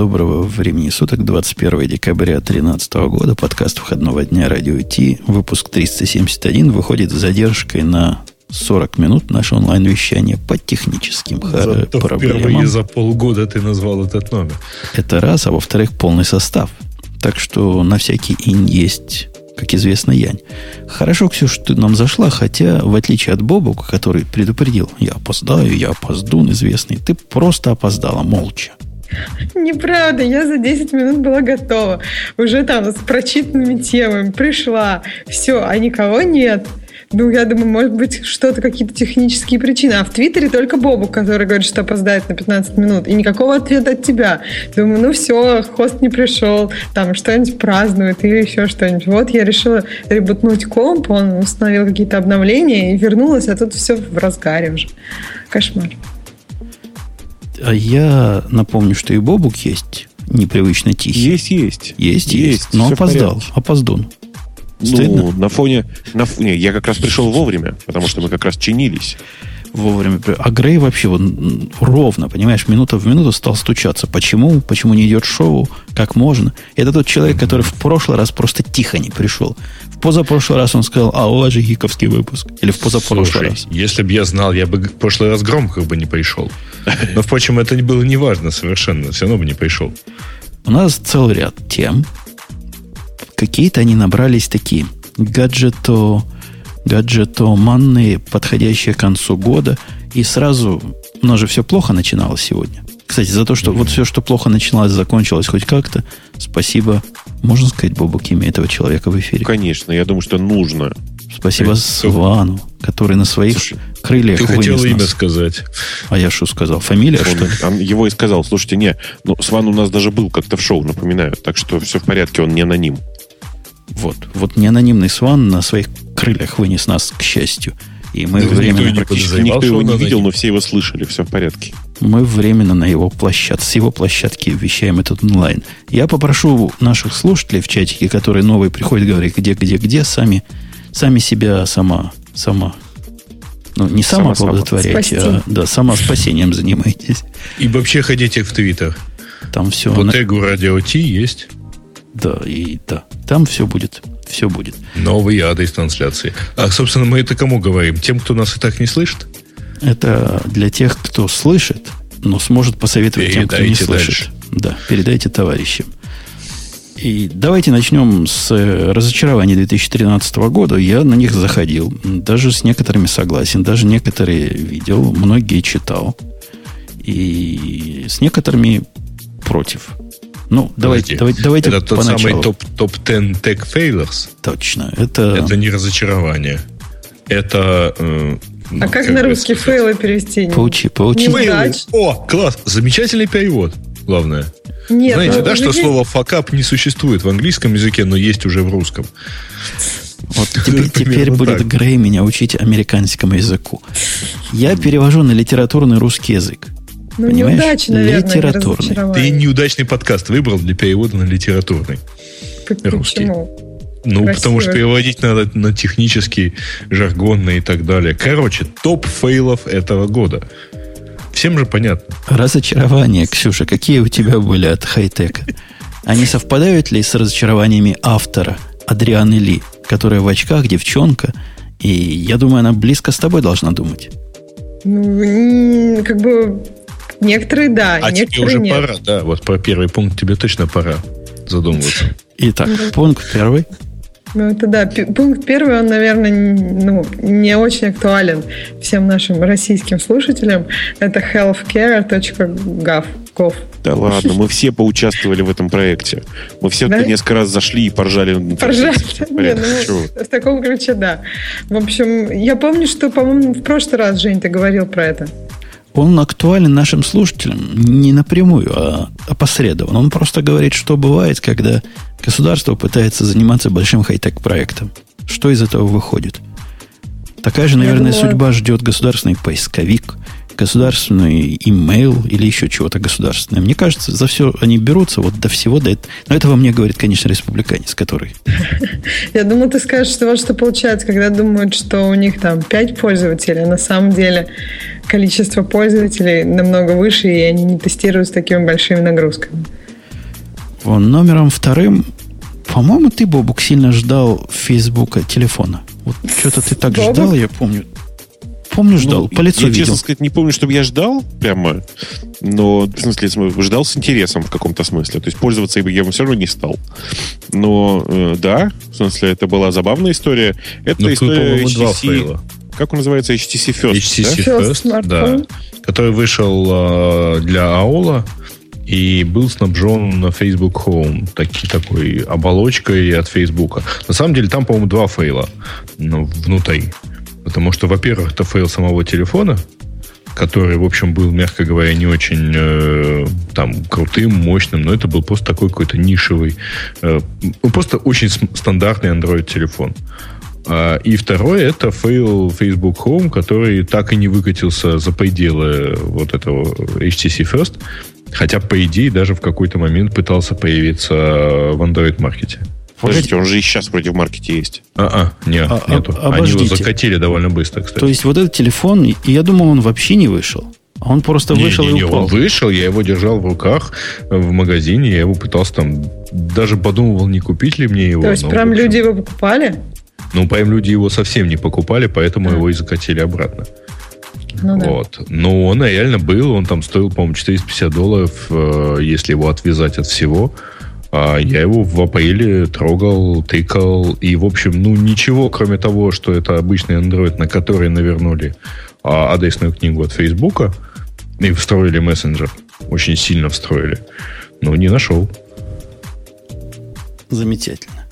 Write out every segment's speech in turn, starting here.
Доброго времени суток, 21 декабря 2013 года, подкаст выходного дня Радио Ти, выпуск 371, выходит с задержкой на 40 минут наше онлайн-вещание по техническим Зато проблемам. впервые за полгода ты назвал этот номер. Это раз, а во-вторых, полный состав. Так что на всякий инь есть, как известно, янь. Хорошо, Ксюш, ты нам зашла, хотя, в отличие от Бобука, который предупредил, я опоздаю, я опоздун известный, ты просто опоздала, молча. Неправда, я за 10 минут была готова. Уже там с прочитанными темами пришла. Все, а никого нет. Ну, я думаю, может быть, что-то, какие-то технические причины. А в Твиттере только Бобу, который говорит, что опоздает на 15 минут. И никакого ответа от тебя. Думаю, ну все, хост не пришел, там что-нибудь празднует или еще что-нибудь. Вот я решила ребутнуть комп, он установил какие-то обновления и вернулась, а тут все в разгаре уже. Кошмар. А я напомню, что и Бобук есть непривычно тихий. Есть, есть. Есть, есть. Но Всё в опоздал, опоздун. Стыдно? Ну, на фоне... На, ф- не, я как раз пришел вовремя, потому что мы как раз чинились. Вовремя. А Грей вообще вот ровно, понимаешь, минута в минуту стал стучаться. Почему? Почему не идет шоу? Как можно? Это тот человек, который в прошлый раз просто тихо не пришел. В позапрошлый раз он сказал, а у вас же гиковский выпуск. Или в позапрошлый Слушай, раз. если бы я знал, я бы в прошлый раз громко бы не пришел. Но, впрочем, это не было неважно совершенно. Все равно бы не пришел. У нас целый ряд тем. Какие-то они набрались такие гаджето, гаджетоманные, подходящие к концу года. И сразу, у нас же все плохо начиналось сегодня. Кстати, за то, что вот все, что плохо начиналось, закончилось хоть как-то, спасибо, можно сказать, Бобук, имя этого человека в эфире. Конечно, я думаю, что нужно. Спасибо Свану, который на своих Слушай, крыльях Ты хотел имя нас. сказать. А я что сказал? Фамилия, что ли? Он, он его и сказал. Слушайте, не, ну, Сван у нас даже был как-то в шоу, напоминаю. Так что все в порядке, он не аноним. Вот. Вот неанонимный Сван на своих крыльях вынес нас, к счастью. И мы Да никто временно, не Практически никто его он не видел, но все его слышали. Все в порядке. мы временно на его площадке, с его площадки вещаем этот онлайн. Я попрошу наших слушателей в чатике, которые новые приходят, говорят, где, где, где, сами, сами себя сама, сама, ну, не сама Сама-сама. оплодотворяйте, а да, сама спасением занимайтесь. И вообще ходите в Твиттер. Там все, По тегу Радио Ти есть да, и да, там все будет, все будет. новый адрес трансляции. А, собственно, мы это кому говорим? Тем, кто нас и так не слышит? Это для тех, кто слышит, но сможет посоветовать тем, кто не Передайте слышит. дальше. Да, передайте товарищам. И давайте начнем с э, разочарования 2013 года. Я на них заходил. Даже с некоторыми согласен. Даже некоторые видел. Многие читал. И с некоторыми против. Ну, давайте, давайте, давайте Это тот поначалу. самый топ, топ-10 Tech Failures. Точно. Это, Это не разочарование. Это... э, А ну, как бы на русский сказать? фейлы перевести? поучи, поучи. Не Фейлы. О, класс. Замечательный перевод. Главное. Нет, Знаете, ну, да, что есть- слово факап не существует в английском языке, но есть уже в русском. Вот теперь, теперь будет так. Грей меня учить американскому языку. Я перевожу на литературный русский язык. Ну, понимаешь? неудача, наверное, Литературный. Ты неудачный подкаст выбрал для перевода на литературный. П- русский. Почему? Ну, Красиво. потому что переводить надо на технический, жаргонный и так далее. Короче, топ фейлов этого года. Всем же понятно. Разочарования, Ксюша, какие у тебя были от хай-тека? Они совпадают ли с разочарованиями автора Адрианы Ли, которая в очках, девчонка, и я думаю, она близко с тобой должна думать. Ну, как бы некоторые да, А тебе некоторые уже нет. пора, да, вот про первый пункт тебе точно пора задумываться. Итак, пункт первый. Ну, это да. Пункт первый, он, наверное, ну, не очень актуален всем нашим российским слушателям. Это healthcare.gov. gov. Да ладно, мы все поучаствовали в этом проекте. Мы все Да? несколько раз зашли и поржали. Поржали. интернете. Не, Порядок. ну, в таком ключе, да. В общем, я помню, что, по-моему, в прошлый раз, Жень, ты говорил про это. Он актуален нашим слушателям не напрямую, а опосредованно. Он просто говорит, что бывает, когда государство пытается заниматься большим хай-тек проектом. Что из этого выходит? Такая же, наверное, думаю- судьба ждет государственный поисковик, государственный имейл или еще чего-то государственное. Мне кажется, за все они берутся, вот до всего до этого. Но это во мне говорит, конечно, республиканец, который... Я думала, ты скажешь, что вот что получается, когда думают, что у них там 5 пользователей, а на самом деле количество пользователей намного выше, и они не тестируют с такими большими нагрузками. Вон, номером вторым, по-моему, ты, Бобук, сильно ждал Фейсбука телефона. Вот что-то ты так Бобук? ждал, я помню. Помню, ждал, Ну, по лицу я, видел. честно сказать, не помню, чтобы я ждал прямо, но, в смысле, см- ждал с интересом в каком-то смысле. То есть пользоваться я ему все равно не стал. Но, э, да, в смысле, это была забавная история. Это Ну, тут, история два HTC... фейла. Как он называется? HTC First, HTC да? First First, да, который вышел э, для AOL и был снабжен на Facebook Home таки, такой оболочкой от Facebook. На самом деле там, по-моему, два фейла ну, внутри. Потому что, во-первых, это фейл самого телефона, который, в общем, был, мягко говоря, не очень э, там крутым, мощным, но это был просто такой какой-то нишевый, э, ну, просто очень стандартный Android-телефон. А, И второе это фейл Facebook Home, который так и не выкатился за пределы вот этого HTC First, хотя, по идее, даже в какой-то момент пытался появиться в Android-маркете. Подождите, он же и сейчас вроде в маркете есть. А-а, нет, А- а- нету. Они его обождите. закатили довольно быстро, кстати. То есть вот этот телефон, и я думал, он вообще не вышел. А он просто Не, вышел не, не, и упал. он вышел, я его держал в руках э, в магазине, я его пытался там, даже подумывал, не купить ли мне его. То есть но, прям общем, люди его покупали? Ну, прям люди его совсем не покупали, поэтому А. его и закатили обратно. Ну да. Вот. Но он реально был, он там стоил, по-моему, 450 долларов, э, если его отвязать от всего. А я его в апреле трогал, тыкал, и, в общем, ну, ничего, кроме того, что это обычный Android, на который навернули а, адресную книгу от Фейсбука и встроили мессенджер. Очень сильно встроили. Ну, не нашел. Замечательно.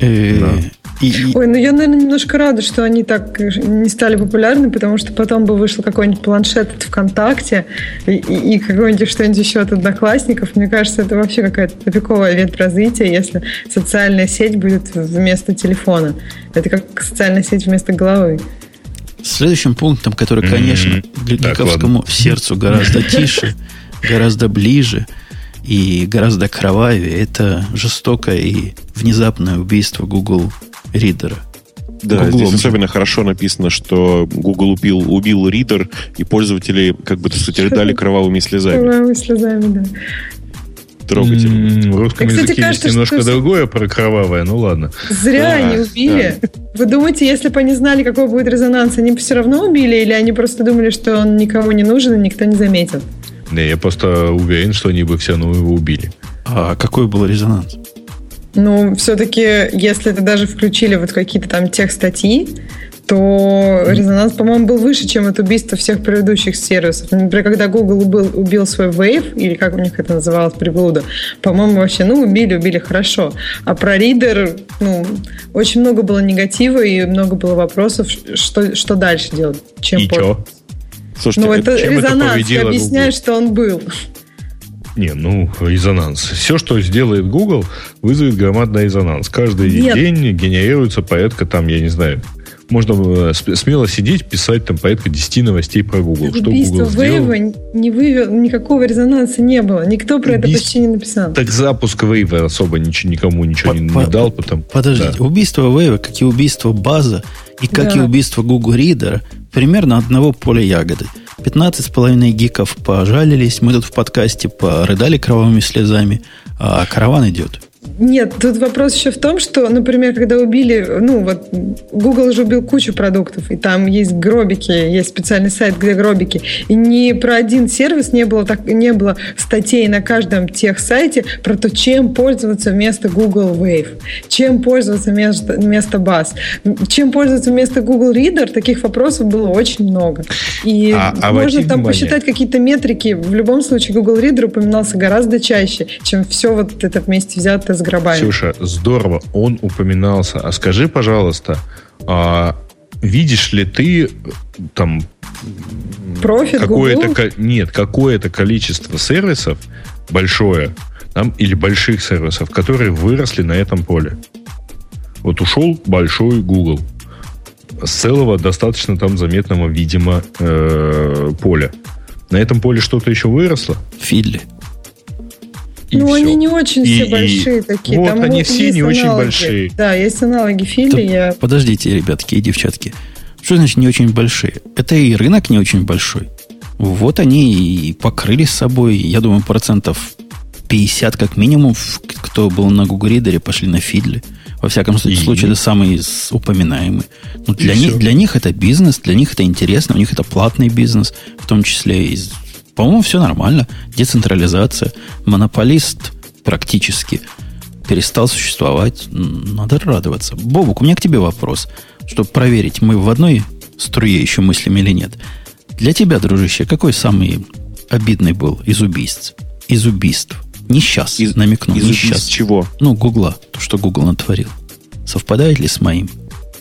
Э, Да. И- Ой, ну я, наверное, немножко рада, что они так не стали популярны, потому что потом бы вышел какой-нибудь планшет от ВКонтакте и, и- и какой-нибудь что-нибудь еще от Одноклассников. Мне кажется, это вообще какая-то тупиковая ветвь развития, если социальная сеть будет вместо телефона. Это как социальная сеть вместо головы. Следующим пунктом, который, конечно, М, для так, гиковскому сердцу гораздо тише, гораздо ближе и гораздо кровавее, это жестокое и внезапное убийство Google Ридера. Да, Гуглом здесь особенно хорошо написано, что Google убил, убил ридер, и пользователи, как бы, так сказать, рыдали кровавыми слезами. Кровавыми слезами, да. Трогательно. В русском кстати, языке кажется, есть немножко что- другое про кровавое, ну ладно. Зря Да, они убили. Вы думаете, если бы они знали, какой будет резонанс, они бы все равно убили, или они просто думали, что он никому не нужен и никто не заметит? Да, я просто уверен, что они бы все равно его убили. А какой был резонанс? Ну, все-таки, если это даже включили вот какие-то там тех статьи, то резонанс, по-моему, был выше, чем это убийство всех предыдущих сервисов. Например, когда Google убил, убил свой Wave, или как у них это называлось, приблуда, по-моему, вообще, ну, убили, убили хорошо. А про Reader, ну, очень много было негатива и много было вопросов, что, что дальше делать, чем И позже. Слушайте, Ну, это чем это резонанс, ты повредило объясняешь, что он был. Не, ну, резонанс. Все, что сделает Google, вызовет громадный резонанс. Каждый Нет. день генерируется порядка там, я не знаю, можно э, смело сидеть, писать там порядка 10 новостей про Google. Что Убийство Google сделал? Вейва не вывел, никакого резонанса не было. Никто про это Убийство- почти не написал. Так запуск Wave особо ничего, никому ничего не, По- не по- дал. Потом, Подождите, Да. убийство Вейва, как и убийство База, и как Да. и убийство Google Ридера, примерно одного поля ягоды. 15,5 гиков пожалились, мы тут в подкасте порыдали кровавыми слезами, а караван идет. Нет, тут вопрос еще в том, что, например, когда убили, ну вот Google же убил кучу продуктов, и там есть гробики, есть специальный сайт, где гробики, и ни про один сервис не было так, не было статей на каждом тех сайте про то, чем пользоваться вместо Google Wave, чем пользоваться вместо, вместо Buzz, чем пользоваться вместо Google Reader. Таких вопросов было очень много, и А- а можно там внимание. посчитать какие-то метрики. В любом случае Google Reader упоминался гораздо чаще, чем все вот это вместе взятое с гробами. Ксюша, здорово, он упоминался. А скажи, пожалуйста, а видишь ли ты э, там Профит какое-то нет какое-то количество сервисов большое там или больших сервисов, которые выросли на этом поле. Вот ушел большой Google с целого достаточно там заметного, видимо, э, поля. На этом поле что-то еще выросло. Фидли. И ну, всё. они не очень И- все и- большие такие. вот Там они вот все не очень аналоги. большие. Да, есть аналоги Фили. Да Я... Подождите, ребятки и девчатки. Что значит не очень большие? Это и рынок не очень большой. Вот они и покрыли с собой, я думаю, процентов 50 как минимум, кто был на Google Reader, пошли на Фидле. Во всяком и... случае, это самый упоминаемый. Ну, для, них, для них это бизнес, для них это интересно, у них это платный бизнес, в том числе и по-моему, все нормально. Децентрализация. Монополист практически перестал существовать. Надо радоваться. Бобук, у меня к тебе вопрос. Чтобы проверить, мы в одной струе еще мыслим или нет. Для тебя, дружище, какой самый обидный был из убийств? Из убийств. Не сейчас, из, намекну. Из не убийств сейчас. чего? Ну, Гугла. То, что Google натворил. Совпадает ли с моим?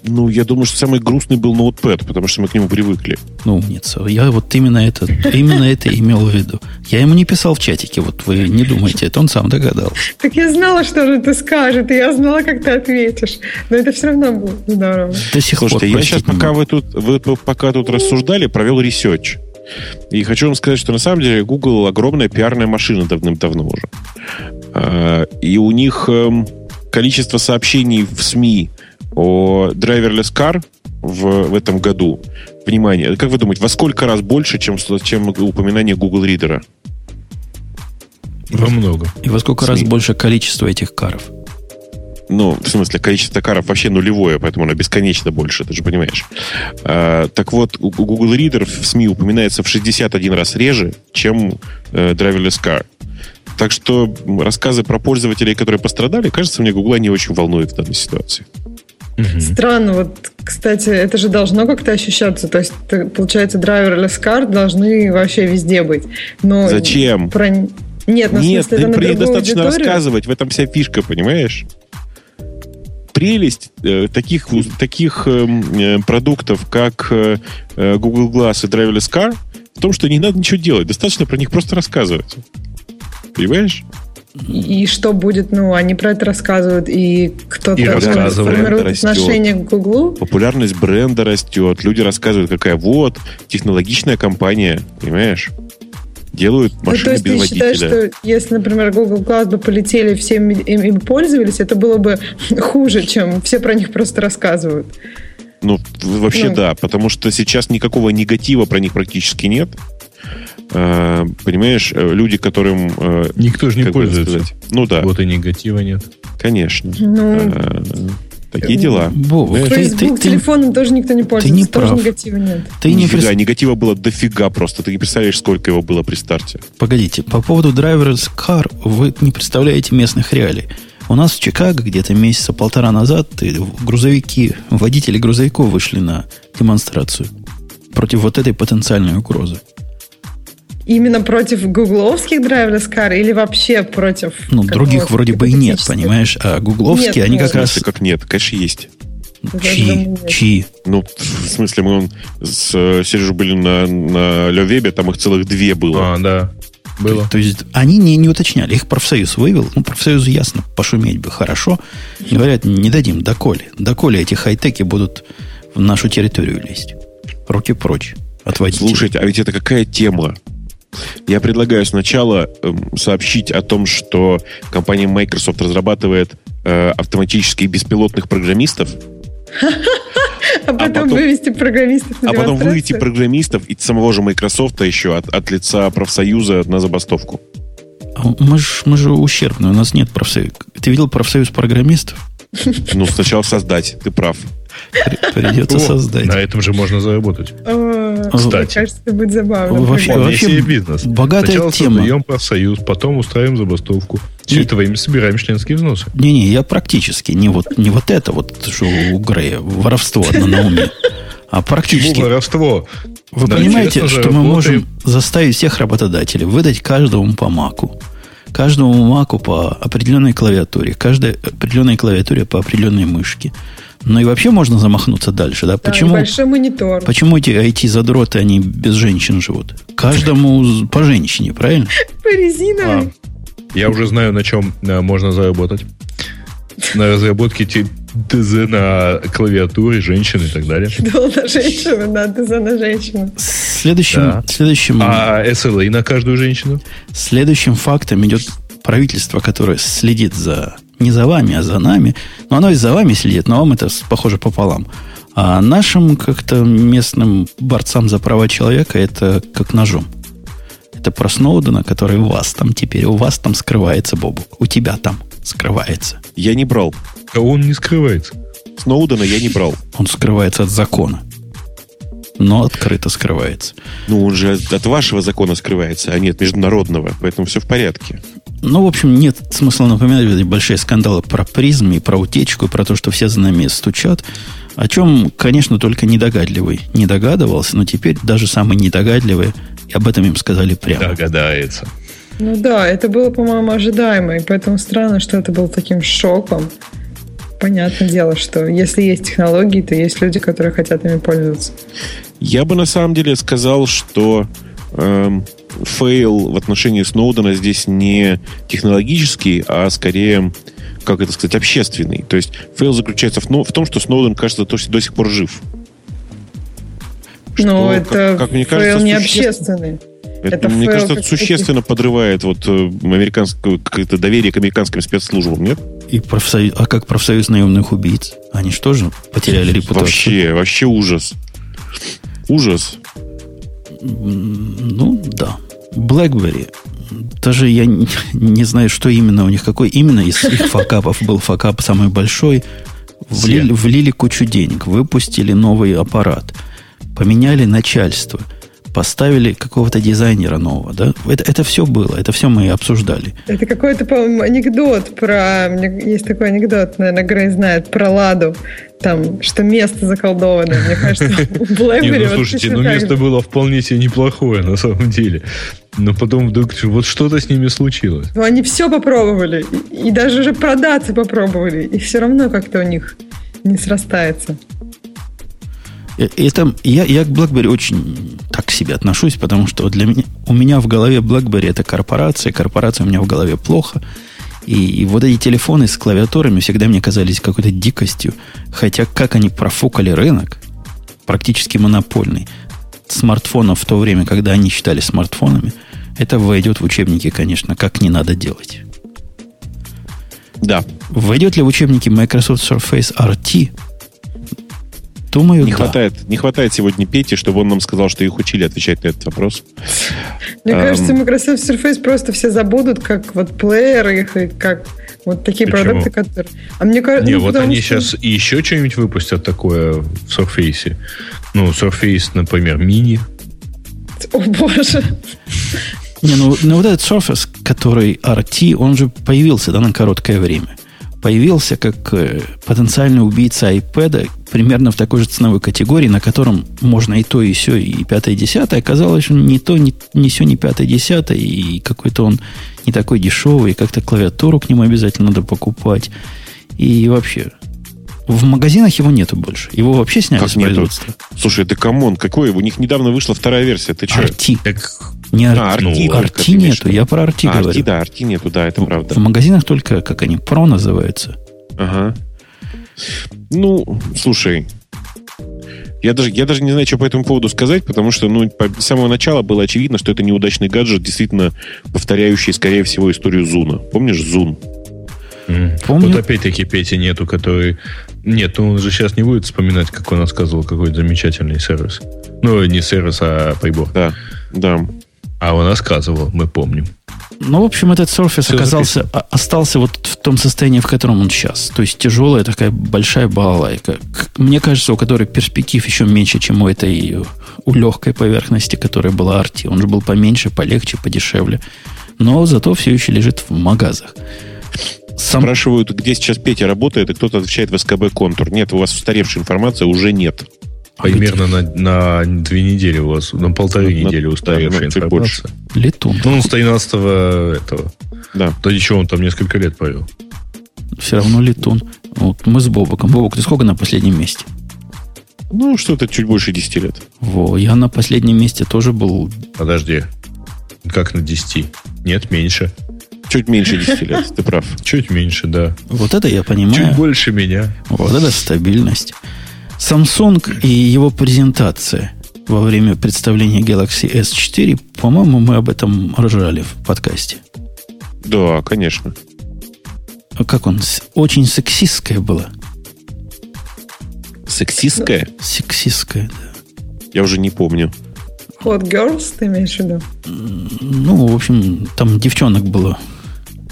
Ну, я думаю, что самый грустный был ноутпэд, потому что мы к нему привыкли. Ну, умница. Я вот именно это, именно это имел в виду. Я ему не писал в чатике, вот вы не думайте, это он сам догадался. Так я знала, что же ты скажешь, и я знала, как ты ответишь. Но это все равно было здорово. До сих Слушайте, пор, я сейчас, пока вы тут, вы пока тут рассуждали, провел research. И хочу вам сказать, что на самом деле Google огромная пиарная машина давным-давно уже. А, и у них эм, количество сообщений в СМИ о driverless car в, в этом году. Внимание, как вы думаете, во сколько раз больше, чем, чем упоминание Google Reader? Во много. И во сколько СМИ. раз больше количество этих car ов? Ну, в смысле, количество каров вообще нулевое, поэтому оно бесконечно больше, ты же понимаешь. А, так вот, у Google Reader в СМИ упоминается в 61 раз реже, чем э, driverless car. Так что рассказы про пользователей, которые пострадали, кажется, мне Google не очень волнует в данной ситуации. Угу. Странно, вот, кстати, это же должно как-то ощущаться. То есть, получается, драйверлess car должны вообще везде быть. Но Зачем? Про... Нет, ну, Нет, смысле, это про них достаточно аудиторию? рассказывать, в этом вся фишка, понимаешь? Прелесть э, таких, таких эм, э, продуктов, как э, Google Glass и Driverless Car, в том, что не надо ничего делать, достаточно про них просто рассказывать. Понимаешь? И что будет, ну, они про это рассказывают, и кто-то И формирует отношение к Гуглу. Популярность бренда растет, люди рассказывают, какая вот технологичная компания, понимаешь? Делают Ну, то машины есть без ты водителя. считаешь, что если, например, Google Glass бы полетели, все им, им- пользовались, это было бы хуже, чем все про них просто рассказывают. Ну, вообще Ну. да, потому что сейчас никакого негатива про них практически нет. Э, понимаешь, э, люди, которым... э, Никто же не пользуется. сказать, Ну да, Вот и негатива нет. конечно. Ну, Э, Такие дела. Ты, Facebook, ты- ты- телефоном тоже никто не пользуется, не тоже прав. негатива нет. ты не Нифига, прис- негатива было дофига просто. Ты не представляешь, сколько его было при старте. Погодите, по поводу driverless car вы не представляете местных реалий. У нас в Чикаго где-то месяца полтора назад грузовики, водители грузовиков вышли на демонстрацию против вот этой потенциальной угрозы. Именно против гугловских driverless car или вообще против... Ну, других вроде бы и нет, понимаешь? А гугловские, Нет, они ну, как раз... как нет? Конечно, есть. Нет. Чьи? Ну, в смысле, мы он с Сережей были на, на Левебе, там их целых две было. А, да. Было. То есть они не, не уточняли, их профсоюз вывел. Ну, профсоюзу ясно, пошуметь бы хорошо. Говорят, не дадим, доколе. Доколе эти хай-теки будут в нашу территорию лезть. Руки прочь от водителей. Слушайте, а ведь это какая тема? Я предлагаю сначала эм, сообщить о том, что компания Microsoft разрабатывает э, автоматически беспилотных программистов, А потом, потом- вывести программистов на а потом выйти демонстрацию. программистов и самого же Microsoft еще от, от лица профсоюза на забастовку. А Мы же мы же ущербные, у нас нет профсоюза. Ты видел профсоюз программистов? Ну, сначала создать, ты прав. При- Придется создать. На этом же можно заработать. Кстати. Кажется, это будет забавно. Вообще- вообще бизнес. богатая Сначала тема. создаем профсоюз, потом устраиваем забастовку. Все это время собираем членские взносы. Не-не, я практически не вот, не вот это вот, что у Грея, воровство одно на уме. А практически. Почему воровство? Вы Да, понимаете, честно что мы можем заставить всех работодателей выдать каждому по маку. Каждому маку по определенной клавиатуре. Каждой определенной клавиатуре по определенной мышке. Ну и вообще можно замахнуться дальше, да? Да, Почему, Большой монитор. почему эти IT-задроты, они без женщин живут? Каждому по женщине, правильно? По резиновой. Я уже знаю, на чем э, можно заработать. На разработке ТЗ на клавиатуре, женщин и так далее. На женщину, да, за на женщину. Следующим, Да. следующим, А SLA на каждую женщину? следующим фактом идет правительство, которое следит за не за вами, а за нами. Но оно и за вами следит, но вам это похоже пополам. А нашим как-то местным борцам за права человека это как ножом. Это про Сноудена, который у вас там теперь, у вас там скрывается, Бобук. У тебя там скрывается. Я не брал. А он не скрывается. Сноудена я не брал. Он скрывается от закона. Но открыто скрывается. Ну, он же от, от вашего закона скрывается, а нет международного. Поэтому все в порядке. Ну, в общем, нет смысла напоминать эти большие скандалы про призм и про утечку, и про то, что все за нами стучат. О чем, конечно, только недогадливый не догадывался, но теперь даже самый недогадливый, и об этом им сказали прямо. Догадается. Ну да, это было, по-моему, ожидаемо, и поэтому странно, что это был таким шоком. Понятное дело, что если есть технологии, то есть люди, которые хотят ими пользоваться. Я бы на самом деле сказал, что эм, фейл в отношении Сноудена здесь не технологический, а скорее, как это сказать, общественный. То есть фейл заключается в, ну, в том, что Сноуден, кажется, до, до сих пор жив. Но Что, Ну, это как- как мне фейл кажется, не существенно- общественный. Это, Это мне фейл кажется, это существенно подрывает вот э, американское какое-то доверие к американским спецслужбам, нет? И профсоюз, а как профсоюз наемных убийц? Они что же потеряли репутацию? Вообще, вообще ужас. Ужас. Ну, да. BlackBerry. Даже я не, не знаю, что именно у них, какой именно из их факапов был факап самый большой. Влили, влили кучу денег, выпустили новый аппарат, поменяли начальство, поставили какого-то дизайнера нового. Да? Это, это все было, это все мы и обсуждали. Это какой-то, по-моему, анекдот про... Есть такой анекдот, наверное, Грей знает, про Ладу. Там, что место заколдованное. Мне кажется, у Не, BlackBerry ну слушайте, ну место было вполне себе неплохое на самом деле. Но потом вдруг вот что-то с ними случилось. Но они все попробовали. И, и даже уже продаться попробовали. И все равно как-то у них не срастается. Это, я, я к BlackBerry очень так к себе отношусь, потому что для меня, у меня в голове BlackBerry это корпорация, корпорация у меня в голове плохо. И, и вот эти телефоны с клавиатурами всегда мне казались какой-то дикостью. Хотя как они профукали рынок, практически монопольный, смартфонов в то время, когда они считали смартфонами, это войдет в учебники, конечно, как не надо делать. Да. Войдет ли в учебники Microsoft Surface RT? Думаю, Не да. хватает, не хватает сегодня Пети, чтобы он нам сказал, что их учили отвечать на этот вопрос. Мне Эм. кажется, Microsoft Surface просто все забудут, как вот плеер их, и как вот такие Почему? продукты, которые... А мне кажется, Не, ну, вот они что- сейчас и еще что-нибудь выпустят такое в Surface. Ну, Surface, например, мини. О, боже. Не, ну, ну вот этот Surface, который RT, он же появился да, на короткое время. Появился как э, потенциальный убийца iPad примерно в такой же ценовой категории, на котором можно и то, и все, и пятое, и десятое. Оказалось, что не то, не, не все, не пятое, десятое, и какой-то он не такой дешевый, и как-то клавиатуру к нему обязательно надо покупать. И вообще, в магазинах его нету больше. Его вообще сняли Как с нету? производства. Слушай, ты come on, какой? У них недавно вышла вторая версия. Ты что? RT. Так, Не RT. А, RT Ну, в нету, я про RT А, говорю. RT, да, RT нету, да, это правда. В магазинах только, как они, Pro называются. Ага. Ну, слушай, я даже, я даже не знаю, что по этому поводу сказать, потому что ну, по- с самого начала было очевидно, что это неудачный гаджет, действительно повторяющий, скорее всего, историю Зуна. Помнишь Зун? Помню. Вот опять-таки Пети нету, который... Нет, ну он же сейчас не будет вспоминать, как он рассказывал, какой замечательный сервис. Ну, не сервис, а прибор. Да, да. А он рассказывал, мы помним. Ну, в общем, этот Surface Всё оказался, а- остался вот в том состоянии, в котором он сейчас. То есть тяжелая такая большая балалайка. Мне кажется, у которой перспектив еще меньше, чем у этой, у легкой поверхности, которая была RT. Он же был поменьше, полегче, подешевле. Но зато все еще лежит в магазах. Сам, Спрашивают, где сейчас Петя работает, и кто-то отвечает в СКБ Контур. Нет, у вас устаревшая информация уже нет. А? Примерно на, на две недели у вас, на полторы На- недели да, устаревшая чуть информация. летун. Ну, он с 13 этого. Да. Да ничего, он там несколько лет провел. Все равно летун. Вот мы с Бобоком. Бобок, ты сколько на последнем месте? Ну, что-то чуть больше 10 лет. Во, я на последнем месте тоже был. Подожди. Как на 10? Нет, меньше. Чуть меньше 10 лет, ты прав. Чуть меньше, да. Вот это я Чуть понимаю. больше меня. Вот это стабильность. Samsung и его презентация во время представления Galaxy S4, по-моему, мы об этом ржали в подкасте. Да, конечно. А Как он? Очень сексистская была. Сексистская? Сексистская, да. Я уже не помню. Hot Girls, ты имеешь в виду? Ну, в общем, там девчонок было,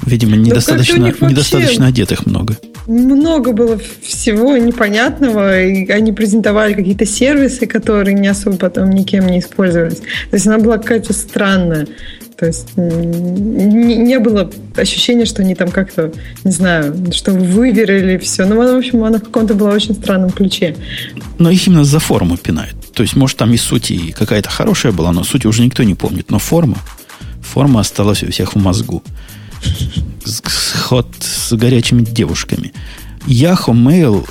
видимо, недостаточно, недостаточно одетых много. Много было всего непонятного, и они презентовали какие-то сервисы, которые не особо потом никем не использовались. То есть она была какая-то странная. То есть не, не было ощущения, что они там как-то, не знаю, что выверили все. Ну, в общем, она в каком-то была очень странном ключе. Но их именно за форму пинают. То есть, может, там и суть и какая-то хорошая была, но суть уже никто не помнит. Но форма, форма осталась у всех в мозгу. Ход с горячими девушками. Yahoo Mail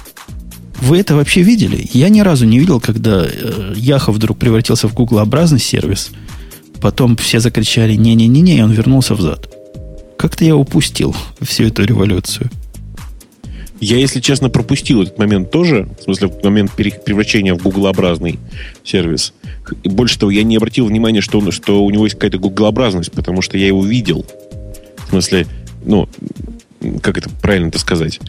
вы это вообще видели? Я ни разу не видел, когда э, Yahoo вдруг превратился в гуглообразный сервис – Потом все закричали «не-не-не-не», и он вернулся взад. Как-то я упустил всю эту революцию. Я, если честно, пропустил этот момент тоже, в смысле, момент превращения в гуглообразный сервис. И больше того, я не обратил внимания, что, он, что у него есть какая-то гуглообразность, потому что я его видел. В смысле, ну, как это правильно это сказать?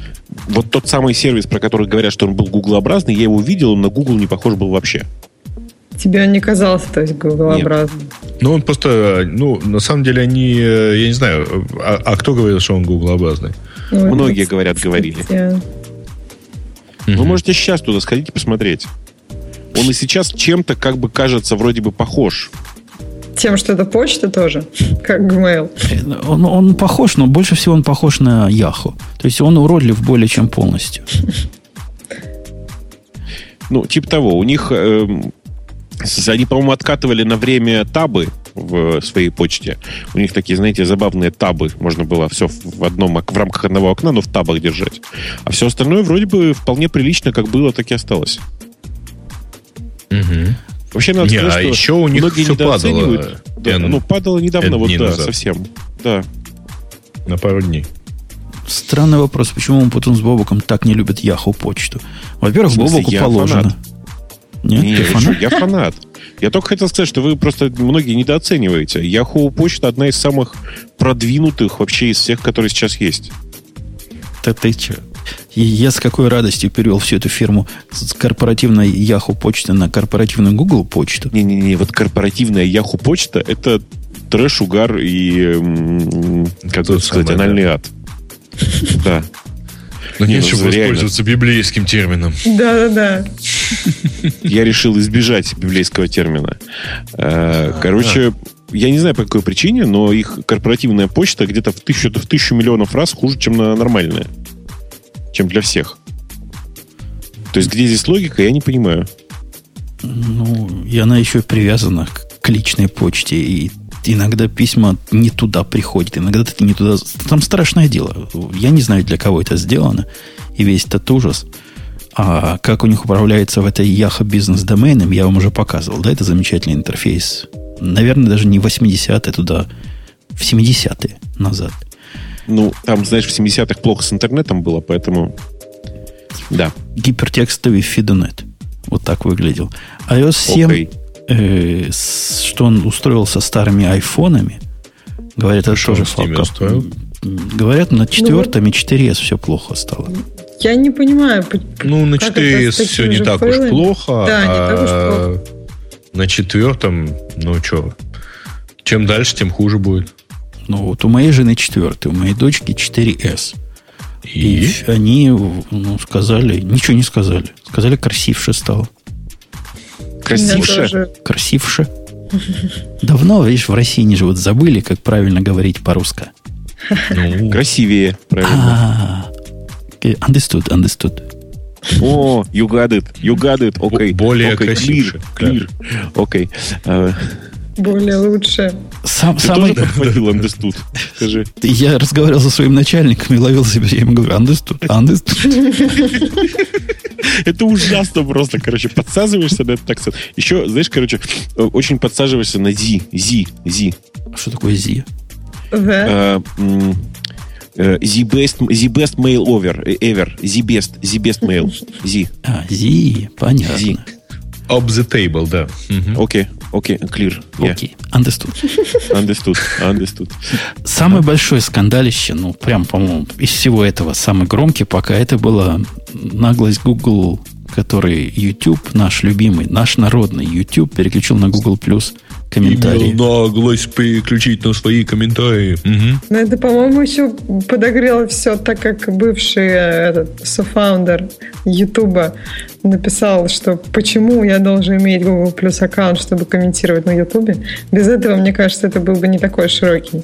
Вот тот самый сервис, про который говорят, что он был гуглообразный, я его видел, он на Google не похож был вообще. Тебе он не казался, то есть, гуглообразным? Ну, он просто, ну, на самом деле они, э, я не знаю, а, а кто говорил, что он гуглообразный? Ну, Многие говорят, говорили. Вы можете сейчас туда сходить и посмотреть. Он и сейчас чем-то как бы кажется вроде бы похож. Тем, что это почта тоже, как Gmail. Э, он, он похож, но больше всего он похож на Yahoo. То есть он уродлив более чем полностью. Ну, типа того. У них э, они, по-моему, откатывали на время табы в своей почте. У них такие, знаете, забавные табы. Можно было все в одном, в рамках одного окна, но в табах держать. А все остальное вроде бы вполне прилично, как было, так и осталось. Угу. Вообще надо Не, сказать, а что еще у них многие все недооценивают. Падало да, N, ну, падало недавно, вот да, назад. совсем. Да. На пару дней. Странный вопрос, почему мы потом с Бобуком так не любят Яху почту? Во-первых, Бобуку положено. Фанат. Нет, не, ты фанат? я фанат. Я только хотел сказать, что вы просто многие недооцениваете. Yahoo почта одна из самых продвинутых вообще из всех, которые сейчас есть. Да ты че? Я с какой радостью перевел всю эту фирму с корпоративной Yahoo почты на корпоративную Google почту. Не-не-не, вот корпоративная Yahoo почта это трэш, угар и, как это сказать, анальный ад. Да. Но ну, нечего воспользоваться библейским термином. Да-да-да. Я решил избежать библейского термина. Э, короче, я не знаю по какой причине, но их корпоративная почта где-то в тысячу, в тысячу миллионов раз хуже, чем на нормальная. Чем для всех. То есть где здесь логика, я не понимаю. Ну, и она еще привязана к личной почте. И иногда письма не туда приходят, иногда ты не туда... Там страшное дело. Я не знаю, для кого это сделано. И весь этот ужас. А как у них управляется в этой Яха бизнес-доменом, я вам уже показывал. Да, это замечательный интерфейс. Наверное, даже не 80-е туда, в 70-е назад. Ну, там, знаешь, в 70-х плохо с интернетом было, поэтому... Да. Гипертекстовый фидонет. Вот так выглядел. iOS 7 okay э, что он устроил со старыми айфонами, говорят, это тоже факт. Говорят, на четвертом и 4S все плохо стало. Я не понимаю. Ну, на 4S все не так уж плохо. Да, не так уж а плохо. На четвертом, ну что, чем дальше, тем хуже будет. Ну, вот у моей жены четвертый, у моей дочки 4S. И, и они ну, сказали, ничего не сказали. Сказали, красивше стало. Красивше. Красивше. Давно, видишь, в России не живут. Забыли, как правильно говорить по-русски. Ну, красивее, правильно. А, understood, understood. О, you got it, you got it, окей. Более красивше. Clear, окей. А, более лучше. Сам, Ты самый... тоже подхватил understood? Скажи. Я разговаривал со своим начальником и ловил себя, я ему говорю, understood, understood. Это ужасно просто, короче, подсаживаешься на этот акцент. Еще, знаешь, короче, очень подсаживаешься на зи, зи, зи. Что такое зи? The best, the best mail over, ever. The best, the best mail. Z. А, Z, понятно. Z. Up the table, да. Окей, окей, clear. Окей, understood. Understood, understood. Самый большой скандалище, ну, прям, по-моему, из всего этого самый громкий пока это была наглость Google, который YouTube, наш любимый, наш народный YouTube, переключил на Google Plus комментарии. Имел наглость переключить на свои комментарии. Угу. Но это, по-моему, еще подогрело все, так как бывший э, этот софаундер Ютуба написал, что почему я должен иметь Google Plus аккаунт, чтобы комментировать на Ютубе. Без этого, мне кажется, это был бы не такой широкий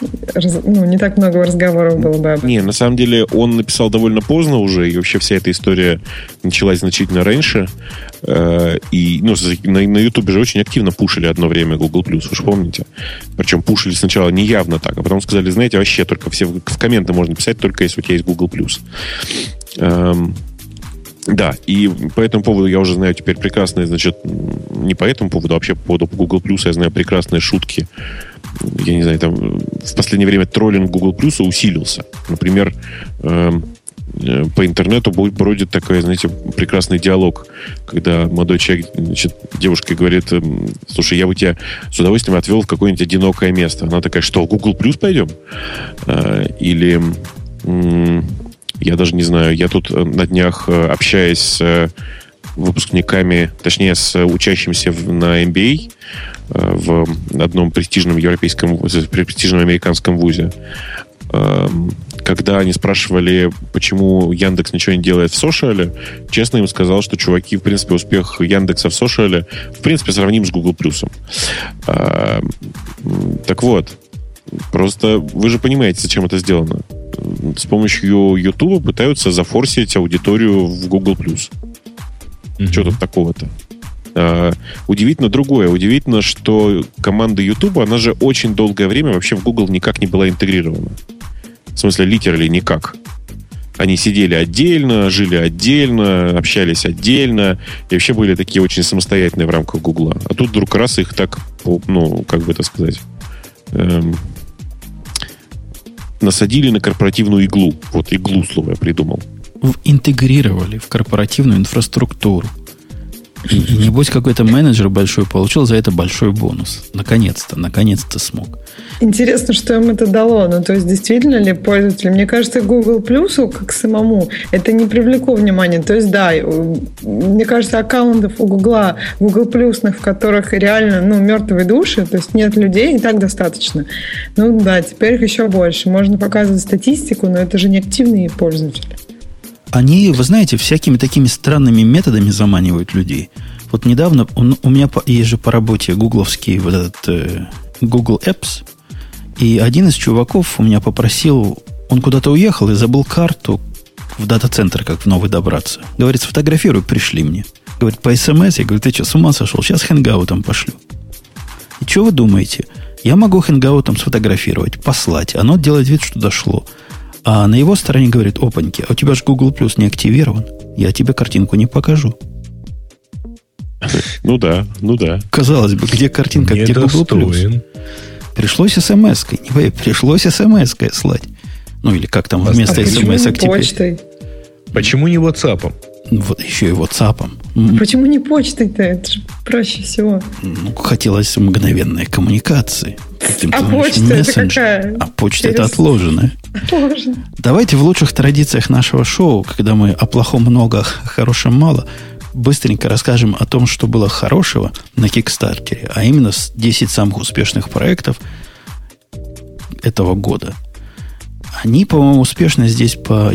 ну, не так много разговоров было бы Не, на самом деле он написал довольно поздно уже, и вообще вся эта история началась значительно раньше. Э, и ну, на, YouTube же очень активно пушили одно время Google+, вы же помните? Причем пушили сначала неявно так, а потом сказали, знаете, вообще только все в, в комменты можно писать, только если у тебя есть Google+. Эм, да, и по этому поводу я уже знаю теперь прекрасные, значит, не по этому поводу, а вообще по поводу Google я знаю прекрасные шутки я не знаю, там в последнее время троллинг Google Plus усилился. Например, эм, э, по интернету бродит такой, знаете, прекрасный диалог, когда молодой человек, значит, девушка говорит, эм, слушай, я бы тебя с удовольствием отвел в какое-нибудь одинокое место. Она такая, что, в Google Plus пойдем? Э, или я даже не знаю, я тут э, на днях общаясь выпускниками, точнее, с учащимся на MBA, Э, в одном престижном европейском, престижном американском вузе. Эм, когда они спрашивали, почему Яндекс ничего не делает в Сошиале, честно им сказал, что, чуваки, в принципе, успех Яндекса в Сошиале, в принципе, сравним с Google+. Эм, так вот, просто вы же понимаете, зачем это сделано. С помощью YouTube пытаются зафорсить аудиторию в Google+. Mm-hmm. Что тут такого-то? Uh, удивительно другое. Удивительно, что команда YouTube, она же очень долгое время вообще в Google никак не была интегрирована. В смысле, литерали никак. Они сидели отдельно, жили отдельно, общались отдельно, и вообще были такие очень самостоятельные в рамках Гугла. А тут вдруг раз их так, ну, как бы это сказать, эм, насадили на корпоративную иглу. Вот иглу слово я придумал. Интегрировали в корпоративную инфраструктуру. И, и небось какой-то менеджер большой получил за это большой бонус. Наконец-то, наконец-то смог. Интересно, что им это дало. Ну, то есть, действительно ли пользователи? Мне кажется, Google Plus, как самому, это не привлекло внимания. То есть, да, мне кажется, аккаунтов у Google, Google Plus, в которых реально, ну, мертвые души, то есть нет людей, и так достаточно. Ну, да, теперь их еще больше. Можно показывать статистику, но это же не активные пользователи. Они, вы знаете, всякими такими странными методами заманивают людей. Вот недавно он, у меня есть же по работе гугловский вот этот э, Google Apps, и один из чуваков у меня попросил, он куда-то уехал и забыл карту в дата-центр, как в новый добраться. Говорит, сфотографируй, пришли мне. Говорит, по смс. Я говорю, ты что, с ума сошел? Сейчас хэнгаутом пошлю. И что вы думаете? Я могу хэнгаутом сфотографировать, послать. Оно делает вид, что дошло. А на его стороне говорит, опаньки, а у тебя же Google Plus не активирован. Я тебе картинку не покажу. Ну да, ну да. Казалось бы, где картинка, где Google Plus? Пришлось смс-кой. Не пришлось смс-кой слать. Ну или как там вместо а смс теперь. Почтой? Почему не WhatsApp? Вот еще и WhatsApp. Почему не почтой-то? Это же проще всего. Ну, хотелось мгновенной коммуникации. А почта это какая? А почта Через... это отложенная. Отложено. Давайте в лучших традициях нашего шоу, когда мы о плохом много, о хорошем мало, быстренько расскажем о том, что было хорошего на Кикстартере, а именно 10 самых успешных проектов этого года. Они, по-моему, успешны здесь по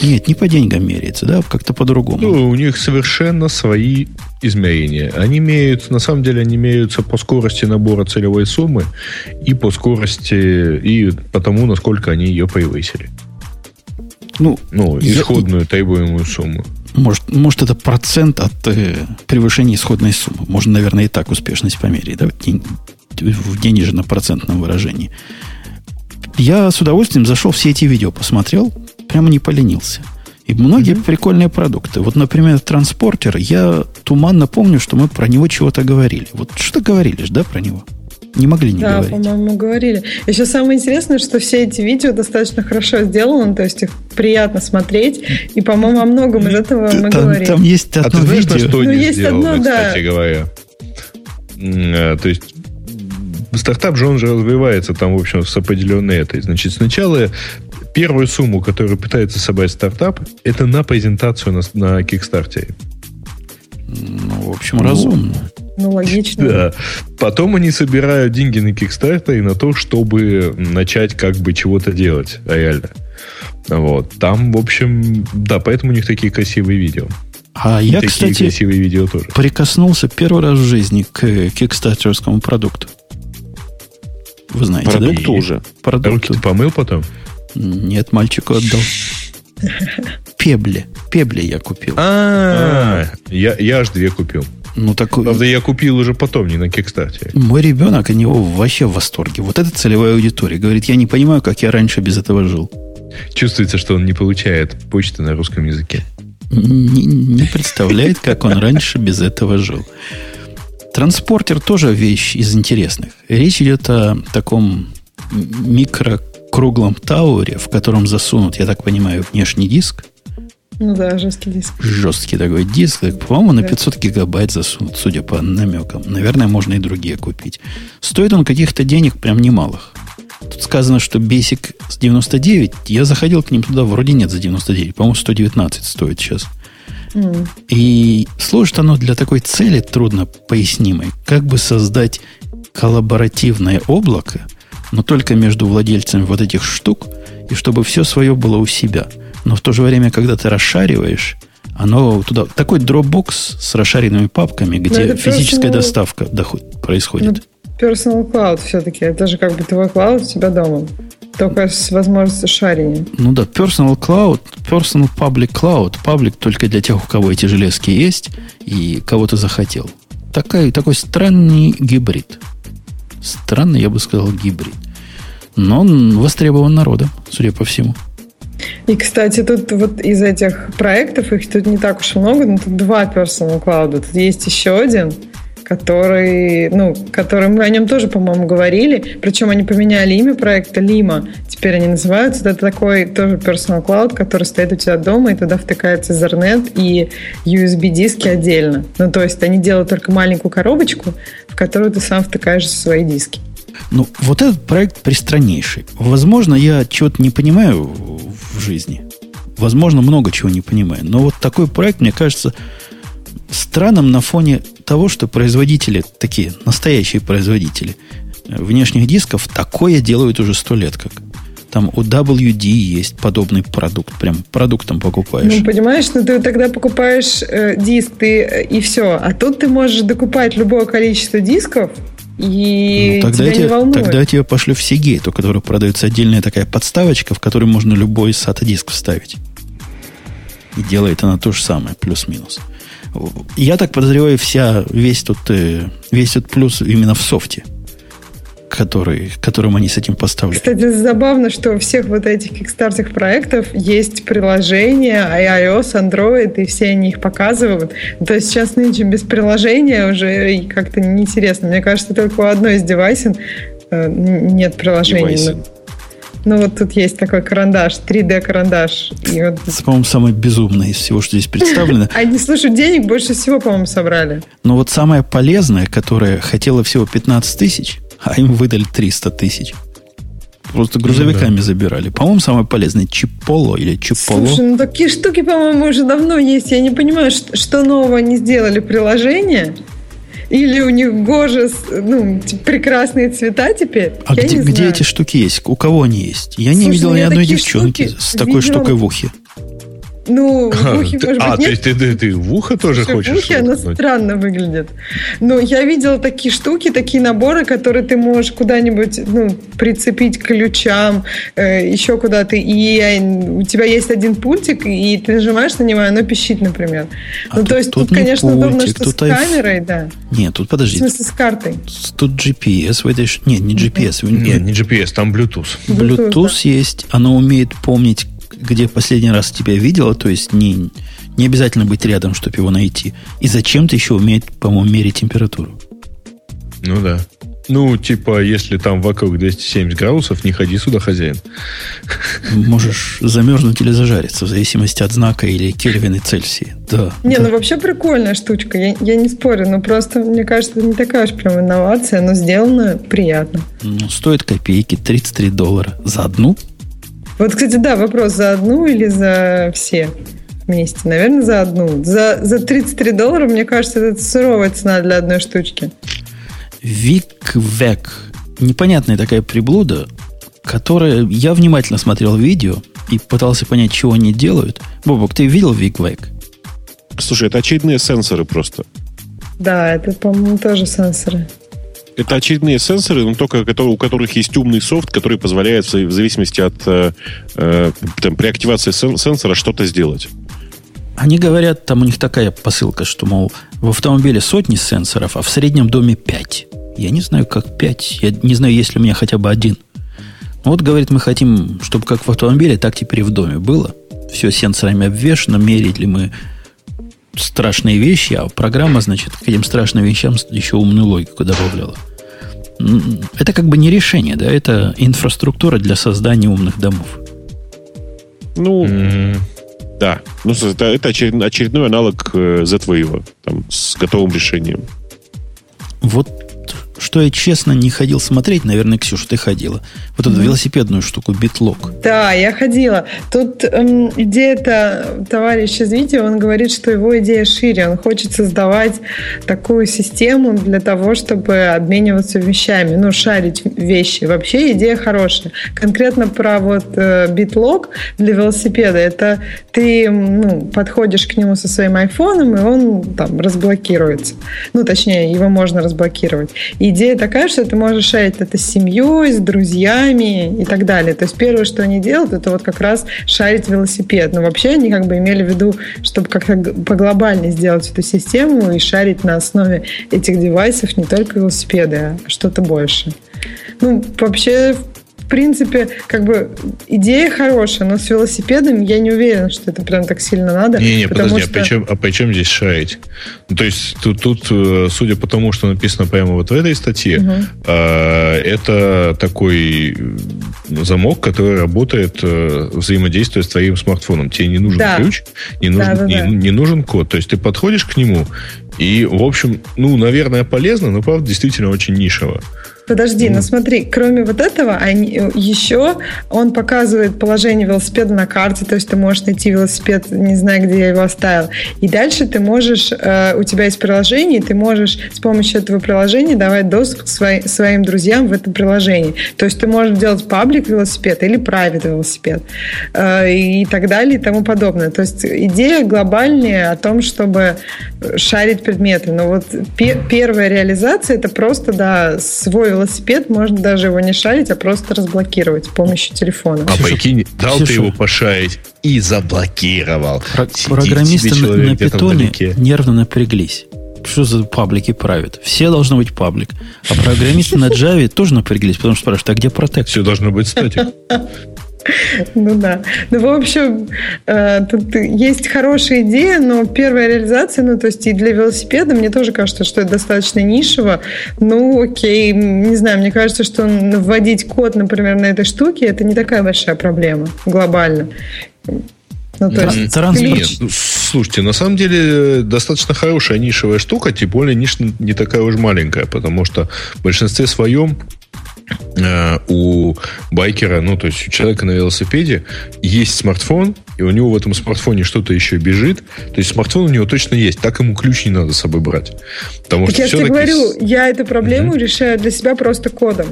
нет, не по деньгам меряется, да, как-то по-другому. Ну, у них совершенно свои измерения. Они имеют, на самом деле, они имеются по скорости набора целевой суммы и по скорости, и по тому, насколько они ее превысили. Ну, ну исходную я, требуемую сумму. Может, может, это процент от э, превышения исходной суммы. Можно, наверное, и так успешность померить, да, в денежно-процентном выражении. Я с удовольствием зашел все эти видео, посмотрел, прямо не поленился. И многие mm-hmm. прикольные продукты. Вот, например, транспортер. Я туманно помню, что мы про него чего-то говорили. Вот что говорили же, да, про него? Не могли не да, говорить. Да, по-моему, говорили. Еще самое интересное, что все эти видео достаточно хорошо сделаны, то есть их приятно смотреть. И, по-моему, о многом из этого мы там, говорим. Там есть одно а ты знаешь, видео. что ну, есть сделаны, одно, да. кстати говоря? Э, то есть стартап же, он же развивается там, в общем, с определенной этой. Значит, сначала первую сумму, которую пытается собрать стартап, это на презентацию на, на Kickstarter. Ну, в общем, разумно. Ну, логично. Да. Потом они собирают деньги на Kickstarter и на то, чтобы начать как бы чего-то делать реально. Вот. Там, в общем, да, поэтому у них такие красивые видео. А И я, такие кстати, красивые видео тоже. прикоснулся первый раз в жизни к кикстартерскому продукту. Вы знаете, Продукт да? уже. Продукту. Руки ты помыл потом? Нет, мальчику отдал. Пебле. Пебле я купил. А, я, я аж две купил. Ну, такой... Правда, я купил уже потом, не на Кикстарте. Мой ребенок от него вообще в восторге. Вот это целевая аудитория. Говорит, я не понимаю, как я раньше без этого жил. Чувствуется, что он не получает почты на русском языке. Не, не представляет, как он раньше без этого жил. Транспортер тоже вещь из интересных. Речь идет о таком микрокруглом тауре, в котором засунут, я так понимаю, внешний диск. Ну да, жесткий диск. Жесткий такой диск. По-моему, на Да. 500 гигабайт засунут, судя по намекам. Наверное, можно и другие купить. Стоит он каких-то денег прям немалых. Тут сказано, что Basic с 99. Я заходил к ним туда, вроде нет за 99. По-моему, 119 стоит сейчас. И служит оно для такой цели трудно пояснимой. Как бы создать коллаборативное облако, но только между владельцами вот этих штук, и чтобы все свое было у себя. Но в то же время, когда ты расшариваешь, оно туда... Такой Dropbox с расшаренными папками, где это физическая personal- доставка доход- происходит. Ну, Personal Cloud все-таки. Это же как бы твой клауд у тебя дома. Только с возможностью шарения. Ну да, Personal Cloud, Personal Public Cloud, Public только для тех, у кого эти железки есть и кого-то захотел. Такой, такой странный гибрид. Странный, я бы сказал, гибрид. Но он востребован народом, судя по всему. И, кстати, тут вот из этих проектов, их тут не так уж и много, но тут два Personal Cloud. Тут есть еще один, который, ну, который мы о нем тоже, по-моему, говорили. Причем они поменяли имя проекта Lima. Теперь они называются. Это такой тоже Personal Cloud, который стоит у тебя дома, и туда втыкается Ethernet и USB-диски отдельно. Ну, то есть они делают только маленькую коробочку, которую ты сам втыкаешь свои диски. Ну, вот этот проект пристраннейший. Возможно, я чего-то не понимаю в жизни. Возможно, много чего не понимаю. Но вот такой проект, мне кажется, странным на фоне того, что производители, такие настоящие производители э, внешних дисков, такое делают уже сто лет как. Там у WD есть подобный продукт. Прям продуктом покупаешь. Ну, понимаешь, ну ты тогда покупаешь э, диск, ты э, и все. А тут ты можешь докупать любое количество дисков, и Ну, тогда, тебя я не волнует. тогда я тебе пошлю в Seagate, у которого продается отдельная такая подставочка, в которой можно любой SATA диск вставить. И делает она то же самое, плюс-минус. Я так подозреваю, вся, весь тут, э, весь тут плюс именно в софте, который, которым они с этим поставляют. Кстати, забавно, что у всех вот этих кикстартных проектов есть приложения iOS, Android, и все они их показывают. То есть сейчас нынче без приложения уже как-то неинтересно. Мне кажется, только у одной из девайсов э, нет приложения. Девайсы. Ну, ну, вот тут есть такой карандаш, 3D-карандаш. И вот Это, по-моему, самое безумное из всего, что здесь представлено. Они, слушай, денег больше всего, по-моему, собрали. Но вот самое полезное, которое хотело всего 15 тысяч, а им выдали 300 тысяч. Просто грузовиками забирали. По-моему, самое полезное Чиполо или Чиполо. Слушай, ну такие штуки, по-моему, уже давно есть. Я не понимаю, что, что нового они сделали приложение. Или у них гоже, ну, прекрасные цвета теперь. А Я где, не где знаю. эти штуки есть? У кого они есть? Я не Слушай, видел ну ни одной девчонки с такой видела. штукой в ухе. Ну, в ухе, может а, быть, то нет. есть ты, ты, ты в ухо тоже Слушай, хочешь? в ухе воткнуть? странно выглядит. Но я видела такие штуки, такие наборы, которые ты можешь куда-нибудь ну, прицепить к ключам, э, еще куда-то. И у тебя есть один пультик, и ты нажимаешь на него, и оно пищит, например. А ну, тут- то есть тут тут, не конечно, удобно, пультик, что тут с айф- камерой, да. Нет, тут В подожди. смысле, с картой. Тут GPS в этой... Нет, не GPS. в- Нет, не GPS, там Bluetooth. Bluetooth, Bluetooth есть. Оно умеет помнить, где последний раз тебя видела. То есть не, не обязательно быть рядом, чтобы его найти. И зачем-то еще умеет, по-моему, мерить температуру. Ну да. Ну, типа, если там вокруг 270 градусов, не ходи сюда, хозяин. Можешь замерзнуть или зажариться, в зависимости от знака или Кельвин и Цельсия. Да. Не, да. ну вообще прикольная штучка, я, я не спорю, но просто, мне кажется, это не такая уж прям инновация, но сделано приятно. Ну, стоит копейки, 33 доллара. За одну? Вот, кстати, да, вопрос, за одну или за все вместе? Наверное, за одну. За, за 33 доллара, мне кажется, это суровая цена для одной штучки. Виквек. Непонятная такая приблуда, которая... Я внимательно смотрел видео и пытался понять, чего они делают. Бобок, ты видел Виквек? Слушай, это очередные сенсоры просто. Да, это, по-моему, тоже сенсоры. Это очередные сенсоры, но только которые, у которых есть умный софт, который позволяет в зависимости от э, э, там, при активации сенсора что-то сделать. Они говорят, там у них такая посылка, что, мол, в автомобиле сотни сенсоров, а в среднем доме пять. Я не знаю, как пять. Я не знаю, есть ли у меня хотя бы один. Вот, говорит, мы хотим, чтобы как в автомобиле, так теперь и в доме было. Все сенсорами обвешено, мерить ли мы страшные вещи, а программа, значит, к этим страшным вещам еще умную логику добавляла. Это как бы не решение, да, это инфраструктура для создания умных домов. Ну, mm-hmm. да. Ну, это, это очередной аналог Z-Wave, э, там, с готовым решением. Вот что я честно не ходил смотреть, наверное, Ксюша, ты ходила. Вот эту mm-hmm. велосипедную штуку, битлок. Да, я ходила. Тут эм, идея-то, товарищ из видео, он говорит, что его идея шире. Он хочет создавать такую систему для того, чтобы обмениваться вещами, ну, шарить вещи. Вообще идея хорошая. Конкретно про вот э, битлок для велосипеда. Это ты ну, подходишь к нему со своим айфоном, и он там разблокируется. Ну, точнее, его можно разблокировать. И идея такая, что ты можешь шарить это с семьей, с друзьями и так далее. То есть первое, что они делают, это вот как раз шарить велосипед. Но вообще они как бы имели в виду, чтобы как-то поглобальнее сделать эту систему и шарить на основе этих девайсов не только велосипеды, а что-то больше. Ну, вообще, в принципе, как бы идея хорошая, но с велосипедом я не уверена, что это прям так сильно надо. Не-не, подожди, что... а, при чем, а при чем здесь шарить? Ну, то есть тут, тут, э, судя по тому, что написано прямо вот в этой статье, угу. э, это такой замок, который работает э, взаимодействуя с твоим смартфоном. Тебе не нужен да. ключ, не нужен, да, да, не, да. не нужен код. То есть ты подходишь к нему, и, в общем, ну, наверное, полезно, но, правда, действительно очень нишево. Подожди, mm. ну смотри, кроме вот этого, они, еще он показывает положение велосипеда на карте, то есть ты можешь найти велосипед, не знаю, где я его оставил. И дальше ты можешь, э, у тебя есть приложение, и ты можешь с помощью этого приложения давать доступ к свои, своим друзьям в это приложение. То есть ты можешь делать паблик велосипед или правит велосипед э, и так далее и тому подобное. То есть идея глобальная о том, чтобы шарить предметы. Но вот пе- первая реализация это просто, да, свой велосипед, можно даже его не шарить, а просто разблокировать с помощью телефона. А прикинь, дал Ксюша, ты его пошарить и заблокировал. Про- программисты на, на питоне нервно напряглись. Что за паблики правят? Все должно быть паблик. А программисты на Java тоже напряглись, потому что спрашивают, а где протект? Все должно быть статик. Ну да. Ну, в общем, э, тут есть хорошая идея, но первая реализация, ну, то есть и для велосипеда, мне тоже кажется, что это достаточно нишево. Ну, окей, не знаю, мне кажется, что вводить код, например, на этой штуке, это не такая большая проблема глобально. Ну, то есть, Транспорт. Нет, ну, слушайте, на самом деле достаточно хорошая нишевая штука, тем более ниша не такая уж маленькая, потому что в большинстве своем Э, у байкера, ну, то есть у человека на велосипеде есть смартфон, и у него в этом смартфоне что-то еще бежит. То есть смартфон у него точно есть, так ему ключ не надо с собой брать. Потому так что я тебе говорю, я эту проблему угу. решаю для себя просто кодом.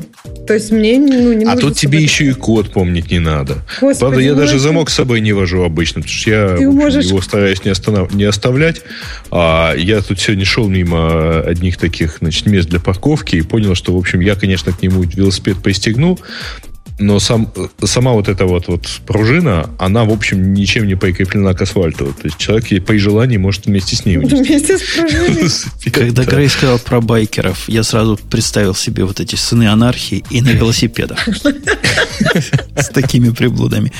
То есть мне ну, не А тут тебе еще и код помнить не надо. Господи, Правда, я ну даже замок с собой не вожу обычно, потому что я общем, можешь... его стараюсь не, останов... не оставлять. А я тут сегодня шел мимо одних таких значит, мест для парковки и понял, что, в общем, я, конечно, к нему велосипед пристегнул, но сам, сама вот эта вот, вот пружина, она, в общем, ничем не прикреплена к асфальту. То есть человек при желании может вместе с ней Вместе с пружиной. Когда Грей сказал про байкеров, я сразу представил себе вот эти сыны анархии и на велосипедах. С такими приблудами.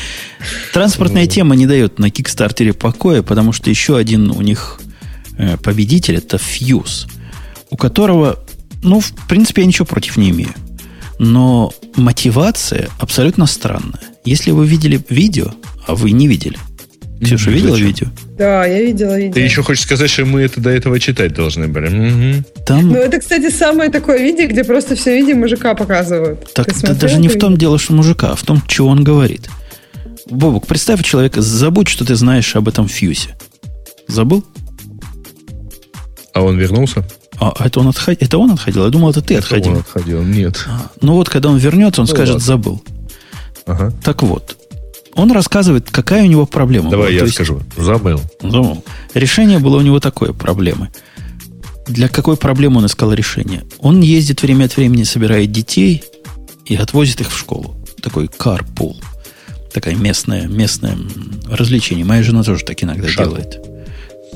Транспортная тема не дает на Кикстартере покоя, потому что еще один у них э, победитель это Fuse, у которого, ну, в принципе, я ничего против не имею. Но мотивация абсолютно странная. Если вы видели видео, а вы не видели. Ксюша, видела Зачем? видео? Да, я видела видео. Ты еще хочешь сказать, что мы это до этого читать должны были? Угу. Там... Ну, это, кстати, самое такое видео, где просто все видео мужика показывают. Так это даже не в том дело, что мужика, а в том, что он говорит. Бобок, представь человека, забудь, что ты знаешь об этом фьюсе. Забыл? А он вернулся? А это он, отходил? это он отходил? Я думал, это ты Это отходил. он отходил. Нет. А, Ну вот, когда он вернется, он Ну скажет, ладно. забыл. Ага. Так вот, он рассказывает, какая у него проблема. Давай была. я То есть- скажу. Забыл. Забыл. Решение было у него такое проблемы. Для какой проблемы он искал решение? Он ездит время от времени, собирает детей и отвозит их в школу. Такой carpool. Такое местное, местное развлечение. Моя жена тоже так иногда Шаттл. делает.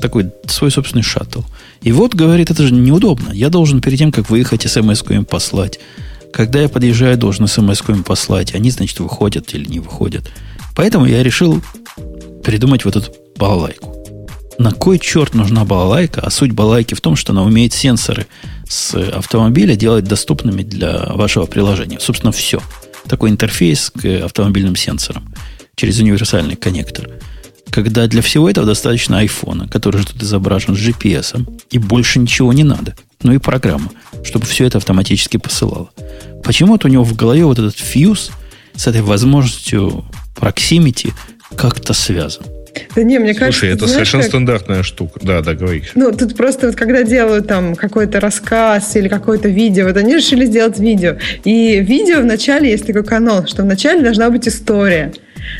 Такой свой собственный шаттл. И вот, говорит, это же неудобно. Я должен перед тем, как выехать, смс им послать. Когда я подъезжаю, должен смс им послать. Они, значит, выходят или не выходят. Поэтому я решил придумать вот эту балалайку. На кой черт нужна балалайка? А суть балалайки в том, что она умеет сенсоры с автомобиля делать доступными для вашего приложения. Собственно, все. Такой интерфейс к автомобильным сенсорам через универсальный коннектор. Когда для всего этого достаточно айфона, который же тут изображен с GPS, и больше ничего не надо. Ну и программа, чтобы все это автоматически посылало. Почему-то у него в голове вот этот фьюз с этой возможностью proximity как-то связан. Да не, мне кажется, Слушай, это знаешь, совершенно как- стандартная штука. Да, да, говори. Ну, тут просто вот когда делают там какой-то рассказ или какое-то видео, вот они решили сделать видео. И видео вначале есть такой канон, что вначале должна быть история.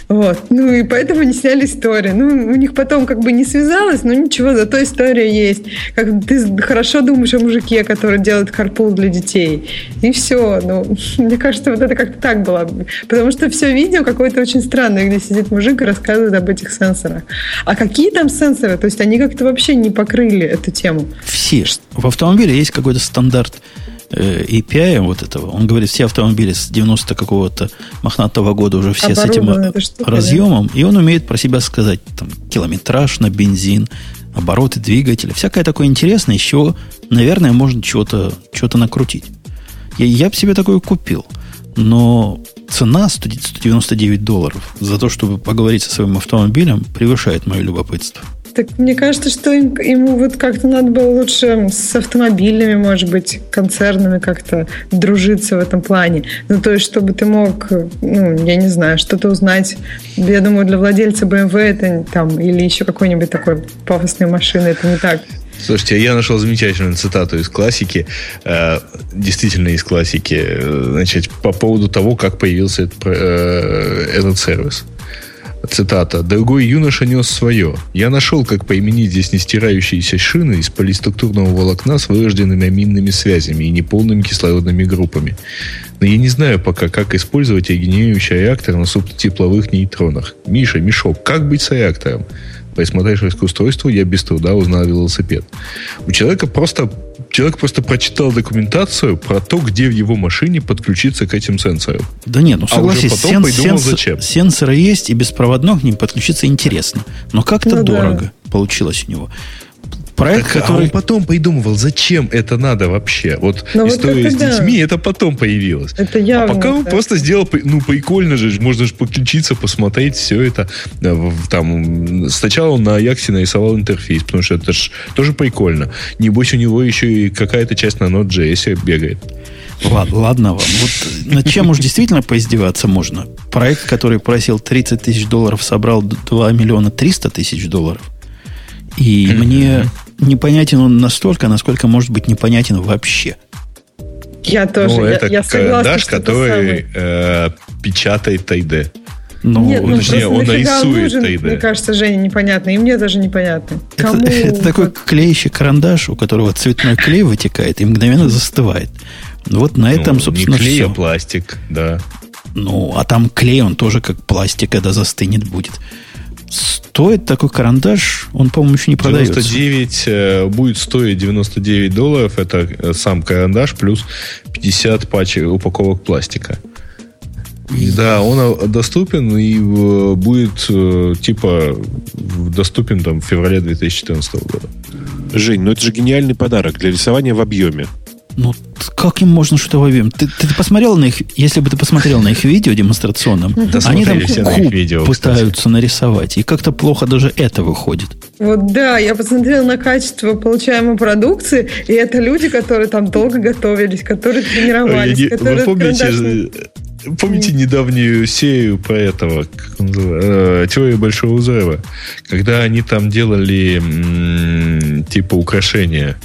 Вот. Ну, и поэтому они сняли историю. Ну, у них потом как бы не связалось, но ничего, зато история есть. Как ты хорошо думаешь о мужике, который делает карпул для детей. И все. Ну, мне кажется, вот это как-то так было. Потому что все видео какое-то очень странное, где сидит мужик и рассказывает об этих сенсорах. А какие там сенсоры? То есть они как-то вообще не покрыли эту тему. Все. В автомобиле есть какой-то стандарт API вот этого. Он говорит, все автомобили с 90 какого-то мохнатого года уже все с этим э, разъемом. И он умеет про себя сказать там, километраж на бензин, обороты двигателя. Всякое такое интересное, из чего, наверное, можно чего-то чего накрутить. Я, я бы себе такое купил. Но цена 100 199 долларов за то, чтобы поговорить со своим автомобилем, превышает мое любопытство. Так мне кажется, что им- ему вот как-то надо было лучше с автомобильными, может быть, концернами как-то дружиться в этом плане. Ну, то есть, чтобы ты мог, ну, я не знаю, что-то узнать. Я думаю, для владельца BMW это там, или еще какой-нибудь такой пафосной машины, это не так. Слушайте, я нашел замечательную цитату из классики, э, действительно из классики, э, значит, по поводу того, как появился этот, э, этот сервис. Цитата. «Другой юноша нес свое. Я нашел, как поименить здесь нестирающиеся шины из полиструктурного волокна с вырожденными аминными связями и неполными кислородными группами. Но я не знаю пока, как использовать регенерирующий реактор на субтепловых нейтронах. Миша, Мишок, как быть с реактором? Присмотревшись к устройству, я без труда узнал велосипед. У человека просто человек просто прочитал документацию про то, где в его машине подключиться к этим сенсорам. Да нет, ну А уже согласись, потом придумал, зачем. сенсоры есть, и беспроводно к ним подключиться интересно. Но как-то Ну да. дорого получилось у него. Проект, Так, а который... он потом придумывал, зачем это надо вообще. Вот Ну, вот история это с да. детьми, это потом появилось. Это А явно. пока он да. просто сделал, ну, прикольно же, можно же подключиться, посмотреть все это. э, Там, сначала он на Аяксе нарисовал интерфейс, потому что это же тоже прикольно. Небось, у него еще и какая-то часть на Node.js бегает. Ладно, ладно вам. Вот над чем уж действительно поиздеваться можно. Проект, который просил 30 тысяч долларов, собрал 2 миллиона 300 тысяч долларов. И мне непонятен он настолько, насколько может быть непонятен вообще. Я тоже. ну, я, это я согласна, это который э, печатает 3D. Ну, Нет, ну точнее, он нарисует нужен, 3D. Мне кажется, Жене непонятно, и мне даже непонятно. это, Кому это такой клеящий карандаш, у которого цветной клей вытекает и мгновенно застывает. Вот на этом, Ну, собственно, не клей, все. а пластик, да. Ну, а там клей, он тоже как пластик, когда застынет будет. Стоит такой карандаш, он, по-моему, еще не продается. 99 э, будет стоить 99 долларов. Это э, сам карандаш плюс 50 пачек упаковок пластика. Да, он э, доступен и будет типа доступен там в феврале 2014 года. Жень, ну это же гениальный подарок для рисования в объеме. Ну, как им можно что-то в объем? Ты, ты посмотрел на их, если бы ты посмотрел на их видео демонстрационном, они там куб видео, пытаются нарисовать, и как-то плохо даже это выходит. Вот да, я посмотрела на качество получаемой продукции, и это люди, которые там долго готовились, которые тренировались, Ой, не- которые Вы помните, же, Помните недавнюю серию про этого, как он называется, э, теорию большого взрыва, когда они там делали м, типа украшения.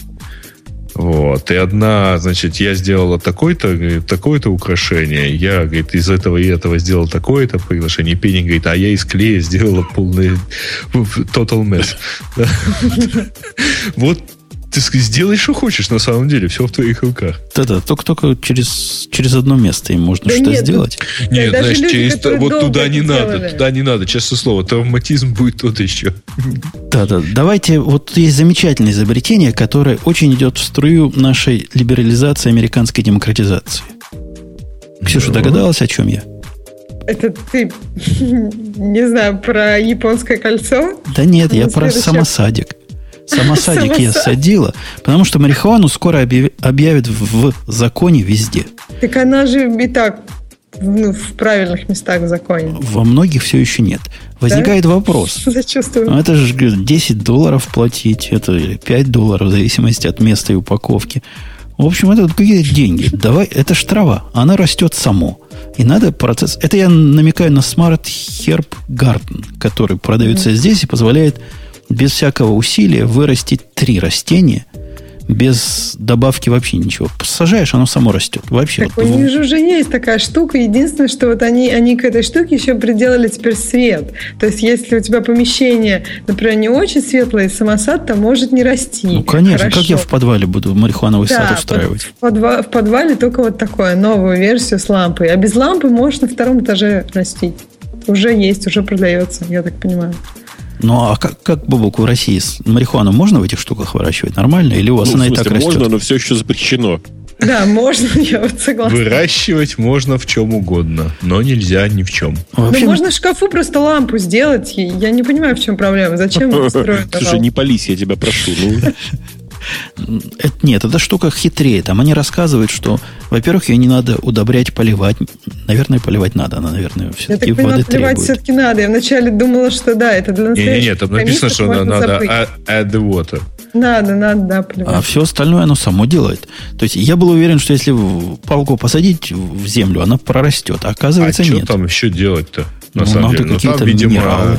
Вот. И одна, значит, я сделала такое-то, такое-то украшение. Я, говорит, из этого и этого сделал такое-то приглашение. Пенни говорит, а я из клея сделала полный total mess. Вот ты сделай, что хочешь, на самом деле, все в твоих руках. Да-да, только-только через, через одно место им можно да что нет, сделать. Нет, да, знаешь, люди, через, вот туда не делали. надо, туда не надо, честное слово, травматизм будет тот еще. Да-да, давайте, вот есть замечательное изобретение, которое очень идет в струю нашей либерализации американской демократизации. Ксюша, да. догадалась, о чем я? Это ты, не знаю, про японское кольцо? Да нет, я про самосадик. Самосадик я садила, потому что марихуану скоро объявят в законе везде. Так она же и так ну, в правильных местах в законе. Во многих все еще нет. Возникает да? вопрос. Зачувствую. Ну, это же 10 долларов платить, это или 5 долларов, в зависимости от места и упаковки. В общем, это какие-то деньги. Давай, это ж трава. Она растет само. И надо процесс... Это я намекаю на Smart Herb Garden, который продается mm-hmm. здесь и позволяет без всякого усилия вырастить три растения без добавки вообще ничего. Посажаешь, оно само растет. Вообще. Так вот, у них же уже есть такая штука. Единственное, что вот они, они к этой штуке еще приделали теперь свет. То есть, если у тебя помещение, например, не очень светлое, самосад там может не расти. Ну, конечно. Хорошо. Как я в подвале буду марихуановый да, сад устраивать? В, подва- в подвале только вот такое, новую версию с лампой. А без лампы можешь на втором этаже растить. Уже есть, уже продается, я так понимаю. Ну, а как, как Бобок, в России марихуану можно в этих штуках выращивать? Нормально? Или у вас ну, она смысле, и так растет? Можно, но все еще запрещено. Да, можно, я вот согласна. Выращивать можно в чем угодно, но нельзя ни в чем. Вообще... Ну, можно в шкафу просто лампу сделать. Я не понимаю, в чем проблема. Зачем строить Слушай, не пались, я тебя прошу. Это, нет, эта штука хитрее. Там они рассказывают, что, во-первых, ее не надо удобрять, поливать. Наверное, поливать надо. Она, наверное, все-таки Я так воды понимаю, поливать все-таки надо. Я вначале думала, что да, это для настоящих Нет, нет, там написано, что надо add the water. Надо, надо, да, поливать. А все остальное оно само делает. То есть я был уверен, что если палку посадить в землю, она прорастет. А оказывается, а нет. А что там еще делать-то? На ну, самом надо деле. какие-то ну, видимо, минералы.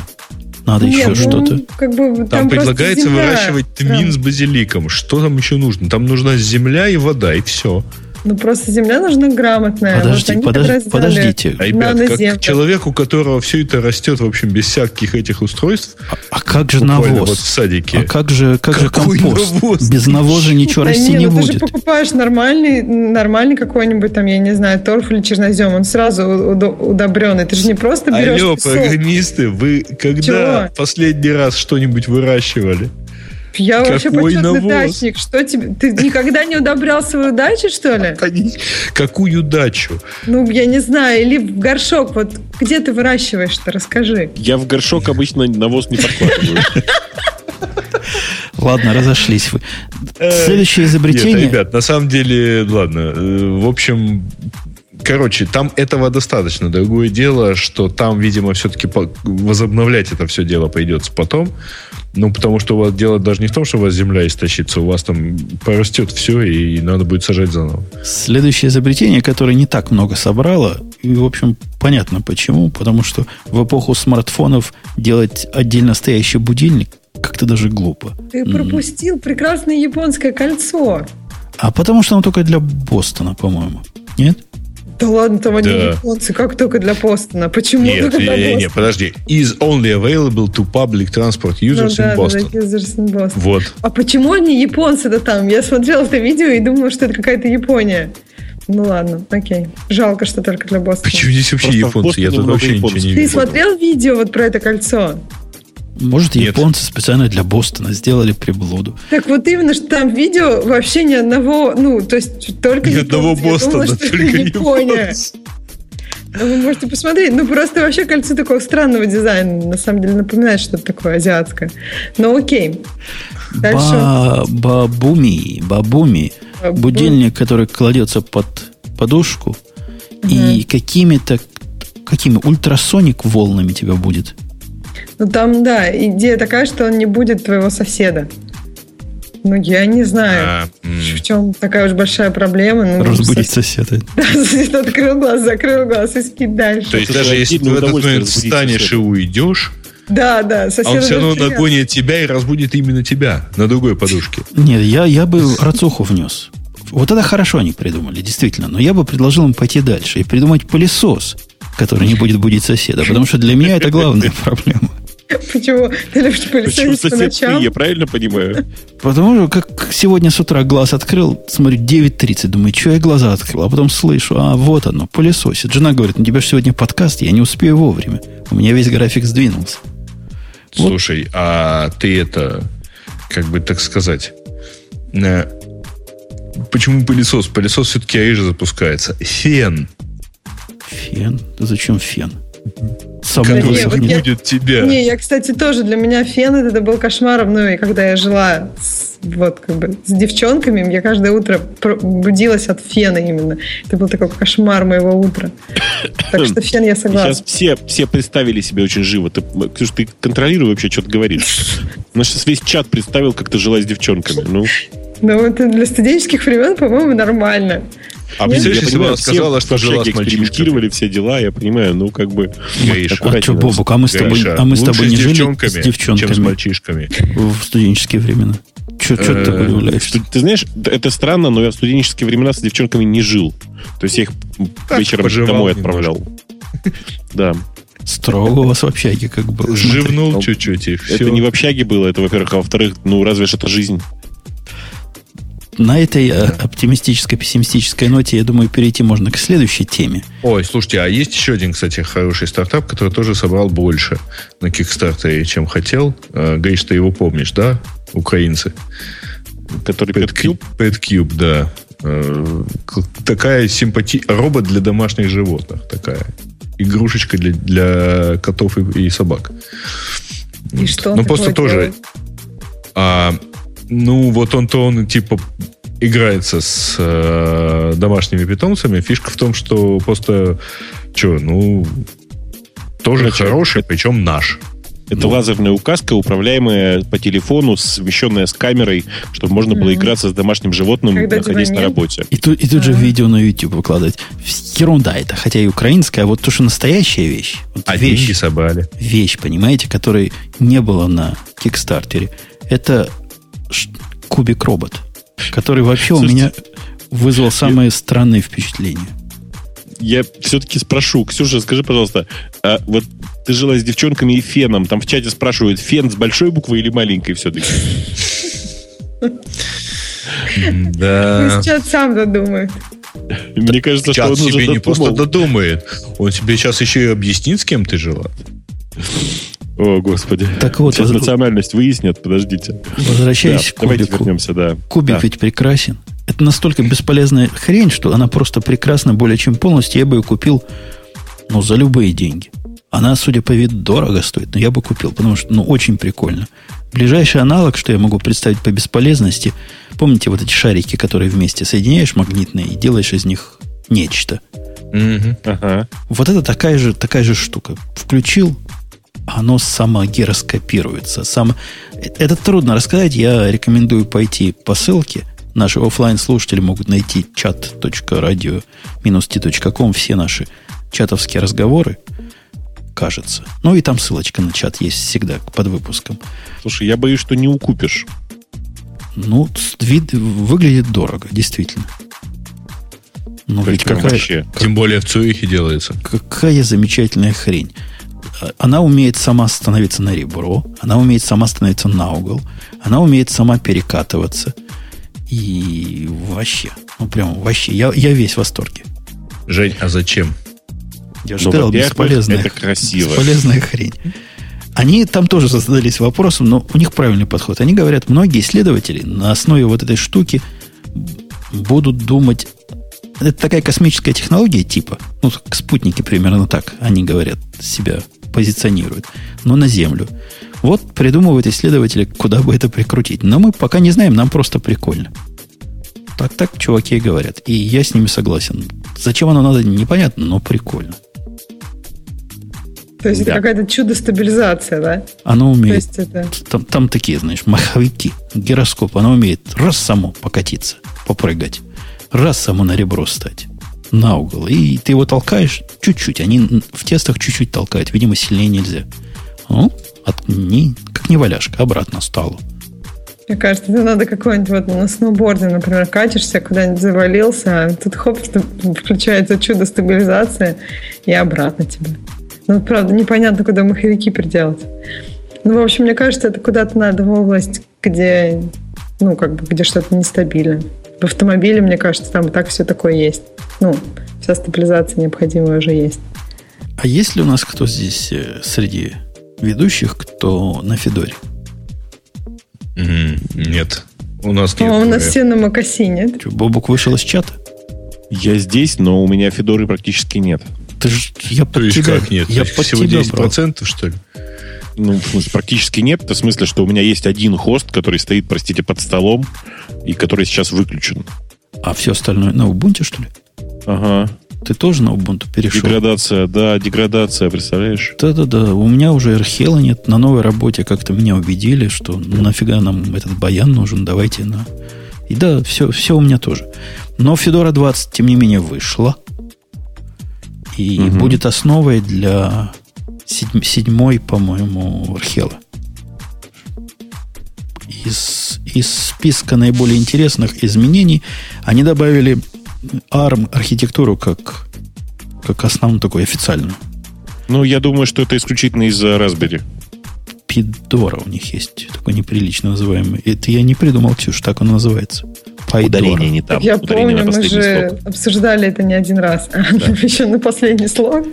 Надо Нет, еще ну, что-то. Как бы, там, там предлагается выращивать тмин да. с базиликом. Что там еще нужно? Там нужна земля и вода, и все. Ну, просто земля нужна грамотная. Подожди, вот подож, подождите. А, ребят, как человек, у которого все это растет, в общем, без всяких этих устройств. А, а как же навоз? Вот в садике. А как же, как же компост? Навоз? Без навоза ничего да расти не, не ну, будет. Ты же покупаешь нормальный, нормальный какой-нибудь там, я не знаю, торф или чернозем. Он сразу удобренный. Ты же не просто берешь Алло, песок. программисты, вы когда Чего? последний раз что-нибудь выращивали? Я Какой вообще почетный навоз? дачник. Что тебе? Ты никогда не удобрял свою дачу, что ли? Какую дачу? Ну, я не знаю. Или в горшок. Вот где ты выращиваешь-то? Расскажи. Я в горшок обычно навоз не подкладываю. Ладно, разошлись вы. Э, Следующее изобретение. Нет, ребят, на самом деле, ладно. Э, в общем, Короче, там этого достаточно. Другое дело, что там, видимо, все-таки возобновлять это все дело придется потом. Ну, потому что у вас дело даже не в том, что у вас земля истощится, у вас там порастет все, и надо будет сажать заново. Следующее изобретение, которое не так много собрало, и, в общем, понятно почему, потому что в эпоху смартфонов делать отдельно стоящий будильник как-то даже глупо. Ты пропустил mm. прекрасное японское кольцо. А потому что оно только для Бостона, по-моему. Нет? Да ладно, там они да. японцы, как только для Бостона. Почему нет, только для Бостона? Нет, подожди. Is only available to public transport users ну, да, in Boston. Да, users in Boston. Вот. А почему они японцы-то там? Я смотрела это видео и думала, что это какая-то Япония. Ну ладно, окей. Жалко, что только для Бостона. Почему здесь вообще Просто японцы? Я тут вообще ничего не видел. Ты смотрел видео вот про это кольцо? Может, Нет. японцы специально для Бостона сделали приблуду. Так вот именно, что там видео вообще ни одного, ну, то есть только Ни одного Бостона, думала, только Япония. Ну, вы можете посмотреть. Ну, просто вообще кольцо такого странного дизайна. На самом деле напоминает что-то такое азиатское. Но окей. Дальше. Ба бабуми. Бабуми. Бабу. Будильник, который кладется под подушку. Угу. И какими-то какими ультрасоник волнами тебя будет ну там, да, идея такая, что он не будет твоего соседа. Ну, я не знаю, А, в чем такая уж большая проблема. Ну, Разбудить сос- соседа. Да, сосед открыл глаз, закрыл глаз и спит дальше. То есть даже же если ты в этот момент встанешь соседа. и уйдешь, Да, да, сосед а он все равно приятно. нагонит тебя и разбудит именно тебя на другой подушке. Нет, я, я бы рацуху внес. Вот это хорошо они придумали, действительно. Но я бы предложил им пойти дальше и придумать пылесос, который не будет будить соседа. Потому что для меня это главная проблема. Почему? Ты любишь Почему пылесосить по ночам? ты? Я правильно понимаю? Потому что, как сегодня с утра глаз открыл, смотрю, 9.30, думаю, что я глаза открыл, а потом слышу, а вот оно, пылесосит. Жена говорит, у тебя же сегодня подкаст, я не успею вовремя. У меня весь график сдвинулся. Вот. Слушай, а ты это, как бы так сказать, э, почему пылесос? Пылесос все-таки реже запускается. Фен. Фен? Да зачем фен? Да Собой не, вот я- будет тебя. Не, я, кстати, тоже для меня фен это был кошмаром. Ну, и когда я жила с, вот, как бы, с девчонками, я каждое утро будилась от фена именно. Это был такой кошмар моего утра. Так что фен я Сейчас согласна. все, все представили себе очень живо. Ты, Ксюш, ты контролируй вообще, что ты говоришь. Сейчас весь чат представил, как ты жила с девчонками. Ну, Но это для студенческих времен, по-моему, нормально. А представляешь, если бы она сказала, что жила с экспериментировали все дела, я понимаю, ну, как бы... Гриша, А что. Бобук, а мы с тобой, а мы с тобой не с жили девчонками, с чем с девчонками мальчишками. в студенческие времена? Че ты Э, удивляешься? Что- Ты знаешь, это странно, но я в студенческие времена с девчонками не жил. То есть я их вечером домой отправлял. Да. Строго у вас в общаге как было. Живнул ну, чуть-чуть и все. Это не в общаге было, это, во-первых. А во-вторых, ну, разве ж это жизнь? На этой э, оптимистической, пессимистической ноте, я думаю, перейти можно к следующей теме. Ой, слушайте, а есть еще один, кстати, хороший стартап, который тоже собрал больше на Кикстартере, чем хотел. Э, Гриш, ты его помнишь, да? Украинцы. Который PetCube, PetCube, да. Э, Такая симпати... Робот для домашних животных. Такая. Игрушечка для, для котов и, и собак. И что Ну, просто тоже... делает? А, ну, вот он-то он, типа, играется с э, домашними питомцами. Фишка в том, что просто... Что, ну... Тоже Короче, хороший, причем наш. Это лазерная указка, управляемая по телефону, совмещенная с камерой, чтобы можно было Мгм. играться с домашним животным, Когда находясь на работе. И тут, и тут же видео на YouTube выкладывать. Ерунда это, хотя и украинская, а вот то, что настоящая вещь. Вот А вещь, деньги собрали. вещь, понимаете, которой не было на Кикстартере. Это кубик-робот, который вообще у Слушайте, меня вызвал самые странные впечатления. Я все-таки спрошу, Ксюша, скажи, пожалуйста, а вот ты жила с девчонками и феном, там в чате спрашивают, фен с большой буквы или маленькой все-таки? Да. Чат сам додумает. Мне кажется, что он уже себе не просто додумает. Он тебе сейчас еще и объяснит, с кем ты жила. О, господи. Так вот, Сейчас воз- национальность выяснят, подождите. возвращаясь Да, к давайте кубику. вернемся, да. Кубик Да. ведь прекрасен. Это настолько бесполезная хрень, что она просто прекрасна более чем полностью. Я бы ее купил, ну, за любые деньги. Она, судя по виду, дорого стоит, но я бы купил, потому что, ну, очень прикольно. Ближайший аналог, что я могу представить по бесполезности, помните вот эти шарики, которые вместе соединяешь магнитные и делаешь из них нечто. Мгм. Ага. Вот это такая же, такая же штука. Включил, оно само гироскопируется. Само... Это это трудно рассказать. Я рекомендую пойти по ссылке. Наши оффлайн слушатели могут найти chat.radio-t.com все наши чатовские разговоры, кажется. Ну и там ссылочка на чат есть всегда под выпуском. Слушай, я боюсь, что не укупишь. Ну, вид выглядит дорого, действительно. Ну, ведь какая, вообще. Тем более в Цюрихе делается. Какая замечательная хрень. Она умеет сама становиться на ребро, она умеет сама становиться на угол, она умеет сама перекатываться. И вообще, ну прям вообще, я, я весь в восторге. Жень, а зачем? Я же Ну, сказал, бесполезная, это красиво. бесполезная хрень. Они там тоже задались вопросом, но у них правильный подход. Они говорят, многие исследователи на основе вот этой штуки будут думать... Это такая космическая технология типа, ну, спутники примерно так, они говорят, себя позиционируют, но на Землю. Вот придумывают исследователи, куда бы это прикрутить. Но мы пока не знаем, нам просто прикольно. Так, так чуваки и говорят. И я с ними согласен. Зачем оно надо, непонятно, но прикольно. То есть Да. это какая-то чудо-стабилизация, да? Оно То умеет... есть это... Там, там такие, знаешь, маховики, гироскоп. Оно умеет раз само покатиться, попрыгать, раз само на ребро стать, на угол. И ты его толкаешь чуть-чуть. Они в тестах чуть-чуть толкают. Видимо, сильнее нельзя. Ну, от, не, как не валяшка, обратно стало. Мне кажется, это надо какой-нибудь вот на сноуборде, например, катишься, куда-нибудь завалился, а тут хоп, включается чудо-стабилизация и обратно тебе. Ну, правда, непонятно, куда маховики приделать. Ну, в общем, мне кажется, это куда-то надо в область, где, ну, как бы, где что-то нестабильно. В автомобиле, мне кажется, там и так все такое есть. Ну, вся стабилизация необходимая уже есть. А есть ли у нас кто здесь э, среди ведущих, кто на Федоре? М, Нет. У нас нет. По-моему, у нас все на Макаси, нет? Что, Бобук вышел из чата? Я здесь, но у меня Федоры практически нет. Ты ж, я То есть тебя, как нет? я под всего тебя 10%, что ли? Ну, в смысле, практически нет. Это в смысле, что у меня есть один хост, который стоит, простите, под столом, и который сейчас выключен. А все остальное на Ubuntu, что ли? Ага. Ты тоже на Ubuntu перешел? Деградация, да, деградация, представляешь? Да-да-да, у меня уже Эрхела нет. На новой работе как-то меня убедили, что нафига нам этот баян нужен, давайте на... И да, все, все у меня тоже. Но Федора 20, тем не менее, вышла. И Мгм. будет основой для седь- седьмой, по-моему, Архела. Из, из списка наиболее интересных изменений они добавили ARM архитектуру как, как основную такую официальную. Ну, я думаю, что это исключительно из-за Raspberry. Пидора у них есть, такой неприлично называемый. Это я не придумал, Ксюш, так он называется. Пайдора. Ударение не там. я ударение помню, мы же слог. обсуждали это не один раз. А еще на последний слог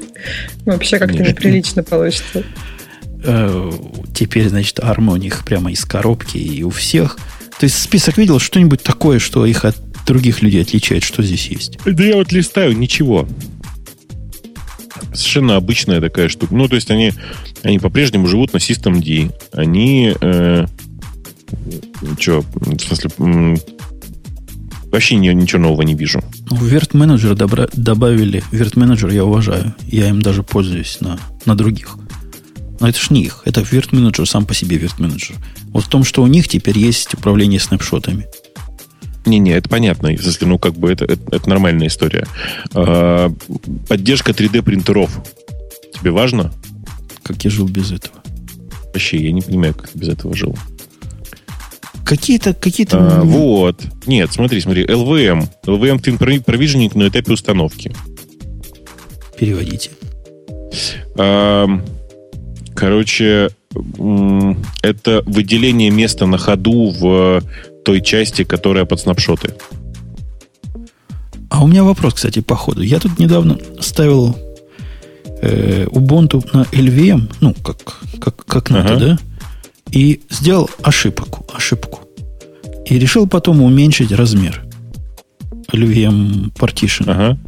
вообще как-то Нет. неприлично получится. Э, Теперь, значит, арма у них прямо из коробки и у всех. То есть список видел что-нибудь такое, что их от других людей отличает, что здесь есть? Да я вот листаю, ничего. Совершенно обычная такая штука. Ну, то есть они, они по-прежнему живут на System D. Они... Э, что, в смысле... вообще ни- ничего нового не вижу. В Вирт менеджер добавили. Вирт менеджер я уважаю. Я им даже пользуюсь на, на других. Но это ж не их. Это Вирт менеджер сам по себе Вирт менеджер. Вот в том, что у них теперь есть управление снапшотами. Не-не, это понятно. Если, ну, как бы это, это, это нормальная история. А, поддержка 3D принтеров. Тебе важно? Как я жил без этого. Вообще, я не понимаю, как ты без этого жил. Какие-то, какие-то... А, вот. Нет, смотри, смотри. LVM. LVM Twin Provisioning на этапе установки. Переводите. Ам, Короче, это выделение места на ходу в той части, которая под снапшоты. А у меня вопрос, кстати, по ходу. Я тут недавно ставил э, Ubuntu на LVM, ну, как, как, как надо, Ага. да? И сделал ошибку, ошибку. И решил потом уменьшить размер LVM partition. Ага.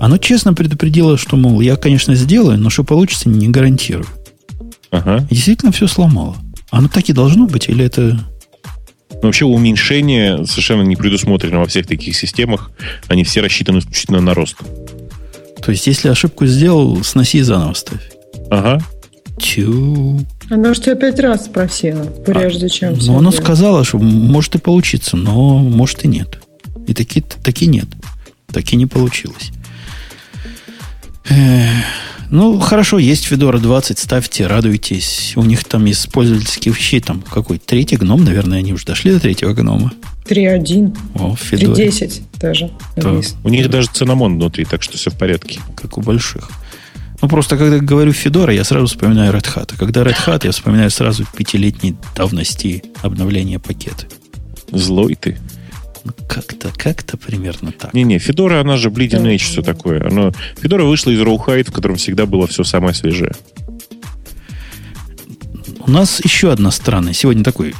Оно честно предупредило, что, мол, я, конечно, сделаю, но что получится, не гарантирую. Ага. И действительно все сломало. Оно так и должно быть, или это... Но вообще уменьшение совершенно не предусмотрено во всех таких системах. Они все рассчитаны исключительно на рост. То есть, если ошибку сделал, сноси и заново ставь. Ага. Тю. Она же тебя пять раз спросила, прежде чем... всё Ну, оно делать. сказала, что может и получиться, но может и нет. И таки, таки нет. Таки не получилось. Эх, Ну, хорошо, есть Fedora 20, ставьте, радуйтесь. У них там из пользовательских вещей там какой третий гном, наверное, они уже дошли до третьего гнома. 3.1, О, в Fedora, 3.10 даже. Да. У них даже цинамон внутри, так что все в порядке. как у больших. Ну, просто когда говорю Fedora, я сразу вспоминаю Red Hat. А когда Red Hat, я вспоминаю сразу пятилетней давности обновления пакета. Злой ты. Ну, как-то, как-то примерно так. Не-не, Федора, она же Bleeding. Edge, все такое. Оно... Федора вышла из Rawhide, в котором всегда было все самое свежее. У нас еще одна странная. Сегодня такой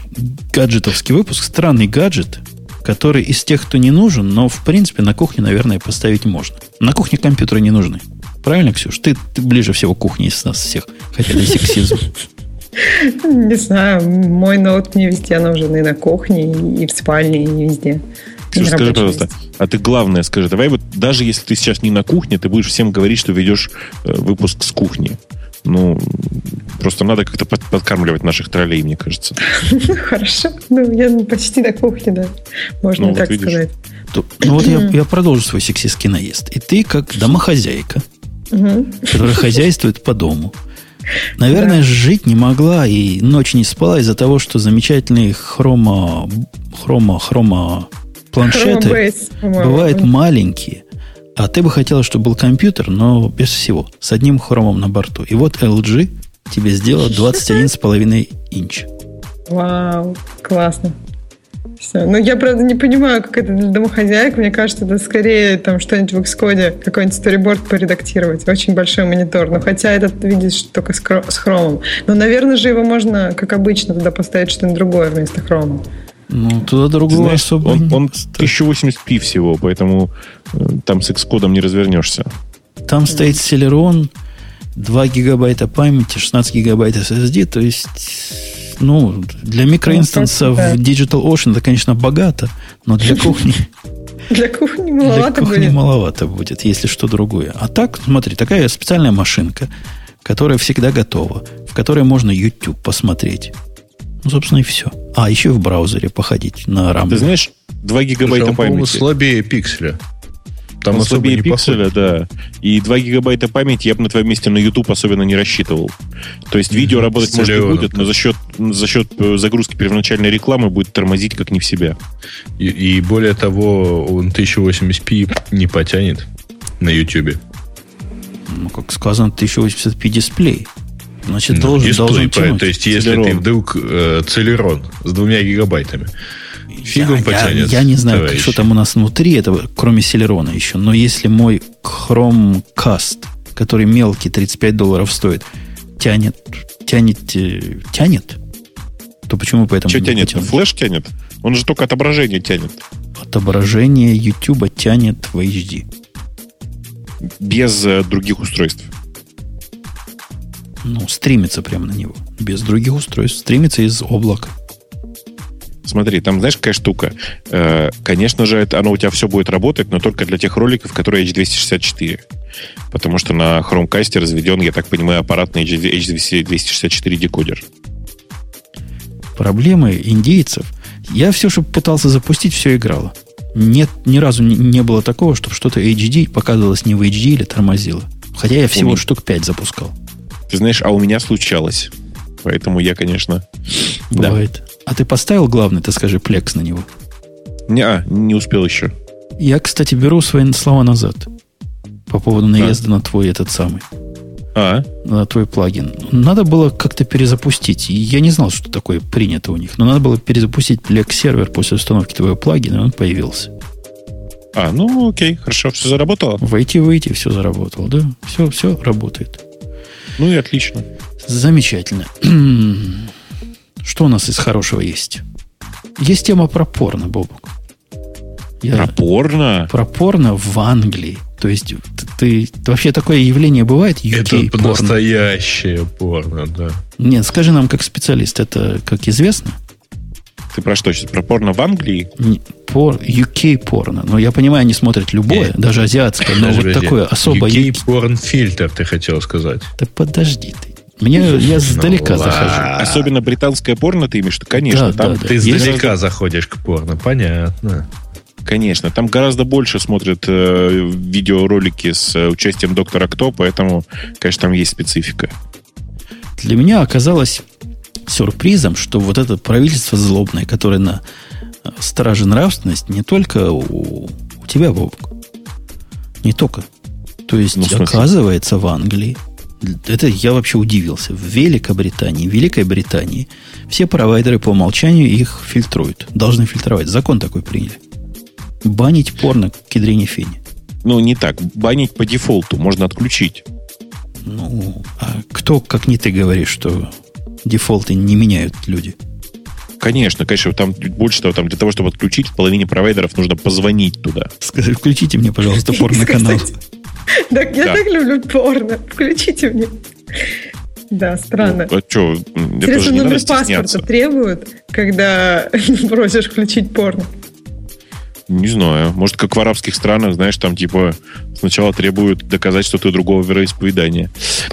гаджетовский выпуск. Странный гаджет, который из тех, кто не нужен, но, в принципе, на кухне, наверное, поставить можно. На кухне компьютеры не нужны. Правильно, Ксюш? Ты, ты ближе всего к кухне из нас всех. Хотя это сексизм. Не знаю, мой ноут мне везде нужен и на кухне, и в спальне, и везде. На скажи, пожалуйста, а ты главное скажи, давай вот даже если ты сейчас не на кухне, ты будешь всем говорить, что ведешь э, выпуск с кухни. Ну, просто надо как-то под, подкармливать наших троллей, мне кажется. Хорошо. Ну, я почти на кухне, да. Можно ну, так вот сказать. Ну вот я, я продолжу свой сексистский наезд. И ты, как домохозяйка, которая хозяйствует по дому, наверное, жить не могла и ночь не спала из-за того, что замечательные хрома, хрома, хрома планшеты бывают маленькие. А ты бы хотела, чтобы был компьютер, но без всего, с одним хромом на борту. И вот LG тебе сделал 21,5 инч. Вау, классно. Все. Ну, я, правда, не понимаю, как это для домохозяек. Мне кажется, это скорее там что-нибудь в Xcode, какой-нибудь сториборд поредактировать. Очень большой монитор. Но хотя этот видишь только с, с хромом. Но, наверное же, его можно, как обычно, туда поставить что-нибудь другое вместо хрома. Ну, туда другого знаешь, особо он, он 1080p всего, поэтому э, там с Xcode не развернешься. Там стоит Celeron, 2 гигабайта памяти, 16 гигабайт SSD, то есть ну, для микроинстанса ну, в Digital Ocean это, конечно, богато, но для кухни... Для кухни маловато для кухни будет. маловато будет, если что другое. А так, смотри, такая специальная машинка, которая всегда готова, в которой можно YouTube посмотреть. Ну, собственно, и все. А, еще в браузере походить на RAM. Ты знаешь, 2 гигабайта Слушай, памяти. слабее пикселя. Там особо не пикселя, да. И 2 гигабайта памяти я бы на твоем месте на YouTube особенно не рассчитывал. То есть видео работать может не будет, но за счет, за счет э, загрузки первоначальной рекламы будет тормозить как не в себя. И, и более того, он 1080p не потянет на YouTube. Ну, как сказано, 1080p дисплей. Значит, ну, должен, дисплей, должен тянуть. То есть, если Целерон. ты вдруг э, Целерон с двумя гигабайтами, Фигом я, потянет. Я, я не знаю, товарищи. что там у нас внутри этого, кроме Селерона еще. Но если мой Chromecast, который мелкий, 35 долларов стоит, тянет, тянет, э, тянет, то почему поэтому Что тянет? Потянуть? Флеш тянет? Он же только отображение тянет. Отображение YouTube тянет в HD. Без э, других устройств. Ну, стримится прямо на него. Без других устройств. Стримится из облака. Смотри, там знаешь, какая штука? Э, конечно же, это, оно у тебя все будет работать, но только для тех роликов, которые H264. Потому что на Chromecast разведен, я так понимаю, аппаратный H264 декодер. Проблемы индейцев. Я все, что пытался запустить, все играло. Нет, ни разу не, не было такого, чтобы что-то HD показывалось не в HD или тормозило. Хотя я всего у штук 5 запускал. Ты знаешь, а у меня случалось. Поэтому я, конечно... Бывает. Да. А ты поставил главный, ты скажи, плекс на него? Не, а, не успел еще. Я, кстати, беру свои слова назад по поводу наезда а. на твой этот самый. А? На твой плагин. Надо было как-то перезапустить. Я не знал, что такое принято у них. Но надо было перезапустить Plex сервер после установки твоего плагина, и он появился. А, ну окей, хорошо, все заработало? Войти, выйти, все заработало, да? Все, все работает. Ну и отлично. Замечательно. Что у нас из хорошего есть? Есть тема про порно, Бобок. Я... Про порно? Про порно в Англии. То есть ты, ты вообще такое явление бывает? UK это порно? настоящее порно, да. Нет, скажи нам как специалист, это как известно? Ты про что сейчас? Про порно в Англии? Не, пор, UK порно. Но я понимаю, они смотрят любое, Нет. даже азиатское, но вот такое особо... UK порн фильтр, ты хотел сказать. Да подожди ты. Мне я сдалека ну, захожу. Особенно британское порно ты имеешь, конечно. Да, там да, да. Ты издалека есть... заходишь к порно, понятно. Конечно, там гораздо больше смотрят э, видеоролики с э, участием доктора Кто, поэтому, конечно, там есть специфика. Для меня оказалось сюрпризом, что вот это правительство злобное, которое на э, страже нравственности, не только у, у тебя, Бобок, не только. То есть, ну, оказывается, в Англии это я вообще удивился. В Великобритании, Великой Британии все провайдеры по умолчанию их фильтруют. Должны фильтровать. Закон такой приняли. Банить порно к кедрине фени. Ну, не так. Банить по дефолту. Можно отключить. Ну, а кто, как не ты, говоришь, что дефолты не меняют люди? Конечно, конечно, там больше того, там для того, чтобы отключить, в половине провайдеров нужно позвонить туда. Скажи, включите мне, пожалуйста, порно-канал. Так, я так люблю порно. Включите мне. Да, странно. Ну, а что? Интересно, номер паспорта требуют, когда просишь включить порно? Не знаю. Может, как в арабских странах, знаешь, там типа сначала требуют доказать, что ты другого вероисповедания.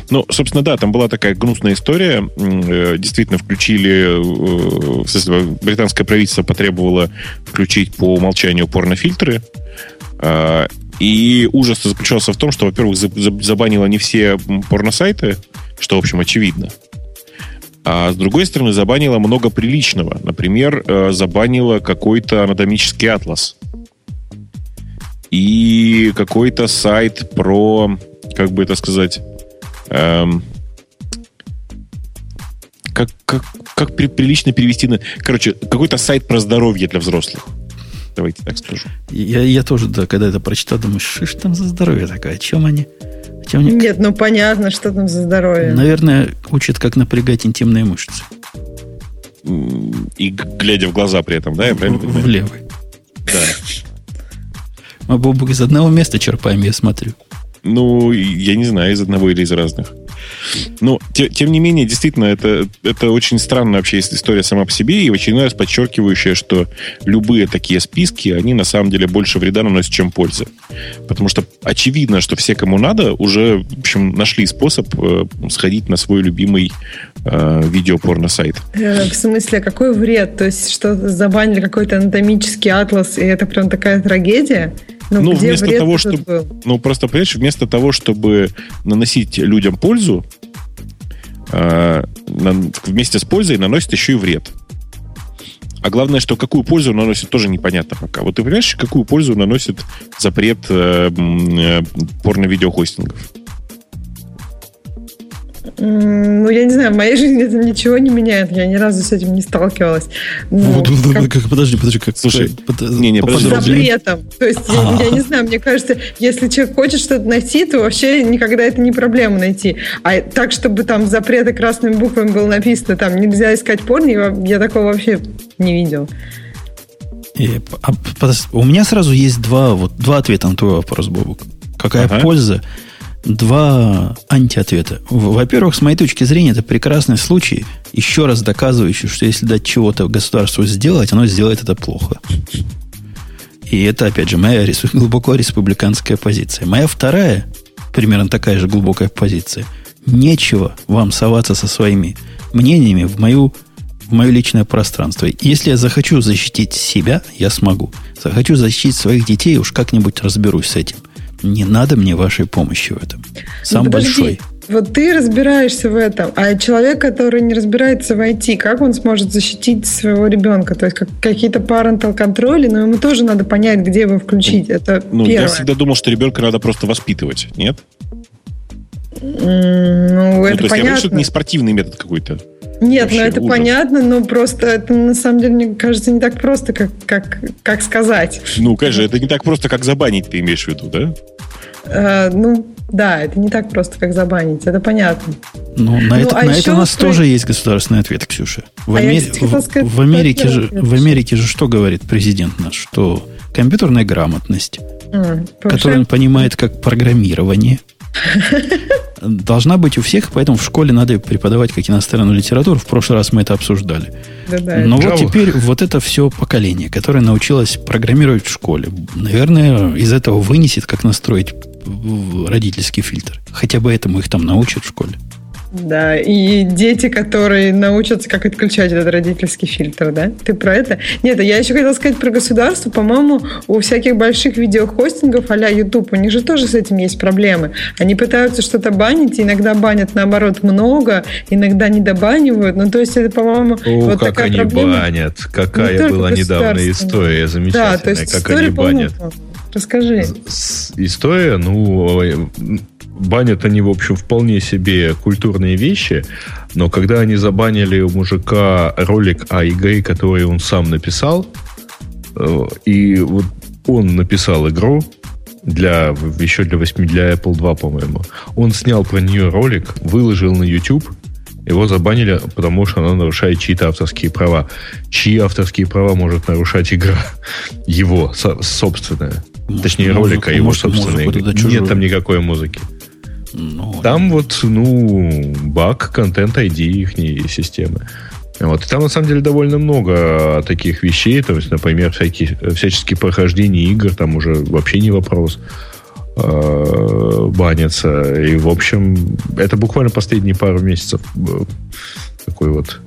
Ну, собственно, да, там была такая гнусная история. Э, действительно, включили... э, британское правительство потребовало включить по умолчанию порнофильтры. И ужас заключался в том, что, во-первых, за- за- забанило не все порносайты, что, в общем, очевидно. А с другой стороны, забанила много приличного. Например, э, забанила какой-то анатомический атлас. И какой-то сайт про, как бы это сказать, эм, как, как, как при- прилично перевести на... Короче, какой-то сайт про здоровье для взрослых. Давайте так скажу. Я, я тоже, да, когда это прочитал, думаю, что ж там за здоровье такое? О чем они? О чем они? Нет, ну понятно, что там за здоровье. Наверное, учат, как напрягать интимные мышцы. И глядя в глаза при этом, да, я правильно В, в понимаю? левый. Да. Мы Бобук из одного места черпаем, я смотрю. Ну, я не знаю, из одного или из разных. Но, те- тем не менее, действительно, это, это очень странная вообще история сама по себе, и в очередной раз подчеркивающая, что любые такие списки, они на самом деле больше вреда наносят, чем пользы. Потому что очевидно, что все, кому надо, уже, в общем, нашли способ э, сходить на свой любимый э, видеопорно-сайт. Э, В смысле, какой вред? То есть, что забанили какой-то анатомический атлас, и это прям такая трагедия? Ну, где вместо того, чтобы- был? Ну, просто, понимаешь, вместо того, чтобы наносить людям пользу, э, вместе с пользой наносит еще и вред. А главное, что какую пользу наносит, тоже непонятно пока. Вот ты понимаешь, какую пользу наносит запрет э, э, порно-видеохостингов? Ну, я не знаю, в моей жизни это ничего не меняет. Я ни разу с этим не сталкивалась. Ну, Вот, вот, как- как- подожди, подожди, как Слушай, под- не, не, подожди, запретом. То есть, я, я не знаю, мне кажется, если человек хочет что-то найти, то вообще никогда это не проблема найти. А так, чтобы там запреты красными буквами было написано, там нельзя искать порно, я, я такого вообще не видел. И, а, подожди, у меня сразу есть два, вот, два ответа на твой вопрос, Бобук. Какая Ага. польза? Два антиответа. Во-первых, с моей точки зрения, это прекрасный случай, еще раз доказывающий, что если дать чего-то государству сделать, оно сделает это плохо. И это, опять же, моя глубоко республиканская позиция. Моя вторая, примерно такая же глубокая позиция. Нечего вам соваться со своими мнениями в мою в мое личное пространство. Если я захочу защитить себя, я смогу. Захочу защитить своих детей, уж как-нибудь разберусь с этим. Не надо мне вашей помощи в этом. Сам Ну, большой. Вот ты разбираешься в этом, а человек, который не разбирается в IT, как он сможет защитить своего ребенка? То есть как, какие-то parental контроли, но ему тоже надо понять, где его включить. Это Ну, первое. я всегда думал, что ребенка надо просто воспитывать, нет? Ну, ну, это то есть, я понимаю, что это понятно. не спортивный метод какой-то. Нет, Вообще ну это ужас. понятно, но просто это на самом деле, мне кажется, не так просто, как, как, как сказать. Ну, конечно, это не так просто, как забанить, ты имеешь в виду, да? Э, ну, да, это не так просто, как забанить, это понятно. Ну, на, Ну, это, а на это у нас про- тоже есть государственный ответ, Ксюша. В, А хотела в- сказать в Америке же, в Америке же что говорит президент наш? Что компьютерная грамотность, М, которую он понимает как программирование, должна быть у всех, поэтому в школе надо преподавать как иностранную литературу. В прошлый раз мы это обсуждали. Да-да, Но Java. вот теперь вот это все поколение, которое научилось программировать в школе, наверное, из этого вынесет, как настроить в родительский фильтр. Хотя бы этому их там научат в школе. Да, и дети, которые научатся, как отключать этот родительский фильтр, да? Ты про это? Нет, а я еще хотела сказать про государство. По-моему, у всяких больших видеохостингов а-ля YouTube, у них же тоже с этим есть проблемы. Они пытаются что-то банить, и иногда банят, наоборот, много, иногда не добанивают. Ну, то есть это, по-моему, О, вот как такая они проблема. банят. Какая Не была недавно история Да, замечательная, то есть как история они банят. Расскажи. История, ну, банят они, в общем, вполне себе культурные вещи, но когда они забанили у мужика ролик о игре, который он сам написал, э, и вот он написал игру для еще для 8, для Apple 2, по-моему. Он снял про нее ролик, выложил на YouTube, его забанили, потому что она нарушает чьи-то авторские права. Чьи авторские права может нарушать игра? Его, со- собственная. Точнее, Музыку- ролика его может, собственной. музыку туда Нет чужую. там никакой музыки. Ну, Там вот, ну, баг, контент ID их системы. Вот. И там, на самом деле, довольно много таких вещей. То есть, например, всякие, всяческие прохождения игр, там уже вообще не вопрос э, банятся. И, в общем, это буквально последние пару месяцев э, такой вот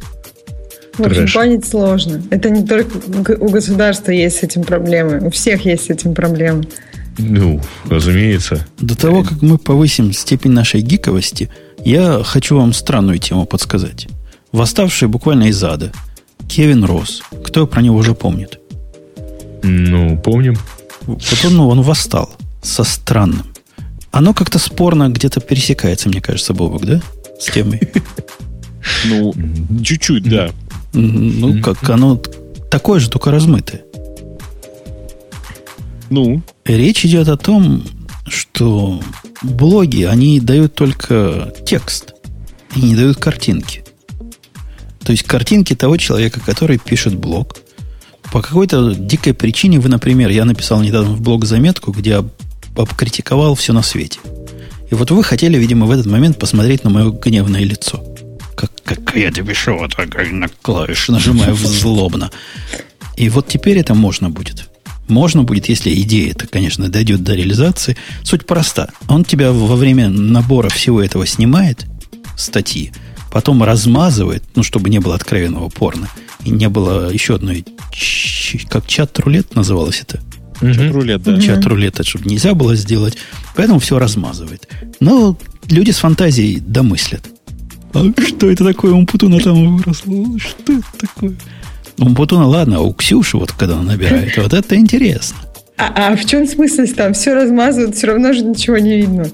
в общем, банить сложно. Это не только у государства есть с этим проблемы. У всех есть с этим проблемы. Ну, разумеется. До того, как мы повысим степень нашей гиковости, я хочу вам странную тему подсказать. Восставший буквально из ада. Кевин Росс. Кто про него уже помнит? Ну, помним. Вот он, ну, он восстал со странным. Оно как-то спорно где-то пересекается, мне кажется, Бобок, да? С темой. Ну, чуть-чуть, да. Ну, как оно такое же, только размытое. Ну? Речь идет о том, что блоги, они дают только текст и не дают картинки. То есть картинки того человека, который пишет блог. По какой-то дикой причине вы, например, я написал недавно в блог заметку, где об, обкритиковал все на свете. И вот вы хотели, видимо, в этот момент посмотреть на мое гневное лицо. Как, как я тебе пишу, вот так на клавиши нажимаю злобно. И вот теперь это можно будет. Можно будет, если идея это, конечно, дойдет до реализации. Суть проста. Он тебя во время набора всего этого снимает, статьи, потом размазывает, ну, чтобы не было откровенного порно, и не было еще одной, как чат-рулет называлось это? Чат-рулет, да. Чат-рулет, чтобы нельзя было сделать. Поэтому все размазывает. Но люди с фантазией домыслят. А что это такое? Умпутуна там выросла. Что это такое? Умпутуна, ладно, а у Ксюши, вот когда она набирает, вот это интересно. А, а в чем смысл там? Все размазывают, все равно же ничего не видно.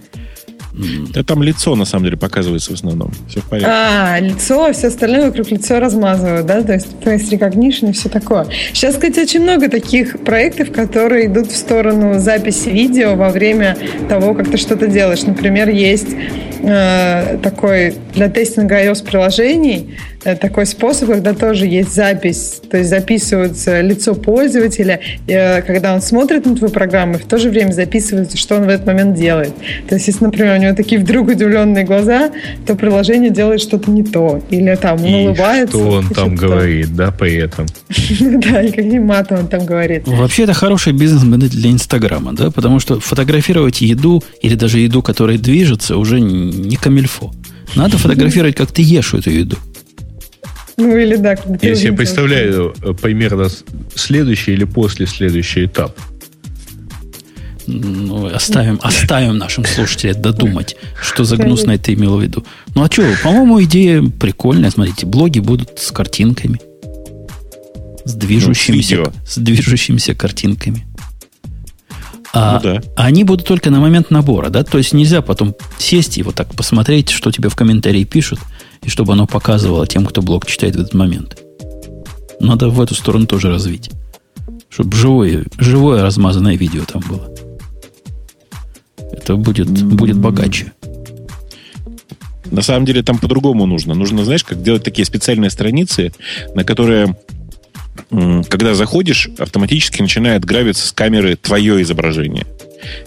Да там лицо, на самом деле, показывается в основном. Все в порядке. А, лицо, а все остальное вокруг лица размазывают, да? То есть face recognition и все такое. Сейчас, кстати, очень много таких проектов, которые идут в сторону записи видео во время того, как ты что-то делаешь. Например, есть э, такой для тестинга iOS-приложений такой способ, когда тоже есть запись, то есть записывается лицо пользователя, э, когда он смотрит на твою программу, и в то же время записывается, что он в этот момент делает. То есть, если, например, у него такие вдруг удивленные глаза, то приложение делает что-то не то. Или там он и улыбается. что он там говорит, да, при этом. Да, и каким матом он там говорит. Вообще, это хороший бизнес-модель для Инстаграма, да, потому что фотографировать еду или даже еду, которая движется, уже не камильфо. Надо фотографировать, как ты ешь эту еду. Ну или да. Я себе представляю э, примерно следующий или после следующий этап. Ну, оставим, оставим нашим слушателям додумать, что за гнусное ты имел в виду. Ну, а что, по-моему, идея прикольная. Смотрите, блоги будут с картинками. С движущимися, ну, с движущимися картинками. А ну, да. они будут только на момент набора, да? То есть нельзя потом сесть и вот так посмотреть, что тебе в комментарии пишут, и чтобы оно показывало тем, кто блог читает в этот момент. Надо в эту сторону тоже развить. Чтобы живое, живое размазанное видео там было. Это будет, будет богаче. На самом деле там по-другому нужно. Нужно, знаешь, как делать такие специальные страницы, на которые, когда заходишь, автоматически начинает гравиться с камеры твое изображение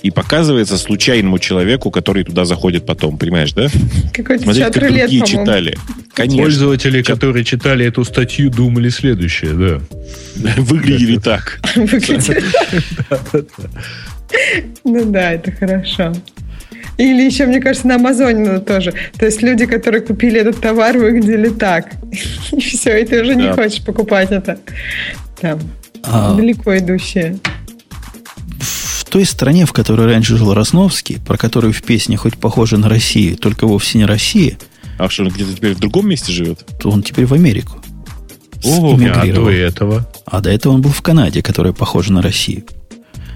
и показывается случайному человеку, который туда заходит потом, понимаешь, да? Какой-то Смотрите, как другие лет, читали. Конечно. Пользователи, Чат... которые читали эту статью, думали следующее, да. Выглядели так. Ну да, это хорошо. Или еще, мне кажется, на Амазоне надо тоже. То есть люди, которые купили этот товар, выглядели так. И все, и ты уже не хочешь покупать это. Там. А. Далеко идущее той стране, в которой раньше жил Росновский, про которую в песне хоть похоже на Россию, только вовсе не Россия. А что, он где-то теперь в другом месте живет? То он теперь в Америку. О, а до этого? А до этого он был в Канаде, которая похожа на Россию.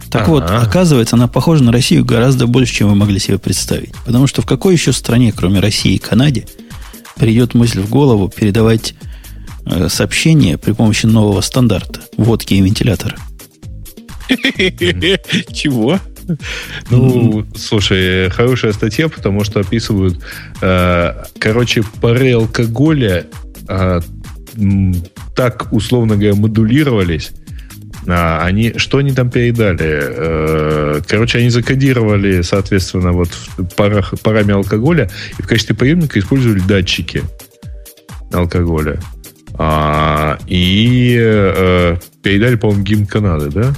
Так ага. вот, оказывается, она похожа на Россию гораздо больше, чем вы могли себе представить. Потому что в какой еще стране, кроме России и Канаде, придет мысль в голову передавать э, сообщение при помощи нового стандарта водки и вентилятора? Чего? Ну, слушай, хорошая статья, потому что описывают, э, короче, пары алкоголя э, так, условно говоря, модулировались, а, они, что они там передали? Э, короче, они закодировали, соответственно, вот парах, парами алкоголя и в качестве приемника использовали датчики алкоголя. А, и э, передали, по-моему, гимн Канады, да?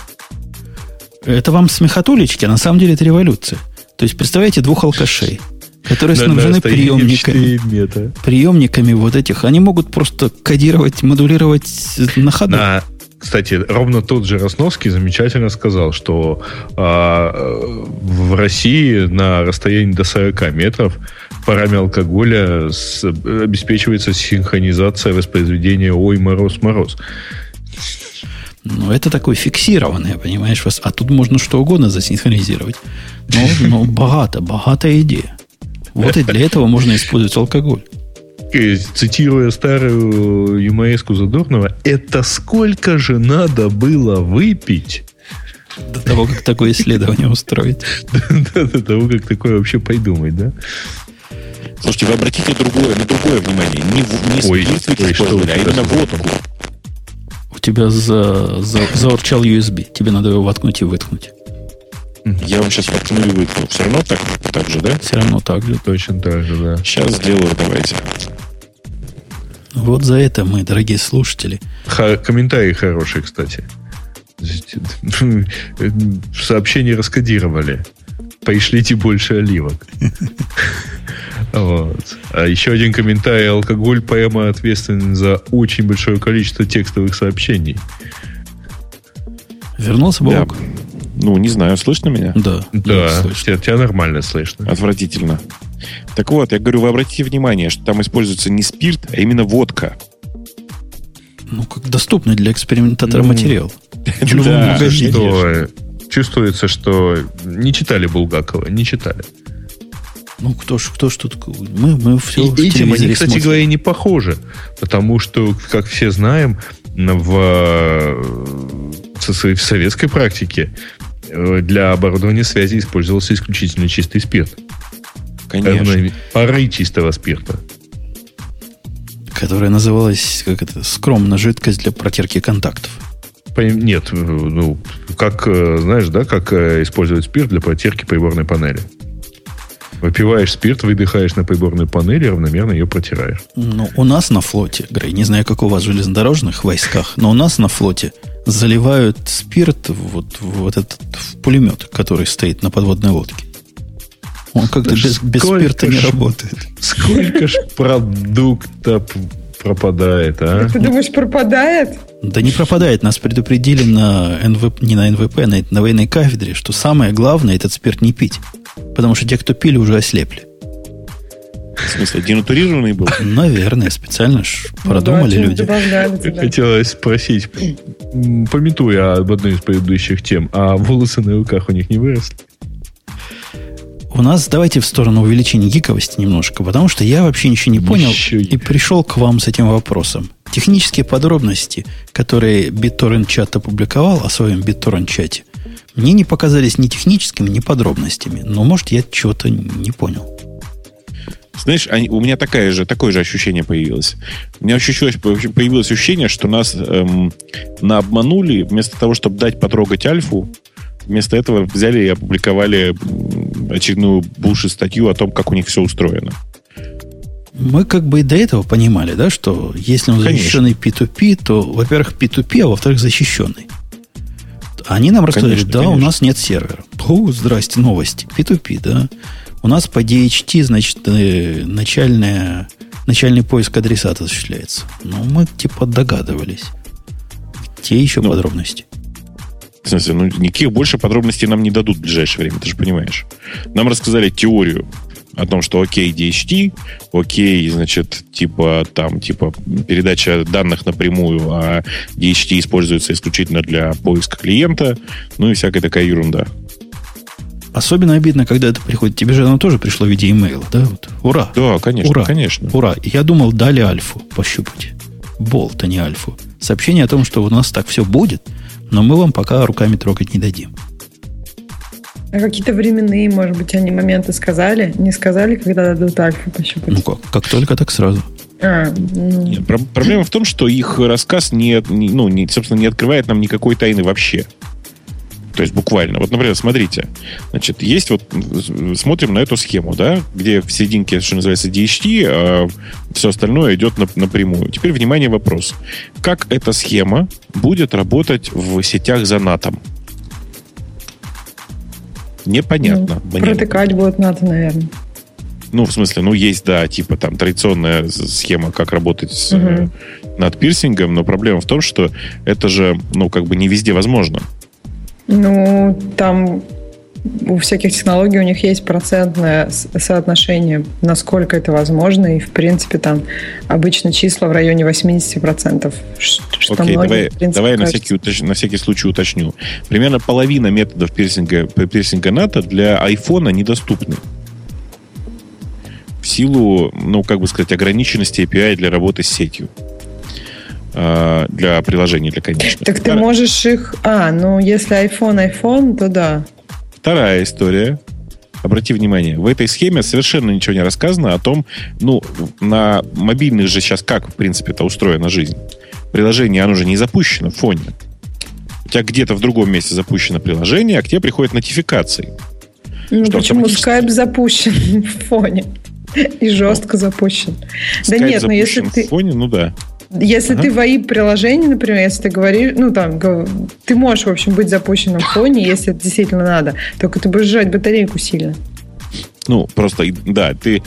Это вам смехотулечки, а на самом деле это революция. То есть, представляете, двух алкашей, которые На- на снабжены приемниками. 4 метра. Приемниками вот этих. Они могут просто кодировать, модулировать на ходу. На, кстати, ровно тот же Росновский замечательно сказал, что э, в России на расстоянии до 40 метров парами алкоголя с- обеспечивается синхронизация воспроизведения «Ой, мороз, мороз». Ну, это такой фиксированный, понимаешь, вас. А тут можно что угодно засинхронизировать. Но, но богато, богатая идея. Вот и для этого можно использовать алкоголь. Э, Цитируя старую юмореску Задорнова, это сколько же надо было выпить До того, как такое исследование устроить. до того, как такое вообще придумать, да? Слушайте, вы обратите другое, на другое внимание. Не, не Ой, спирт ой, что а именно водку. У тебя за, за- заурчал USB. Тебе надо его воткнуть и выткнуть. Я вам сейчас воткну и выткну. Все равно так, так же, да? Все равно так же. Точно так же, да. Сейчас сделаю, давайте. Вот за это мы, дорогие слушатели, Ха- комментарии хорошие, кстати. Сообщение раскодировали. Пришлите больше оливок. Вот. А еще один комментарий. Алкоголь прямо ответственен за очень большое количество текстовых сообщений. вернулся. Бог? Ну, не знаю, слышно меня? Да. Да, слышно. тебя, тебя нормально слышно. Отвратительно. Так вот, я говорю, вы обратите внимание, что там используется не спирт, а именно водка. Ну, как доступный для экспериментатора Ну, материал. Да. Что чувствуется, что не читали Булгакова, не читали. Ну, кто ж, кто ж тут... Мы, мы все И этим они, кстати говоря, не похожи. Потому что, как все знаем, в, со- в советской практике э, для оборудования связи использовался исключительно чистый спирт. Конечно. Пары чистого спирта. Которая называлась, как это, скромно, жидкость для протерки контактов. Нет, э, ну, как, э, знаешь, да, как э, использовать спирт для протирки приборной панели. Выпиваешь спирт, выдыхаешь на приборную панель и равномерно ее протираешь. Ну, у нас на флоте, Грей, не знаю, как у вас в железнодорожных войсках, но у нас на флоте заливают спирт вот, в вот этот в пулемет, который стоит на подводной лодке. Он как-то Да без, без спирта не ж- работает. Сколько ж продукта пропадает, а? Ты думаешь, пропадает? Да не пропадает. Нас предупредили на НВП, не на НВП, на, на военной кафедре, что самое главное этот спирт не пить. Потому что те, кто пили, уже ослепли. В смысле, денатурированный был? Наверное, специально ж Ну продумали да, что-нибудь люди. Хотелось спросить, пометуя об одной из предыдущих тем, а волосы на руках у них не выросли? У нас давайте в сторону увеличения гиковости немножко, потому что я вообще ничего не понял Еще и пришел к вам с этим вопросом. Технические подробности, которые BitTorrent чат опубликовал о своем BitTorrent чате, мне не показались ни техническими, ни подробностями. Но, может, я чего-то не понял. Знаешь, они- у меня такая же, такое же ощущение появилось. У меня ощущалось, появилось ощущение, что нас эм, наобманули, вместо того, чтобы дать потрогать альфу, вместо этого взяли и опубликовали очередную булшит статью о том, как у них все устроено. Мы как бы и до этого понимали, да, что если он Конечно. защищенный P2P, то, во-первых, P2P, а во-вторых, защищенный. Они нам рассказали, Конечно, да, у конечно. нас нет сервера. О, здрасте, новости. P2P, да. У нас по DHT, значит, э, начальная, начальный поиск адресата осуществляется. Ну, мы типа догадывались. Те еще Ну, подробности. В смысле, ну, никаких больше подробностей нам не дадут в ближайшее время, ты же понимаешь. Нам рассказали теорию о том, что окей, DHT, окей, значит, типа там, типа передача данных напрямую, а DHT используется исключительно для поиска клиента, ну и всякая такая ерунда. Особенно обидно, когда это приходит. Тебе же оно тоже пришло в виде имейла, да? Вот. Ура! Да, конечно, Ура. конечно. Ура! Я думал, дали альфу пощупать. Болт, а не альфу. Сообщение о том, что у нас так все будет, но мы вам пока руками трогать не дадим. А какие-то временные, может быть, они моменты сказали? Не сказали, когда дадут альфу пощупать? Ну как? Как только, так сразу. А, ну, Нет, про- проблема в том, что их рассказ не, не- ну, не, собственно, не открывает нам никакой тайны вообще. То есть буквально. Вот, например, смотрите. Значит, есть вот, смотрим на эту схему, да, где в серединке, что называется, DHT, а все остальное идет на, напрямую. Теперь, внимание, вопрос. Как эта схема будет работать в сетях за НАТО? Непонятно. Ну, протыкать будет надо, наверное. Ну, в смысле, ну, есть, да, типа там традиционная схема, как работать с, угу. над пирсингом, но проблема в том, что это же, ну, как бы не везде возможно. Ну, там у всяких технологий у них есть процентное соотношение, насколько это возможно, и, в принципе, там обычно числа в районе 80%. Что Окей, давай, принципе, давай на, всякий, уточ... на всякий случай уточню. Примерно половина методов пирсинга, пирсинга НАТО для айфона недоступны. В силу, ну, как бы сказать, ограниченности API для работы с сетью. А, для приложений, для конечных. Так ты можешь их... А, ну, если iPhone, iPhone, то да. Вторая история. Обрати внимание, в этой схеме совершенно ничего не рассказано о том, ну, на мобильных же сейчас как, в принципе, это устроена жизнь. Приложение, оно же не запущено в фоне. У тебя где-то в другом месте запущено приложение, а к тебе приходят нотификации. Ну, почему автоматически... Skype запущен в фоне? И жестко запущен. Skype да нет, но если ты... в фоне, ну да. Если ага. ты в AI-приложении, например, если ты говоришь, ну там, ты можешь, в общем, быть запущенным в фоне, если это действительно надо, только ты будешь жать батарейку сильно. Ну, просто, да, ты...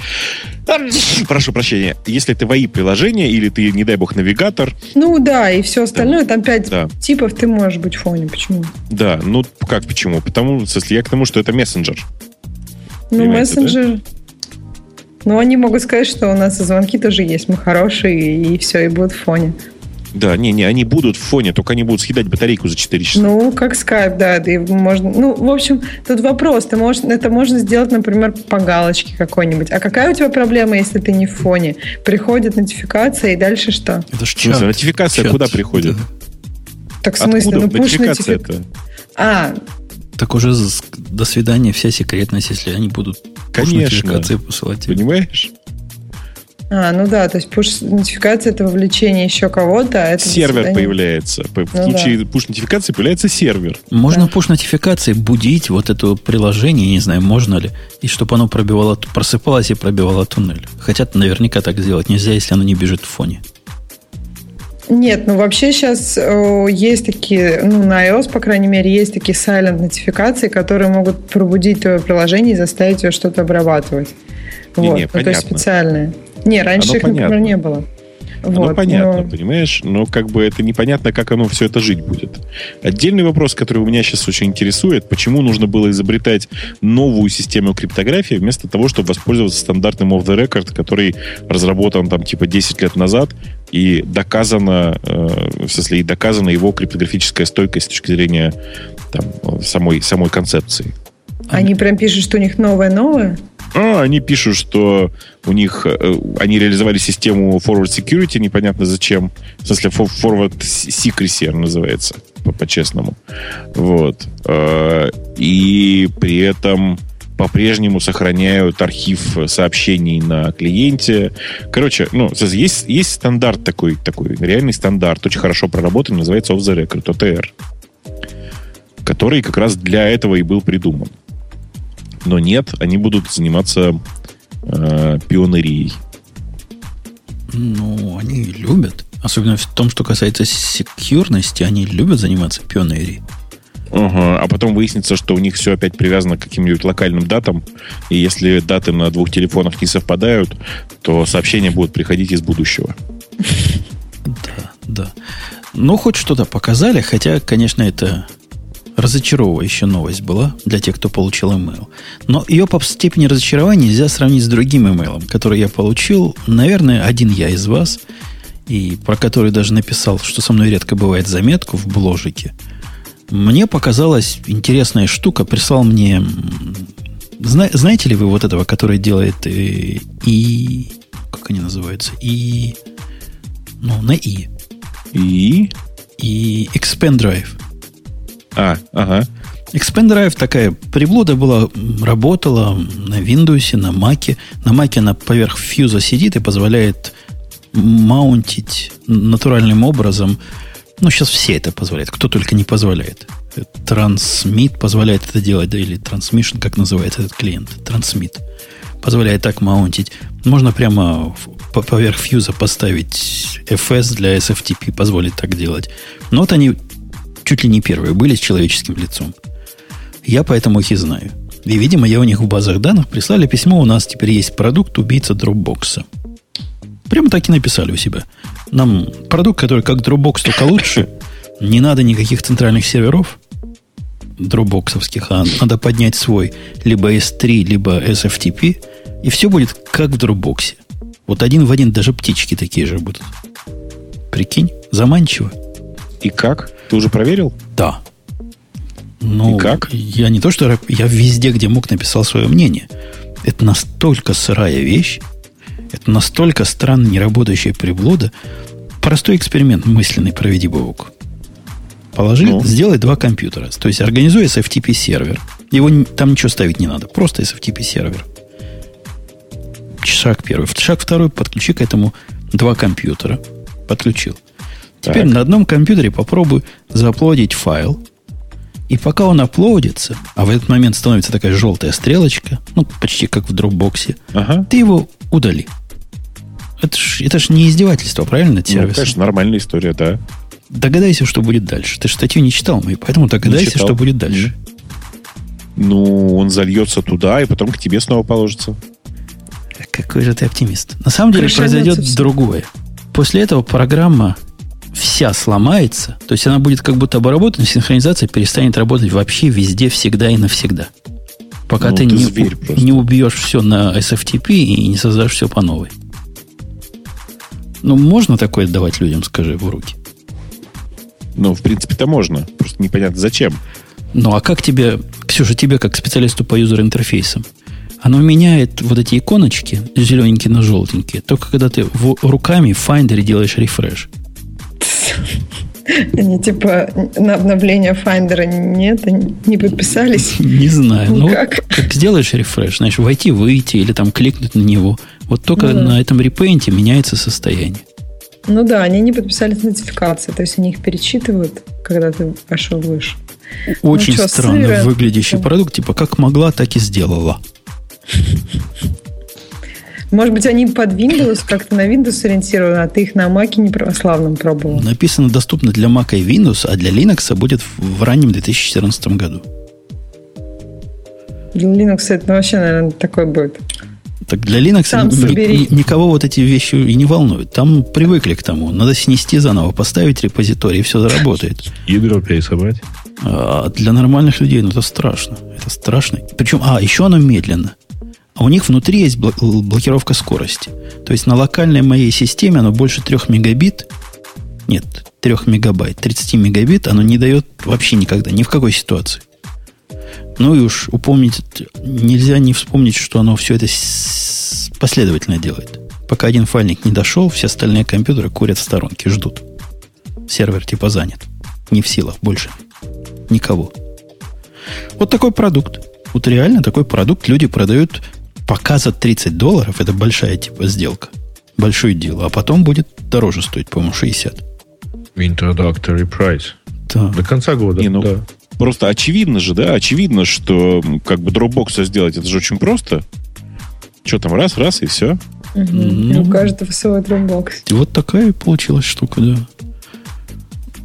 Прошу прощения. Если ты в AI-приложение или ты, не дай бог, навигатор... Ну да, и все остальное, да. там пять да. типов ты можешь быть в фоне. Почему? Да, ну как почему? Потому, если я к тому, что это мессенджер. Ну, Понимаете, мессенджер... Да? Ну, они могут сказать, что у нас и звонки тоже есть, мы хорошие, и все, и будут в фоне. Да, не-не, они будут в фоне, только они будут съедать батарейку за 4 часа. Ну, как скайп, да, и можно... Ну, в общем, тут вопрос. Ты можешь, это можно сделать, например, по галочке какой-нибудь. А какая у тебя проблема, если ты не в фоне? Приходит нотификация, и дальше что? Это ж чат. Нотификация чат. куда приходит? Да. Так в смысле? Откуда? Ну, пуш нотификация нотифик... это? А, так уже до свидания вся секретность, если они будут Конечно. посылать. Понимаешь? А, ну да, то есть push-нотификация это вовлечение еще кого-то. А это сервер появляется. В ну, случае да. push-нотификации появляется сервер. Можно да. push-нотификации будить вот это приложение, не знаю, можно ли, и чтобы оно пробивало, просыпалось и пробивало туннель. Хотя наверняка так сделать нельзя, если оно не бежит в фоне. Нет, ну вообще сейчас э, есть такие, ну на iOS, по крайней мере, есть такие silent нотификации, которые могут пробудить твое приложение и заставить его что-то обрабатывать. Не, вот. не, ну, то есть специальные. Не, раньше Оно их, понятно. например, не было. Оно вот, понятно, но... понимаешь? Но как бы это непонятно, как оно все это жить будет. Отдельный вопрос, который у меня сейчас очень интересует, почему нужно было изобретать новую систему криптографии вместо того, чтобы воспользоваться стандартным off the record, который разработан там типа 10 лет назад и доказана, э, в смысле, и доказана его криптографическая стойкость с точки зрения там, самой, самой концепции. Они прям пишут, что у них новое-новое? А, они пишут, что у них э, они реализовали систему forward security, непонятно зачем. В смысле, forward secrecy она называется, по-честному. Вот. Э, и при этом по-прежнему сохраняют архив сообщений на клиенте. Короче, ну, есть, есть стандарт такой, такой, реальный стандарт, очень хорошо проработанный, называется Off the Record, OTR, который как раз для этого и был придуман. Но нет, они будут заниматься э, пионерией. Ну, они любят. Особенно в том, что касается секьюрности, они любят заниматься пионерией. Ага, а потом выяснится, что у них все опять привязано к каким-нибудь локальным датам, и если даты на двух телефонах не совпадают, то сообщения будут приходить из будущего. Да, да. Ну, хоть что-то показали, хотя, конечно, это разочаровывающая новость была для тех, кто получил email. Но ее по степени разочарования нельзя сравнить с другим email, который я получил, наверное, один я из вас, и про который даже написал, что со мной редко бывает заметку в бложике. Мне показалась интересная штука, прислал мне... Зна, знаете ли вы вот этого, который делает и, э, и... Как они называются? И... Ну, на И. И? И Expand Drive. А, ага. Expand Drive такая приблуда была, работала на Windows, на Mac. На Mac она поверх фьюза сидит и позволяет маунтить натуральным образом. Ну, сейчас все это позволяют, кто только не позволяет. Transmit позволяет это делать, да, или Transmission, как называется этот клиент, Transmit, позволяет так маунтить. Можно прямо поверх фьюза поставить FS для SFTP, позволит так делать. Но вот они чуть ли не первые были с человеческим лицом. Я поэтому их и знаю. И, видимо, я у них в базах данных прислали письмо, у нас теперь есть продукт убийца Dropbox. Прямо так и написали у себя. Нам продукт, который как Dropbox, только лучше. Не надо никаких центральных серверов дропбоксовских, а надо поднять свой либо S3, либо SFTP, и все будет как в Dropbox. Вот один в один даже птички такие же будут. Прикинь, заманчиво. И как? Ты уже проверил? Да. Ну, И как? Я не то, что я везде, где мог, написал свое мнение. Это настолько сырая вещь, это настолько странно неработающая приблуда. Простой эксперимент мысленный проведи, Бог. Положи, Ну? сделай два компьютера. То есть организуй SFTP сервер. Его там ничего ставить не надо. Просто SFTP сервер. Шаг первый. Шаг второй. Подключи к этому два компьютера. Подключил. Теперь Так. на одном компьютере попробуй зааплодить файл. И пока он аплодится, а в этот момент становится такая желтая стрелочка, ну, почти как в дропбоксе, Ага. ты его удали. Это ж, это ж не издевательство, правильно, над Ну, сервисом? конечно, нормальная история, да. Догадайся, что будет дальше. Ты же статью не читал мою, поэтому догадайся, читал. что будет дальше. Ну, он зальется туда, и потом к тебе снова положится. Какой же ты оптимист. На самом деле Крышанется произойдет другое. После этого программа вся сломается, то есть она будет как будто обработана, синхронизация перестанет работать вообще везде, всегда и навсегда. Пока Ну, ты, ты не, не убьешь все на SFTP и не создашь все по новой. Ну, можно такое давать людям, скажи, в руки? Ну, в принципе-то можно. Просто непонятно зачем. Ну, а как тебе, Ксюша, тебе как специалисту по юзер-интерфейсам, оно меняет вот эти иконочки зелененькие на желтенькие, только когда ты в- руками в Finder делаешь рефреш. Они типа на обновление Finder нет, они не подписались. Не знаю. Ну, Никак. как сделаешь рефреш, знаешь, войти, выйти или там кликнуть на него. Вот только Ну да. на этом репейнте меняется состояние. Ну да, они не подписались нотификации, то есть они их перечитывают, когда ты пошел выше. Очень Ну чё, странно сыро. выглядящий продукт, типа как могла, так и сделала. Может быть, они под Windows как-то на Windows ориентированы, а ты их на Mac не православном пробовал. Написано доступно для Mac и Windows, а для Linux будет в, раннем 2014 году. Для Linux это ну, вообще, наверное, такой будет. Так для Linux Сам ни- ни- собери. ни- никого вот эти вещи и не волнуют. Там привыкли к тому. Надо снести заново, поставить репозиторий, и все заработает. Ядро пересобрать. А для нормальных людей ну, это страшно. Это страшно. Причем, а, еще оно медленно. А у них внутри есть бл- блокировка скорости. То есть на локальной моей системе оно больше 3 мегабит. Нет, 3 мегабайт. 30 мегабит оно не дает вообще никогда, ни в какой ситуации. Ну и уж упомнить, нельзя не вспомнить, что оно все это последовательно делает. Пока один файлик не дошел, все остальные компьютеры курят в сторонке, ждут. Сервер типа занят. Не в силах больше. Никого. Вот такой продукт. Вот реально такой продукт люди продают пока за 30 долларов. Это большая типа сделка. Большое дело. А потом будет дороже стоить, по-моему, 60. Introductory price. Да. До конца года. Не, ну, да. Просто очевидно же, да, очевидно, что как бы Dropbox сделать, это же очень просто. Что там, раз, раз, и все. И Ну. У каждого свой. И вот такая получилась штука, да.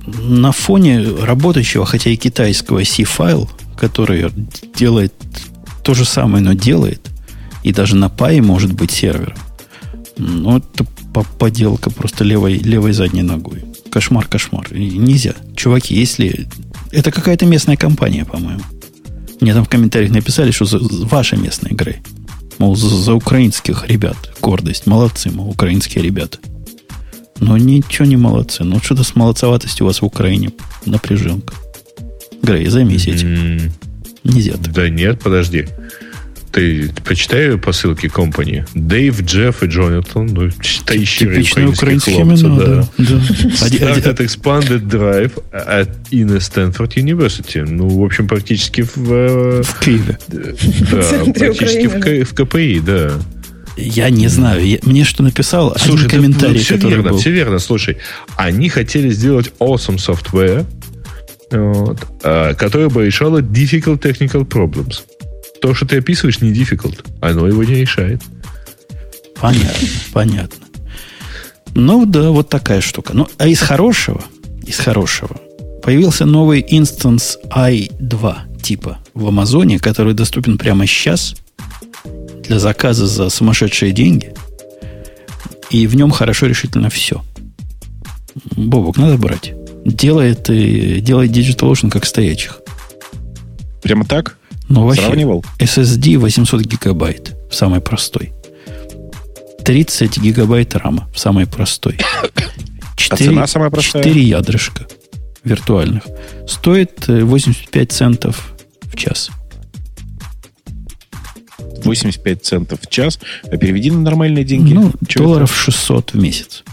На фоне работающего, хотя и китайского C-файл, который делает то же самое, но делает, и даже на Pi может быть сервер. Ну, это по- поделка просто левой, левой задней ногой. Кошмар, кошмар. И нельзя. Чуваки, если... Это какая-то местная компания, по-моему. Мне там в комментариях написали, что за, за ваша местная игра. Мол, за, за украинских ребят. Гордость. Молодцы, мол, украинские ребята. Но ничего не молодцы. Ну, что-то с молодцеватостью у вас в Украине напряженка. Грей, займись этим. М, Нельзя так. Да нет, подожди. Ты почитай по ссылке компании. Дэйв, Джефф и Джонатан. Ну, читающие Типичные украинские хлопцы, имена, да. да. да. Один- один- Started expanded drive at in Stanford University. Ну, в общем, практически в, э, в Киеве. да, практически в, в КПИ, да. Я не знаю. Я- мне что написал один Слушай, да, комментарий, ну, все который верно, был. все верно. Слушай, они хотели сделать awesome software, вот, а, которая бы решала difficult technical problems. То, что ты описываешь, не difficult. Оно его не решает. Понятно, понятно. Ну да, вот такая штука. Ну, а из хорошего, из хорошего, появился новый инстанс i2 типа в Амазоне, который доступен прямо сейчас для заказа за сумасшедшие деньги. И в нем хорошо решительно все. Бобок, надо брать. Делает, и, делает DigitalOcean как стоячих. Прямо так? Ну, вообще, Сравнивал? SSD 800 гигабайт, самый простой. 30 гигабайт рама, самый простой. 4, А цена самая простая? 4 ядрышка виртуальных. Стоит э, 85 центов в час. 85 центов в час. А переведи на нормальные деньги. Ну, Чё долларов 600 в месяц.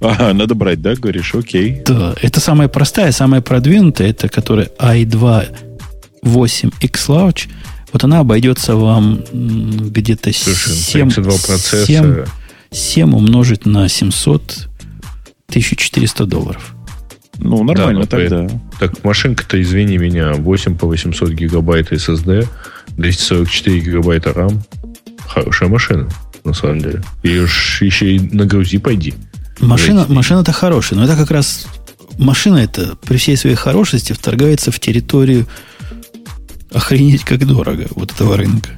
это? Ага, надо брать, да, говоришь? Окей. Да, это самая простая, самая продвинутая, это которая i2 8 X-Large. Вот она обойдется вам где-то Слушай, 7, 32 процесса. 7, 7 умножить на 700 1400 долларов. Ну, нормально Да, ну, тогда. Так, машинка-то, извини меня, 8 по 800 гигабайт SSD, 244 гигабайта RAM. Хорошая машина, на самом деле. Ее ж еще и нагрузи, пойди. Машина, машина-то хорошая, но это как раз машина это при всей своей хорошести вторгается в территорию охренеть как дорого вот этого рынка.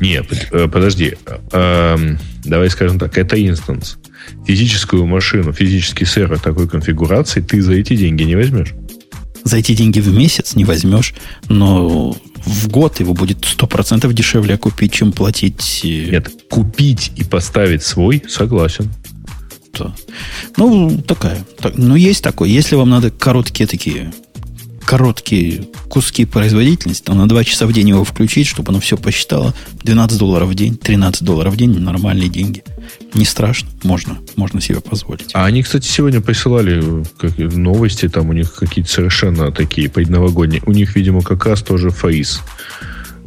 Не, под- э, подожди. Эм, давай скажем так, это инстанс. Физическую машину, физический сервер такой конфигурации ты за эти деньги не возьмешь. За эти деньги в месяц не возьмешь, но в год его будет 100% дешевле купить, чем платить... э, Нет, купить и поставить свой, согласен. Ну, такая. Так, ну, есть такое. Если вам надо короткие такие короткие куски производительности, то на 2 часа в день его включить, чтобы оно все посчитало. 12 долларов в день, 13 долларов в день, нормальные деньги. Не страшно, можно, можно себе позволить. А они, кстати, сегодня присылали э, новости, там у них какие-то совершенно такие предновогодние. У них, видимо, как раз тоже фейс.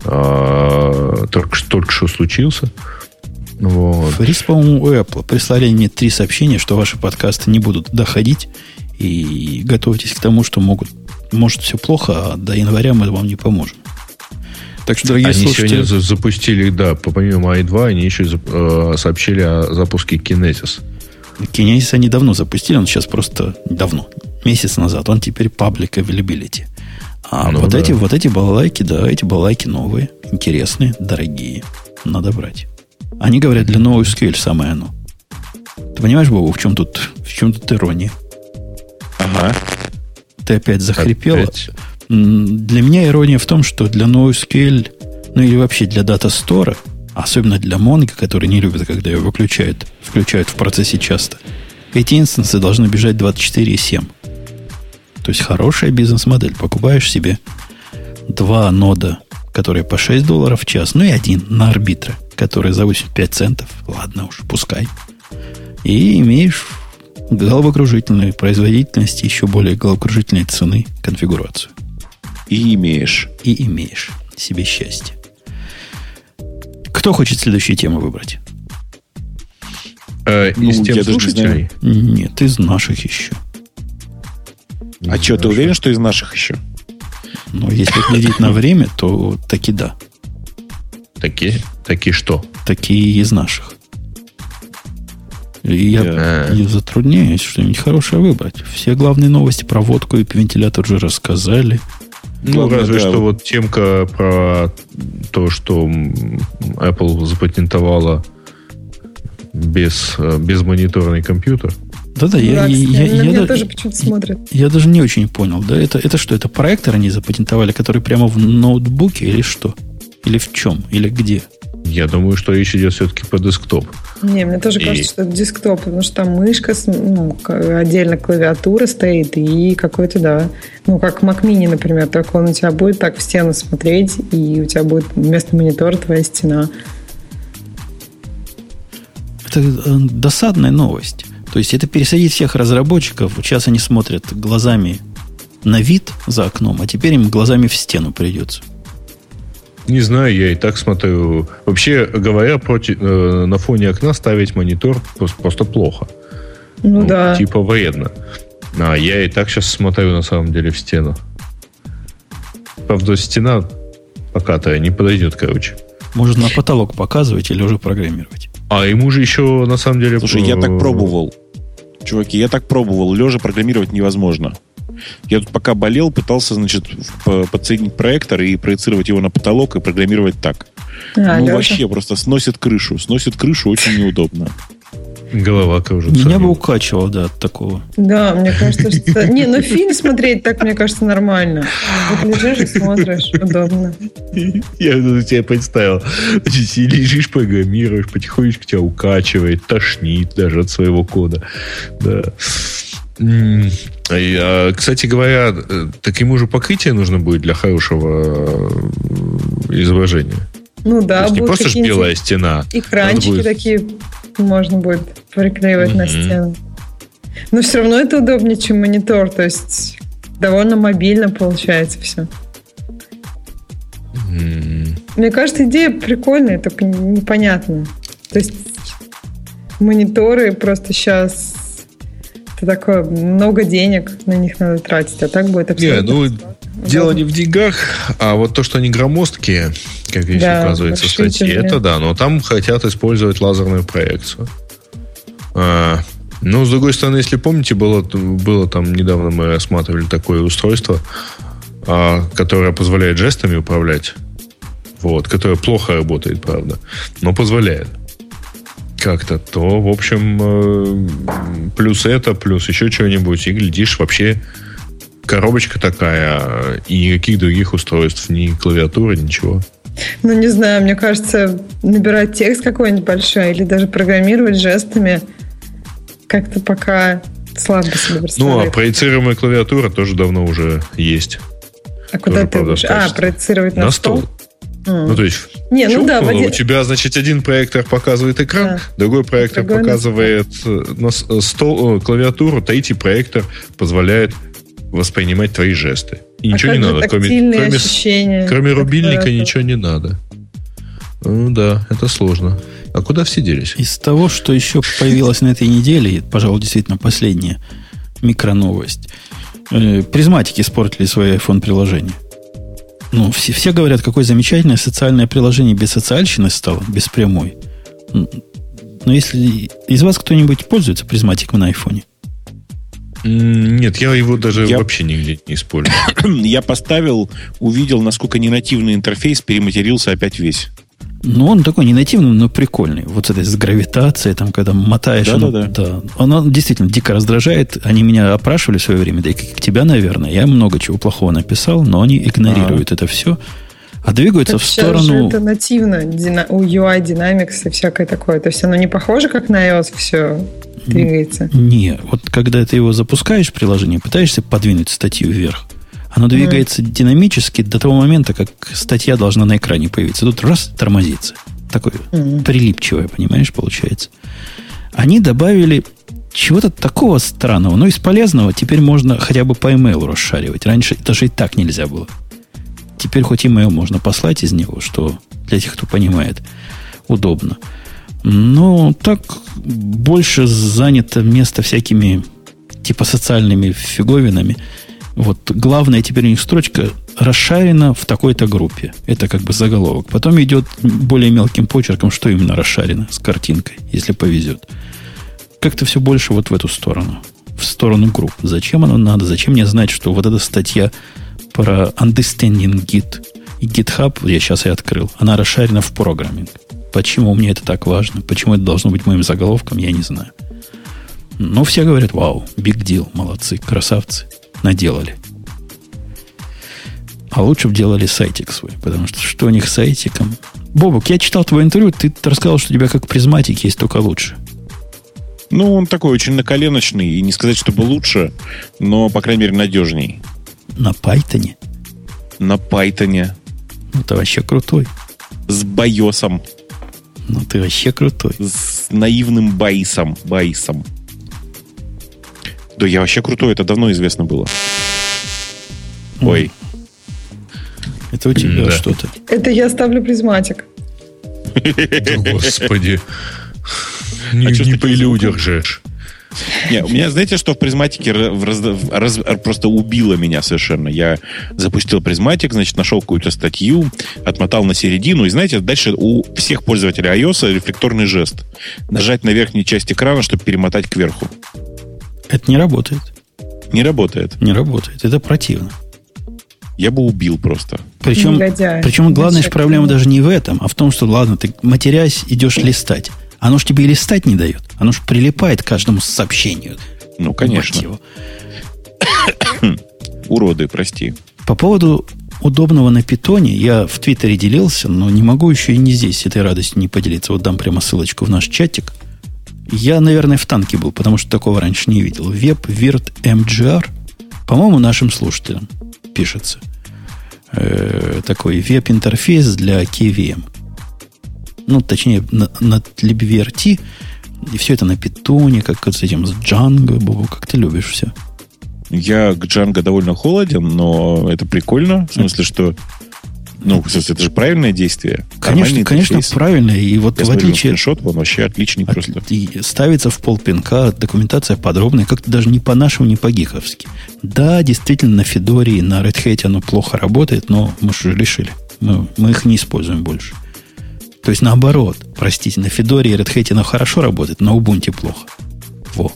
А, только, что- только что случился. Вот. Фрис, по-моему, у Apple прислали мне три сообщения, что ваши подкасты не будут доходить. И готовьтесь к тому, что могут, может все плохо, а до января мы вам не поможем. Так что, дорогие Они слушатели, сегодня за- запустили, да, по- помимо i2, они еще э, сообщили о запуске Kinesis. Kinesis они давно запустили, он сейчас просто давно, месяц назад, он теперь public availability. А Ну вот, да. эти, вот эти балалайки, да, эти балалайки новые, интересные, дорогие. Надо брать. Они говорят, для нового SQL самое оно. Ты понимаешь, Богу, в чем тут, в чем тут ирония? Ага. Ты опять захрипел. Опять. Для меня ирония в том, что для NoSQL, ну или вообще для Data Store, особенно для Mongo, который не любит, когда его выключают, включают в процессе часто, эти инстансы должны бежать 24,7. То есть хорошая бизнес-модель. Покупаешь себе два нода, которые по 6 долларов в час, ну и один на арбитра, который за 85 центов. Ладно уж, пускай. И имеешь головокружительную производительность, еще более головокружительной цены конфигурацию. И имеешь. И имеешь себе счастье. Кто хочет следующую тему выбрать? Э, Ну, из тем я даже не слушателей, Нет, из наших еще. А что, ты уверен, что из наших еще? Но если глядеть на время, то таки да. Такие, такие что? Такие из наших. И я, я затрудняюсь что-нибудь хорошее выбрать. Все главные новости про водку и вентилятор уже рассказали. Ну, Главное, разве да, что вот- темка про то, что Apple запатентовала без, э, безмониторный компьютер. Да-да, я, я, я, я меня да- тоже почему-то смотрят. я даже не очень понял. Да, это, это что? Это проектор они запатентовали, который прямо в ноутбуке или что? Или в чем? Или где? Я думаю, что речь идет все-таки по десктоп. Не, мне тоже И- кажется, что это десктоп, потому что там мышка, ну, отдельно клавиатура стоит и какой-то, да, ну, как Mac Mini, например, только он у тебя будет так в стену смотреть, и у тебя будет вместо монитора твоя стена. Это э, досадная новость. То есть это пересадить всех разработчиков. Сейчас они смотрят глазами на вид за окном, а теперь им глазами в стену придется. Не знаю, я и так смотрю. Вообще говоря, против, э, на фоне окна ставить монитор просто, просто плохо. Ну, да. Типа вредно. А, я и так сейчас смотрю, на самом деле, в стену. Правда, стена покатая, не подойдет, короче. Может, на потолок показывать или уже программировать? А ему же еще, на самом деле... Слушай, я так пробовал. Чуваки, я так пробовал. Лежа программировать невозможно. Я тут пока болел, пытался, значит, подсоединить проектор и проецировать его на потолок и программировать так. А, ну, лежа. вообще просто сносит крышу. Сносит крышу очень неудобно. Голова кружится. Меня бы укачивало, да, от такого. Да, мне кажется, что... Не, ну фильм смотреть так, мне кажется, нормально. Вот лежишь и смотришь, удобно. Я тебе представил. Лежишь, программируешь, потихонечку тебя укачивает, тошнит даже от своего кода. Да. А, кстати говоря, так ему же покрытие нужно будет для хорошего э, изображения. Ну да, не просто ж белая стена. Экранчики будет... такие можно будет приклеивать mm-hmm. на стену. Но все равно это удобнее, чем монитор. То есть довольно мобильно получается все. Mm-hmm. Мне кажется, идея прикольная, только непонятная. То есть мониторы просто сейчас это такое много денег на них надо тратить, а так будет абсолютно. Не, ну, дело не в деньгах, а вот то, что они громоздкие, как здесь да, указывается в статье, это да, но там хотят использовать лазерную проекцию. А, ну, с другой стороны, если помните, было, было там недавно мы рассматривали такое устройство, а, которое позволяет жестами управлять. Вот, которое плохо работает, правда, но позволяет как-то, то, в общем, э, плюс это, плюс еще что-нибудь, и глядишь, вообще коробочка такая, и никаких других устройств, ни клавиатуры, ничего. Ну, не знаю, мне кажется, набирать текст какой-нибудь большой или даже программировать жестами как-то пока слабо себе Ну, а проецируемая клавиатура тоже давно уже есть. А куда ты будешь? А, проецировать на, на стол? стол? Mm. Ну, то есть, Не, ну, да, один... у тебя, значит, один проектор показывает экран, да. другой проектор другой показывает э, на э, стол, э, клавиатуру, третий проектор позволяет воспринимать твои жесты. И а ничего не надо. Кроме, кроме, кроме рубильника это... ничего не надо. Ну да, это сложно. А куда все делись? Из того, что еще появилось на этой неделе, пожалуй, действительно последняя микроновость. Призматики испортили свое iPhone-приложение. Ну, все, все говорят, какое замечательное социальное приложение без социальщины стало, без прямой. Но если из вас кто-нибудь пользуется призматиком на айфоне? Нет, я его даже я... вообще нигде не использую. я поставил, увидел, насколько ненативный интерфейс перематерился опять весь. Ну, он такой не нативный, но прикольный. Вот это с гравитацией, там, когда мотаешь. Да, оно, да, да. да. Оно действительно дико раздражает. Они меня опрашивали в свое время, да и как тебя, наверное. Я много чего плохого написал, но они игнорируют а. это все. А двигаются так в сторону... Же это нативно у UI Dynamics и всякое такое. То есть оно не похоже, как на iOS все двигается? Не, вот когда ты его запускаешь, приложение, пытаешься подвинуть статью вверх, оно двигается mm. динамически до того момента, как статья должна на экране появиться. Тут раз тормозится. Такое mm. прилипчивое, понимаешь, получается. Они добавили чего-то такого странного, но из полезного теперь можно хотя бы по имейлу расшаривать. Раньше даже и так нельзя было. Теперь хоть имейл можно послать из него, что для тех, кто понимает, удобно. Но так больше занято место всякими типа социальными фиговинами – вот главная теперь у них строчка расшарена в такой-то группе. Это как бы заголовок. Потом идет более мелким почерком, что именно расшарено с картинкой, если повезет. Как-то все больше вот в эту сторону. В сторону групп. Зачем оно надо? Зачем мне знать, что вот эта статья про understanding Git и GitHub, я сейчас и открыл, она расшарена в programming. Почему мне это так важно? Почему это должно быть моим заголовком, я не знаю. Но все говорят, вау, big deal, молодцы, красавцы наделали. А лучше бы делали сайтик свой, потому что что у них с сайтиком? Бобук, я читал твое интервью, ты рассказал, что у тебя как Prismatic есть только лучше. Ну, он такой очень наколеночный, и не сказать, чтобы лучше, но, по крайней мере, надежней. На Python е? На Python е. Ну, ты вообще крутой. С Байесом. Ну, ты вообще крутой. С наивным Байесом. Байесом. Да я вообще крутой, это давно известно было. Ой. Это у тебя да. что-то. Это я ставлю Prismatic. Господи. Не, а не по людях же. Не, у меня, знаете, что в Prismatic е раз, раз, просто убило меня совершенно. Я запустил Prismatic, значит, нашел какую-то статью, отмотал на середину, и знаете, дальше у всех пользователей iOS рефлекторный жест. Нажать на верхнюю часть экрана, чтобы перемотать кверху. Это не работает. Не работает. Не работает. Это противно. Я бы убил просто. Причем, причем главная проблема даже не в этом, а в том, что, ладно, ты матерясь идешь листать. Оно ж тебе и листать не дает. Оно ж прилипает к каждому сообщению. Ну, конечно. Уроды, прости. По поводу удобного на питоне я в Твиттере делился, но не могу еще и не здесь этой радостью не поделиться. Вот дам прямо ссылочку в наш чатик. Я, наверное, в танке был, потому что такого раньше не видел. Web Virt MGR, по-моему, нашим слушателям пишется. Э, такой веб-интерфейс для KVM ну, точнее, на, на libvirt, и все это на питоне, как с этим, с Django, Бобу, как ты любишь все. Я к Django довольно холоден, но это прикольно, в смысле, что ну, это же правильное действие. Конечно, конечно, правильно. И вот Я в отличие... Скриншот, он вообще отличный от, просто. И ставится в полпинка, документация подробная, как-то даже не по-нашему, не по-гиковски. Да, действительно, на Федоре и на Red Hat оно плохо работает, но мы же решили. Мы, мы их не используем больше. То есть наоборот, простите, на Федоре и Red Hat оно хорошо работает, на Ubuntu плохо. Во.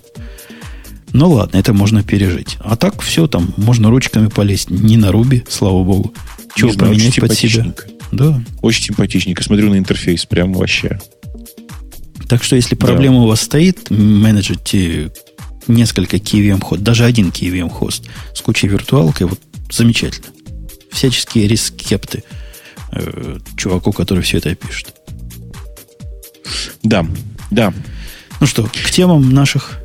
Ну ладно, это можно пережить. А так все там, можно ручками полезть. Не на Руби, слава богу. Чего поменять под себя. Да. Очень симпатичненько. Смотрю на интерфейс, прям вообще. Так что, если проблема да. у вас стоит, менеджите несколько KVM хост, даже один KVM хост с кучей виртуалкой, вот замечательно. Всяческие рискепты э, чуваку, который все это пишет. Да, да. Ну что, к темам наших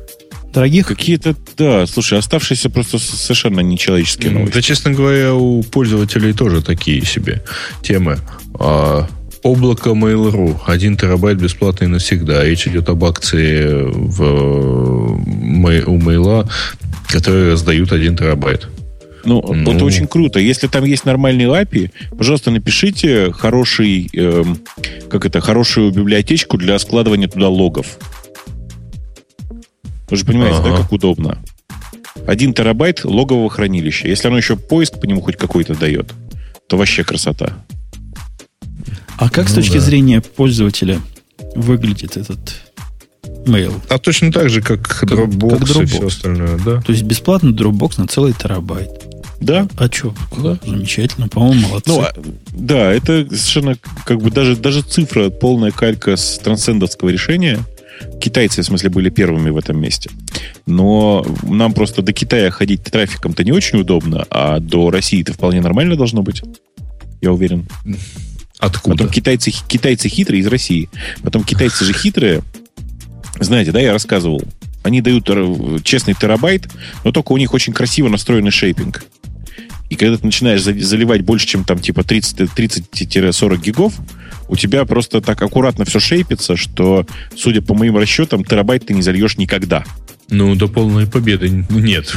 дорогих? Какие-то, да, слушай, оставшиеся просто совершенно нечеловеческие новости. Да, честно говоря, у пользователей тоже такие себе темы. А, облако Mail.ru. Один терабайт бесплатный навсегда. Речь идет об акции в, у Mail, которые раздают один терабайт. Ну, ну, это очень круто. Если там есть нормальный API, пожалуйста, напишите хороший, э, как это, хорошую библиотечку для складывания туда логов. Вы же понимаете, ага. да, как удобно. Один терабайт логового хранилища. Если оно еще поиск по нему хоть какой-то дает, то вообще красота. А как ну, с точки да. зрения пользователя выглядит этот mail? А точно так же, как, как Dropbox, как Dropbox и все остальное, да? То есть бесплатно Dropbox на целый терабайт. Да. А что? Да. Замечательно, по-моему, молодцы. Ну, а, да, это совершенно как бы даже, даже цифра, полная калька с трансцендовского решения. Китайцы, в смысле, были первыми в этом месте. Но нам просто до Китая ходить трафиком-то не очень удобно, а до России это вполне нормально должно быть. Я уверен. Откуда? Потом китайцы, китайцы хитрые из России. Потом китайцы же хитрые. Знаете, да, я рассказывал. Они дают честный терабайт, но только у них очень красиво настроенный шейпинг. И когда ты начинаешь заливать больше, чем там типа 30-40 гигов, у тебя просто так аккуратно все шейпится, что, судя по моим расчетам, терабайт ты не зальешь никогда. Ну, до полной победы нет.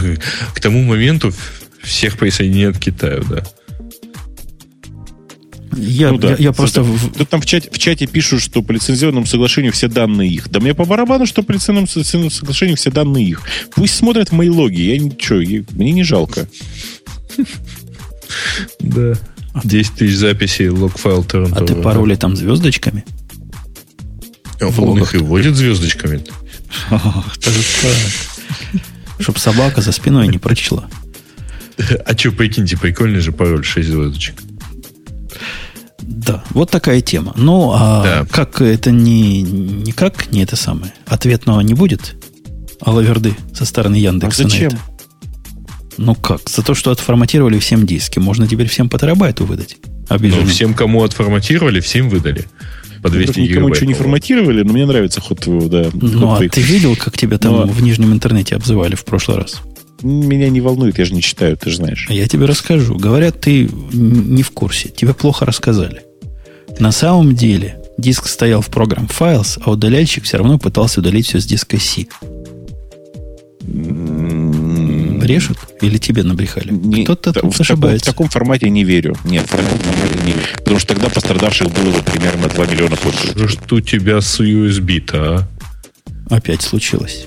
К тому моменту всех присоединят к Китаю, да. Я, ну, да. я, я просто... Да, там в чате, в чате пишут, что по лицензионному соглашению все данные их. Да мне по барабану, что по лицензионному соглашению все данные их. Пусть смотрят мои логи. Я ничего, я, мне не жалко. Да. 10 тысяч записей, лог-файл торрента. А ты пароли там звездочками? Он их и вводит звездочками. Чтоб собака за спиной не прочла. А что, прикиньте, прикольный же пароль 6 звездочек. Да, вот такая тема. Ну, а да. как это не никак не это самое? Ответного не будет? Алаверды со стороны Яндекса. А зачем? Ну как? За то, что отформатировали всем диски. Можно теперь всем по терабайту выдать. Ну, всем, кому отформатировали, всем выдали. По 200 ну, Никому ничего не форматировали, но мне нравится ход твоего, да. Ну, а ты видел, как тебя там но... в нижнем интернете обзывали в прошлый раз? Меня не волнует, я же не читаю, ты же знаешь. А я тебе расскажу. Говорят, ты не в курсе. Тебе плохо рассказали. На самом деле, диск стоял в программ Files, а удаляльщик все равно пытался удалить все с диска C брешут или тебе набрехали? Кто-то в, ошибается. В таком формате не верю. Нет, в таком формате не Потому что тогда пострадавших было бы примерно 2 миллиона пользователей. Что у тебя с USB-то, а? Опять случилось.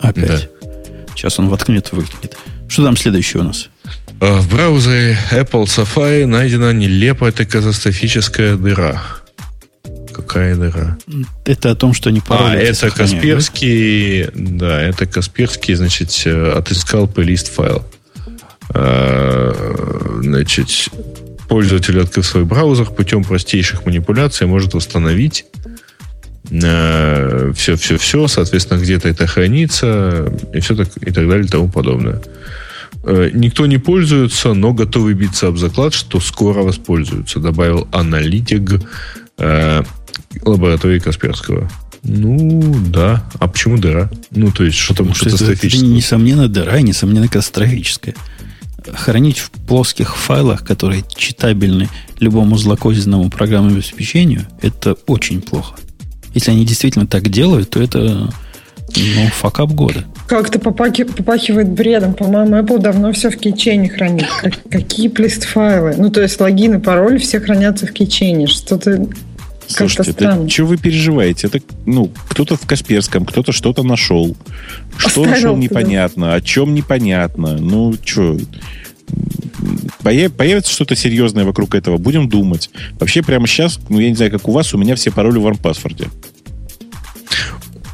Опять. Сейчас он воткнет, выкинет. Что там следующее у нас? А, В браузере Apple Safari найдена нелепая катастрофическая дыра. Какая дыра? Это о том, что не пароли А, это Касперский, да, это Касперский, значит, э, отыскал плейлист файл. Э, Значит, пользователь, открыв свой браузер, путем простейших манипуляций может восстановить все-все-все, соответственно, где-то это хранится, и все так, и так далее, и тому подобное. Э, Никто не пользуется, но готовы биться об заклад, что скоро воспользуются, добавил аналитик э, лаборатории Касперского. Ну, да. А почему дыра? Ну, то есть, что там Потому что это, это, катастрофическое? несомненно, дыра, и, несомненно, катастрофическая. Хранить в плоских файлах, которые читабельны любому злокозненному программному обеспечению, это очень плохо. Если они действительно так делают, то это ну, факап года. Как-то попахивает бредом. По-моему, Apple давно все в кейчейне хранит. Как- какие плист-файлы? Ну, то есть логины, пароли все хранятся в кейчейне. Что-то Слушайте, это что вы переживаете? Это, ну, кто-то в Касперском, кто-то что-то нашел. Что Оставил нашел, туда. непонятно. О чем непонятно. Ну, что... Появится что-то серьезное вокруг этого, будем думать. Вообще, прямо сейчас, ну, я не знаю, как у вас, у меня все пароли в OnePassword.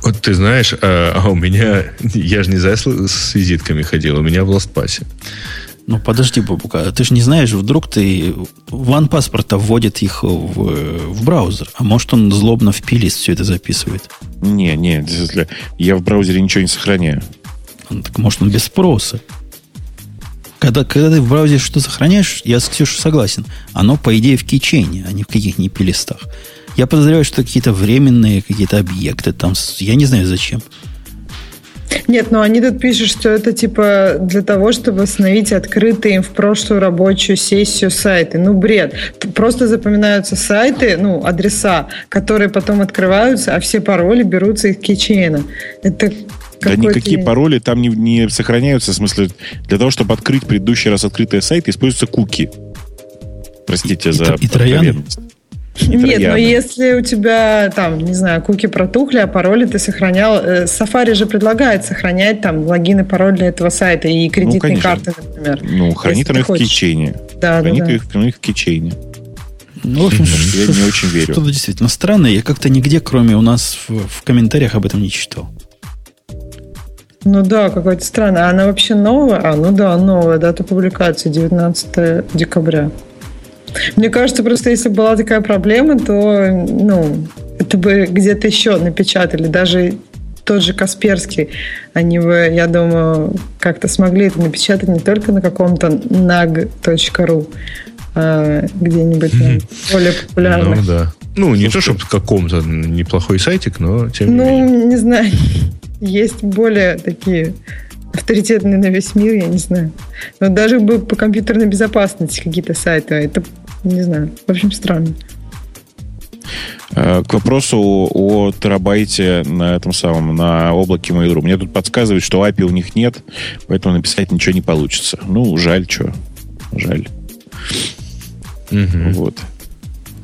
Вот ты знаешь, а, а у меня, я же не за с с визитками ходил, у меня в LastPass. Ну, подожди, Бабука, ты же не знаешь, вдруг ты OnePassword вводит их в, в браузер, а может он злобно в пилист все это записывает. Не, не, я в браузере ничего не сохраняю. Ну, Так может он без спроса. Когда, когда ты в браузере что сохраняешь, я с Ксюшей согласен. Оно, по идее, в кичейне, а не в каких-нибудь пилистах. Я подозреваю, что какие-то временные какие-то объекты там, я не знаю зачем. Нет, но они тут пишут, что это типа для того, чтобы восстановить открытые им в прошлую рабочую сессию сайты. Ну, бред. Просто запоминаются сайты, ну, адреса, которые потом открываются, а все пароли берутся из кейчейна. Это Да никакие пароли там не, не сохраняются. В смысле, для того, чтобы открыть предыдущий раз открытый сайт, используются куки. Простите И- и за тро- и трояны? Нет, но трояны. если у тебя там, не знаю, куки протухли, а пароли ты сохранял, э, Safari же предлагает сохранять там логин и пароль для этого сайта и кредитные конечно. карты, например. Ну, хранит оно их в хочешь. кейчейне. Да, да, Хранит да. их, ну, их в кейчейне. Ну, в общем, Я не очень верю. Что-то действительно странное. Я как-то нигде, кроме у нас в, в комментариях, об этом не читал. Ну да, какое-то странное. А она вообще новая? А, ну да, новая. Дата публикации 19 декабря. Мне кажется, просто если была такая проблема, то ну, это бы где-то еще напечатали. Даже тот же Касперский, они бы, я думаю, как-то смогли это напечатать не только на каком-то nag.ru, а где-нибудь на более популярных. Ну, да. Ну, не то, чтобы каком-то неплохой сайтик, но тем не менее. Ну, не знаю. Есть более такие авторитетные на весь мир, я не знаю. Но даже бы по компьютерной безопасности какие-то сайты, а это, не знаю, в общем, странно. Э, К вопросу о терабайте на этом самом, на облаке Mail.ru. Мне тут подсказывают, что API у них нет, поэтому написать ничего не получится. Ну, жаль, что. Жаль. Мгм. Вот.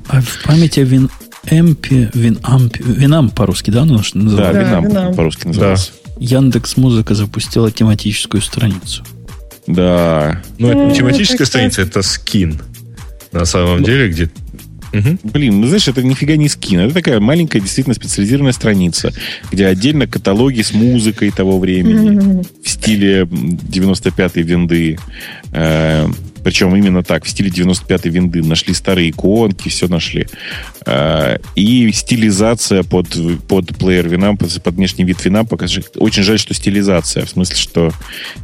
А в памяти о Винэмпе, Винампе, Винам по-русски, да, оно что Да, называется? Да, Винам Винам. по-русски называется. Яндекс Музыка запустила тематическую страницу. Да. Ну, это не Ну, тематическая страница, это скин. На самом деле, где... Мгм. Блин, ну знаешь, это нифига не скин. Это такая маленькая, действительно специализированная страница, где отдельно каталоги с музыкой того времени в стиле м, 95-й винды. Э, причем именно так, в стиле 95-й винды. Нашли старые иконки, все нашли. Э, и стилизация под, под плеер Winamp, под, внешний вид Winamp. Очень жаль, что стилизация. В смысле, что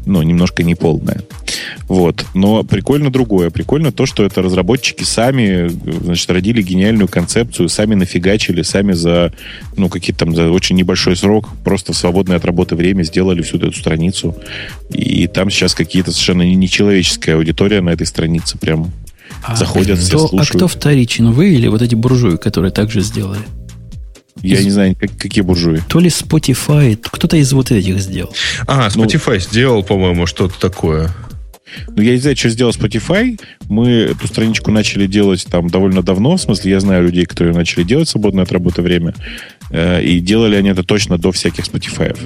ну, немножко неполная. Вот. Но прикольно другое. Прикольно то, что это разработчики сами значит, родили гениальную концепцию, сами нафигачили, сами за ну, какие-то там за очень небольшой срок, просто в свободное от работы время сделали всю эту страницу. И там сейчас какие-то совершенно нечеловеческая аудитория на этой странице прям А Заходят, все кто, а слушают. кто вторичен? Вы или вот эти буржуи, которые также сделали? Я Из- не знаю, как- какие буржуи. То ли Spotify, кто-то из вот этих сделал. А, Ну- Spotify сделал, по-моему, что-то такое. Ну, я не знаю, что сделал Spotify. Мы эту страничку начали делать там довольно давно. В смысле, я знаю людей, которые начали делать свободное от работы время. Э, И делали они это точно до всяких Spotify.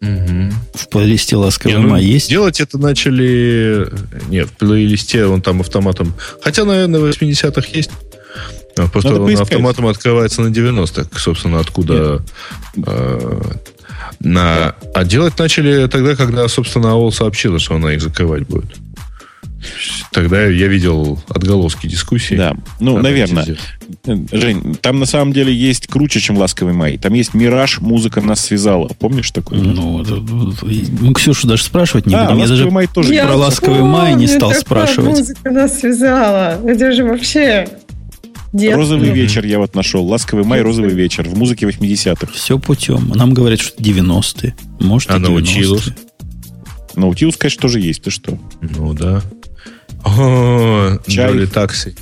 Мгм. В плейлисте «Ласковый Не, ну, май» есть? Делать это начали... Нет, в плейлисте он там автоматом... Хотя, наверное, в 80-х есть. А Просто Надо он поискать. автоматом открывается на 90-х, собственно, откуда... э, на... А делать начали тогда, когда, собственно, АОЛ сообщила, что она их закрывать будет. Тогда я видел отголоски дискуссий. Да. Ну, наверное. сделать. Жень, там на самом деле есть круче, чем «Ласковый май». Там есть «Мираж», «Музыка нас связала». Помнишь такое? Ну, это- мы Ксюшу даже спрашивать не а, будем. Я «Ласковый даже май» тоже. Я про «Ласковый май» не стал спрашивать. музыка нас связала. Это же вообще... детство. «Розовый вечер» я вот нашел. «Ласковый май», «Розовый вечер» в музыке 80-х. Все путем. Нам говорят, что 90-е. Может, А и 90-е. научилась? Наутилус, конечно, тоже есть. Ты что? Ну, да. О, Чай. Джоли такси.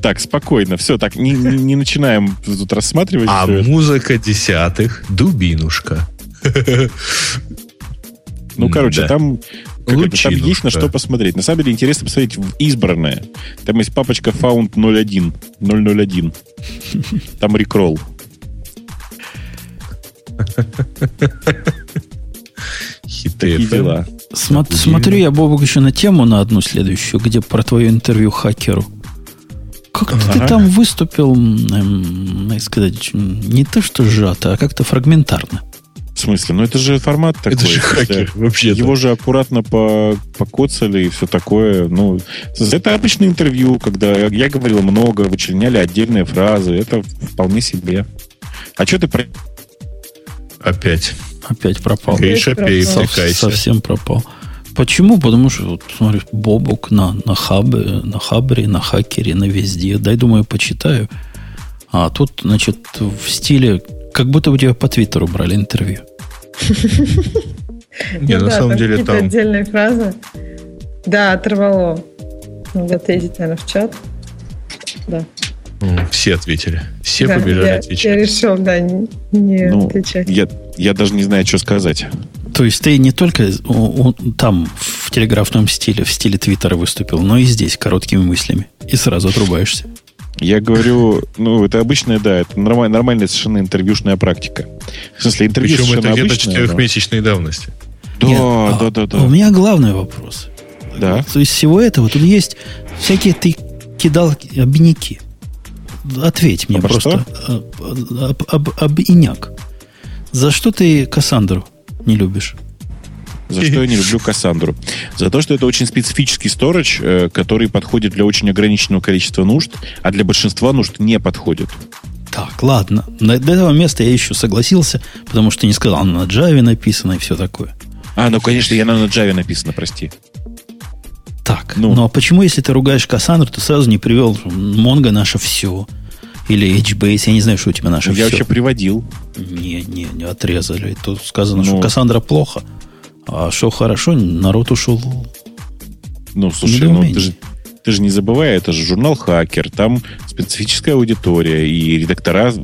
Так, спокойно. Все, так, не, не- не начинаем тут рассматривать. А музыка десятых «Дубинушка». Ну, короче, Да. там, там есть на что посмотреть. На самом деле интересно посмотреть в избранное. Там есть папочка Found 01. 001. Там рекролл. Хиты Такие дела. Смо- смотрю я, Бобок, еще на тему на одну следующую, где про твое интервью хакеру. Как ты Ага. там выступил, эм, сказать, не то что сжато, а как-то фрагментарно. В смысле? Ну, это же формат такой. Это же хакер, вообще Его же аккуратно по, покоцали и все такое. Ну, это обычное интервью, когда я говорил много, вычленяли отдельные фразы. Это вполне себе. А что ты про... Опять. Опять пропал. Гриша, пропал. пей, Сов- совсем пропал. Почему? Потому что, вот, смотри, Бобок на, на хабе, на хабре, на хакере, на везде. Дай, думаю, почитаю. А тут, значит, в стиле, как будто у тебя по Твиттеру брали интервью. Не, Ну на да, самом деле там... отдельные фразы. Да, оторвало. Надо ответить, наверное, в чат. Да. Все ответили. Все Да, побежали я, я отвечать. решил, да, не, не Ну, отвечать. Я, даже не знаю, что сказать. То есть ты не только там в телеграфном стиле, в стиле Твиттера выступил, но и здесь короткими мыслями. И сразу отрубаешься. Я говорю, ну, это обычная, да, это нормаль- нормальная совершенно интервьюшная практика. В смысле, интервью Причем это совершенно где-то обычное, но- четырехмесячной давности. Да, Нет, а- да, да, да. У меня главный вопрос. Да. То есть всего этого тут есть всякие ты кидал обиняки. Ответь мне Обо просто. э, Об, об- обиняк. За что ты Кассандру не любишь? За что я не люблю Кассандру? За то, что это очень специфический сторож, э, который подходит для очень ограниченного количества нужд, а для большинства нужд не подходит. Так, ладно. До этого места я еще согласился, потому что не сказал, оно на Java написано и все такое. А, ну, конечно, я на Java написано, прости. Так, Ну. ну. а почему, если ты ругаешь Кассандру, ты сразу не привел Монго наше все? Или HBase, я не знаю, что у тебя наше Ну, я все. вообще приводил. Не, не, не отрезали. Тут сказано, Ну. что Кассандра плохо. А что хорошо, народ ушел. Ну, слушай, ну, ты же, ты же не забывай, это же журнал «Хакер», там специфическая аудитория, и редактора,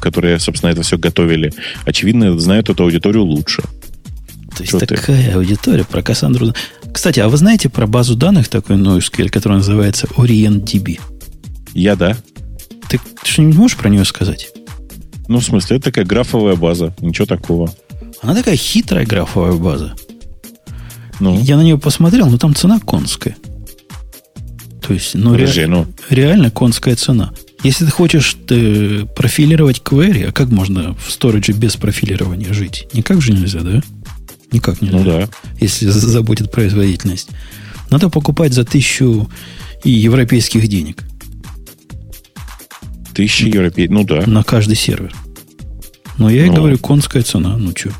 которые, собственно, это все готовили, очевидно, знают эту аудиторию лучше. То есть Чё ты? такая аудитория про Кассандру. Кстати, а вы знаете про базу данных такой NoSQL, которая называется OrientDB? Я, да. Ты что-нибудь можешь про нее сказать? Ну, в смысле, это такая графовая база, ничего такого. Она такая хитрая графовая база. Ну, Я на нее посмотрел, но там цена конская. То есть, ну, ре- подожди, ну, реально конская цена. Если ты хочешь э, профилировать query, а как можно в сторидже без профилирования жить? Никак же нельзя, да? Никак нельзя. ну да. Если за- заботит производительность. Надо покупать за тысячу и европейских денег Тысячи европей. Ну да. на каждый сервер. Но я и Ну. говорю, конская цена. Ну что?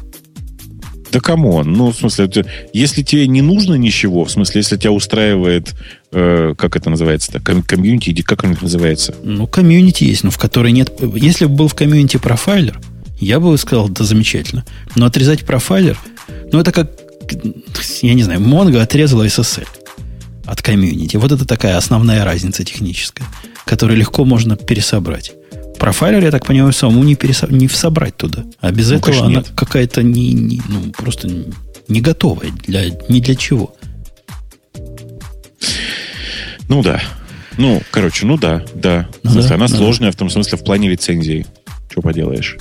Да come on. Ну, в смысле, это- если тебе не нужно ничего, в смысле, если тебя устраивает, э, как это называется-то, com- community, или как оно называется? Ну, community есть, но в которой нет... Если бы был в community profiler, я бы сказал, да замечательно. Но отрезать profiler, ну, это как, я не знаю, Mongo отрезала SSL от community. Вот это такая основная разница техническая, которую легко можно пересобрать. Profiler, я так понимаю, самому не, пересо... не собрать туда. А без Ну, этого конечно, она нет. какая-то не, не- ну, просто не готовая для, ни для чего. Ну да. Ну, короче, ну да, да. Ну смысле, да, она да. сложная в том смысле в плане лицензии. Что поделаешь?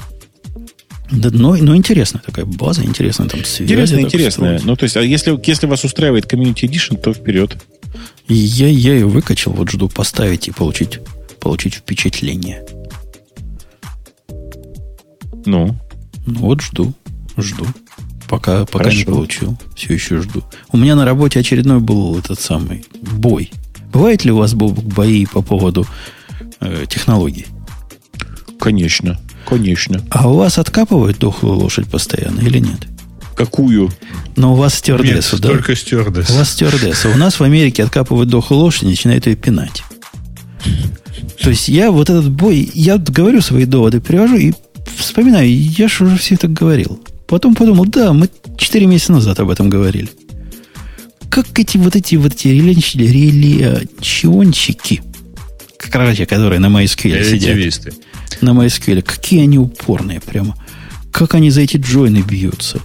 Да, но, но интересная такая база, интересная там связь. Интересная, интересная. Ну, то есть, а если, если вас устраивает Community Edition, то вперед. И я, я ее выкачал, вот жду поставить и получить, получить впечатление. Ну? Ну вот жду, жду. Пока, пока Хорошо. не получил. Все еще жду. У меня на работе очередной был этот самый бой. Бывает ли у вас Бобук, бои по поводу э, технологий? Конечно. Конечно. А у вас откапывают дохлую лошадь постоянно или нет? Какую? Но у вас Нет, стюардессу, да? только стюардесс. У вас стюардесса. У нас в Америке откапывают дохлую лошадь и начинают ее пинать. То есть я вот этот бой, я говорю свои доводы, привожу и вспоминаю, я же уже все это говорил. Потом подумал, да, мы 4 месяца назад об этом говорили. Как эти вот эти вот эти реличиончики, короче, которые на MySQL сидят, на MySQL, какие они упорные прямо. Как они за эти джойны бьются.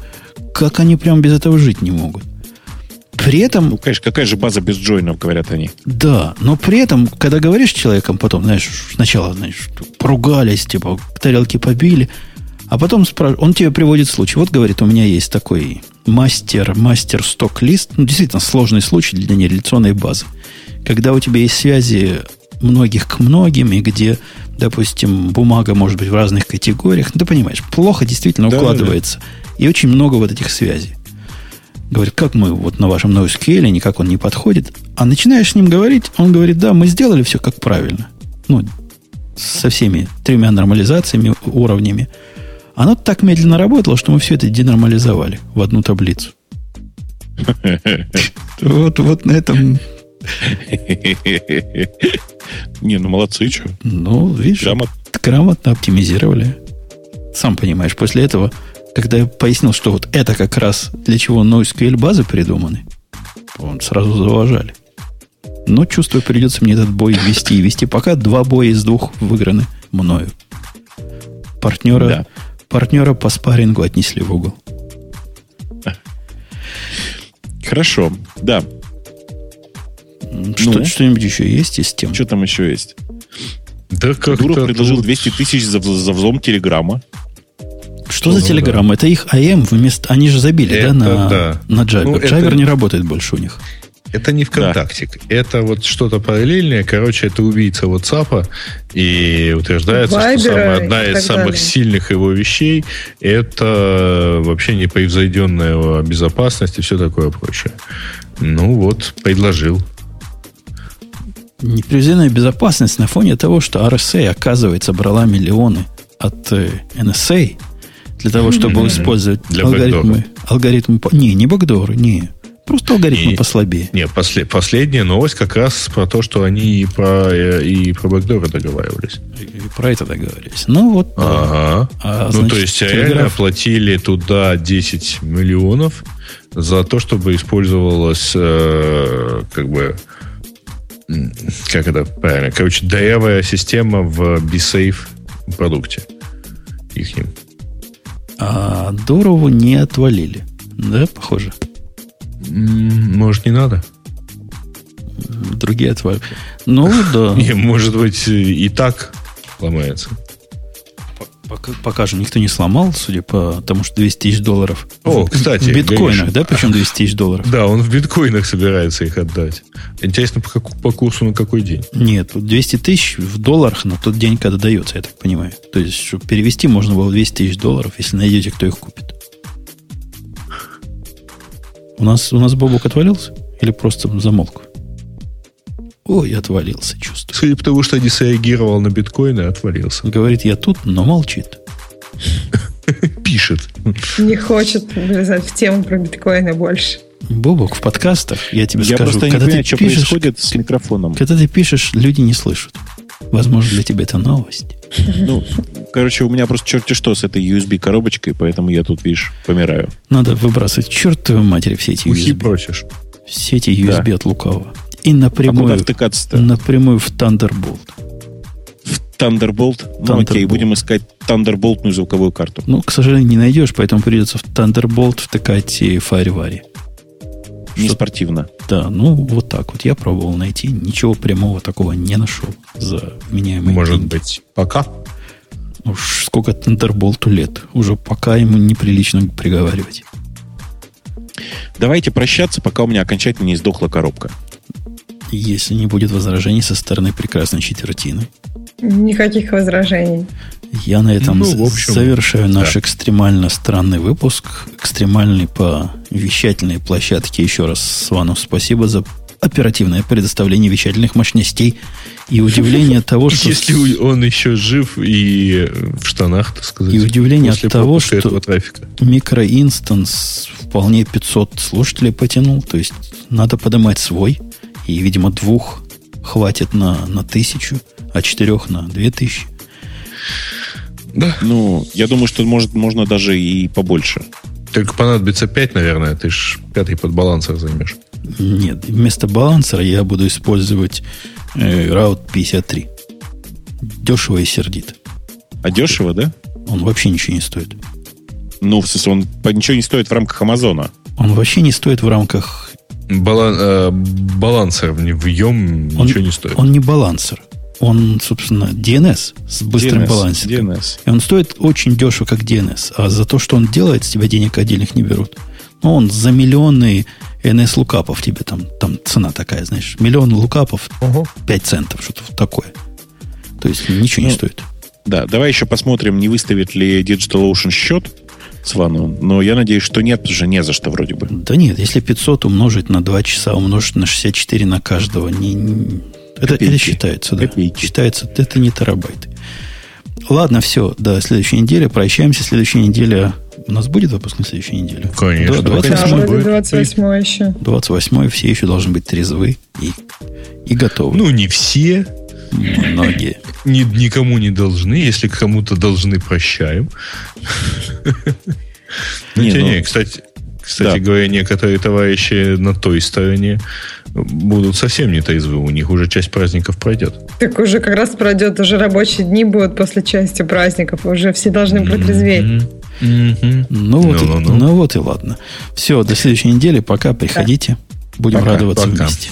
Как они прям без этого жить не могут. При этом Ну, конечно, какая же база без джойнов, говорят они. да, но при этом, когда говоришь с человеком, потом, знаешь, сначала, знаешь, поругались, типа, тарелки побили, а потом спрашивает, он тебе приводит случай. Вот, говорит, у меня есть такой мастер, мастер сток-лист, ну, действительно, сложный случай для нереляционной базы. Когда у тебя есть связи многих к многим, и где, допустим, бумага может быть в разных категориях, ну, ты понимаешь, плохо действительно Да, укладывается. И очень много вот этих связей. Говорит, как мы вот на вашем NoSQL, никак он не подходит. А начинаешь с ним говорить, он говорит, да, мы сделали все как правильно. Ну, со всеми тремя нормализациями, уровнями. Оно так медленно работало, что мы все это денормализовали в одну таблицу. Вот, вот на этом, Не, ну молодцы, что. ну, видишь, Грамот. грамотно оптимизировали. Сам понимаешь, после этого, когда я пояснил, что вот это как раз для чего NoSQL базы придуманы, он сразу зауважали. Но чувствую, придется мне этот бой вести и вести. Пока два боя из двух выиграны мною. Партнера, Да. партнера по спаррингу отнесли в угол. Хорошо. Да. Что, Ну? Что-нибудь еще есть из тем? Что там еще есть? Да как-то Дуров предложил тут- 200 тысяч за, за взлом Телеграма. Что за Ну, телеграмма? Это их АМ вместо... Они же забили, Это да, на, да. на Jabber. Ну, это- Jabber не работает больше у них. Это не ВКонтакте. Это вот что-то параллельное. Короче, это убийца WhatsApp. И утверждается, что Вайбера самая, и одна из самых далее. сильных его вещей это вообще непревзойденная безопасность и все такое прочее. Ну вот, предложил. Непревзойденная безопасность на фоне того, что RSA, оказывается, брала миллионы от э, NSA для того, чтобы использовать Для алгоритмы. Алгоритмы по- не, не бэкдоры, не. Просто алгоритмы Не. послабее. Не, после- последняя новость как раз про то, что они и про, э, и про бэкдоры договаривались. И про это договорились. Ну вот. Ага. А, ну, значит, то есть реально телеграф- оплатили туда 10 миллионов за то, чтобы использовалась э, как бы как это правильно? Короче, дырявая система в BeSafe продукте. Ихнем. А Дорову не отвалили. Да, похоже. Может, не надо? Другие отвалили. Ну, да. Не, может быть, и так ломается. Пока, пока же никто не сломал, судя по тому, что 200 тысяч долларов. О, в, кстати, В биткоинах, да? Причем 200 тысяч долларов. Да, он в биткоинах собирается их отдать. Интересно, по, как- по курсу на какой день? Нет, тут 200 тысяч в долларах на тот день, когда дается, я так понимаю. То есть, чтобы перевести можно было 200 тысяч долларов, если найдете, кто их купит. У нас, у нас Бобок отвалился? Или просто замолк? Ой, отвалился, чувствую. Судя по тому, что не среагировал на биткоины, отвалился. Говорит, я тут, но молчит. Пишет. Не хочет влезать в тему про биткоины больше. Бобок, в подкастах, я тебе Я скажу, просто не когда понимаю, ты что пишешь, происходит с микрофоном. когда ты пишешь, люди не слышат. Возможно, для тебя это новость. Ну, короче, у меня просто черти что с этой USB-коробочкой, поэтому я тут, видишь, помираю. Надо выбрасывать чертовой матери все эти Ухи USB. просишь. Все эти USB от лукавого. И А напрямую, куда втыкаться-то? напрямую в Thunderbolt. Thunderbolt? Ну, окей, Thunderbolt. будем искать Thunderboltную звуковую карту. Ну, к сожалению, не найдешь, поэтому придется в Thunderbolt втыкать и FireWire. Не Что- спортивно. Да, ну вот так вот. Я пробовал найти, ничего прямого такого не нашел за вменяемые Может деньги. быть, пока. Уж сколько Тендерболту лет. Уже пока ему неприлично приговаривать. Давайте прощаться, пока у меня окончательно не сдохла коробка. Если не будет возражений со стороны прекрасной четвертины. Никаких возражений. Я на этом ну, в общем, завершаю наш да. экстремально странный выпуск. Экстремальный по вещательной площадке. Еще раз Свану спасибо за оперативное предоставление вещательных мощностей и удивление от того, что... Если он еще жив и в штанах, так сказать. И удивление от того, что микроинстанс вполне 500 слушателей потянул. То есть надо поднимать свой. И, видимо, двух хватит на, на тысячу, а четырех на две тысячи. Да. Ну, я думаю, что может, можно даже и побольше. Только понадобится 5, наверное. Ты ж пятый под балансер займешь. Нет, вместо балансера я буду использовать э, Route 53. Дешево и сердито. А дешево, да? Он вообще ничего не стоит. Ну, в смысле, он ничего не стоит в рамках Амазона. Он вообще не стоит в рамках... Балан, э, балансер в нем ничего не стоит. Он не балансер. Он, собственно, DNS с быстрым DNS, балансингом. DNS. И он стоит очень дешево, как DNS. А за то, что он делает, с тебя денег отдельных не берут. Ну, он за миллионы NS лукапов тебе там, там цена такая, знаешь. Миллион лукапов, угу. 5 центов, что-то такое. То есть ничего ну, не стоит. Да, давай еще посмотрим, не выставит ли DigitalOcean счет с вану. Но я надеюсь, что нет, потому что не за что вроде бы. Да нет, если 500 умножить на 2 часа, умножить на 64 на каждого, не, не, это, это считается, да. Копейки. Считается, это не терабайты. Ладно, все, до следующей недели. Прощаемся. Следующая неделя... У нас будет выпуск на следующей неделе? Конечно. 28 да, 28 еще. 28 все еще должны быть трезвы и, и готовы. Ну, не все. Многие. Ни, никому не должны. Если кому-то должны, прощаем. Не, ну, не, кстати, кстати говоря, некоторые товарищи на той стороне будут совсем не трезвы, у них уже часть праздников пройдет. Так уже как раз пройдет, уже рабочие дни будут после части праздников, уже все должны протрезветь. Mm-hmm. Mm-hmm. Ну, вот no, no, no. И, ну вот и ладно. Все, до следующей недели. Пока, приходите. Будем пока, радоваться пока. вместе.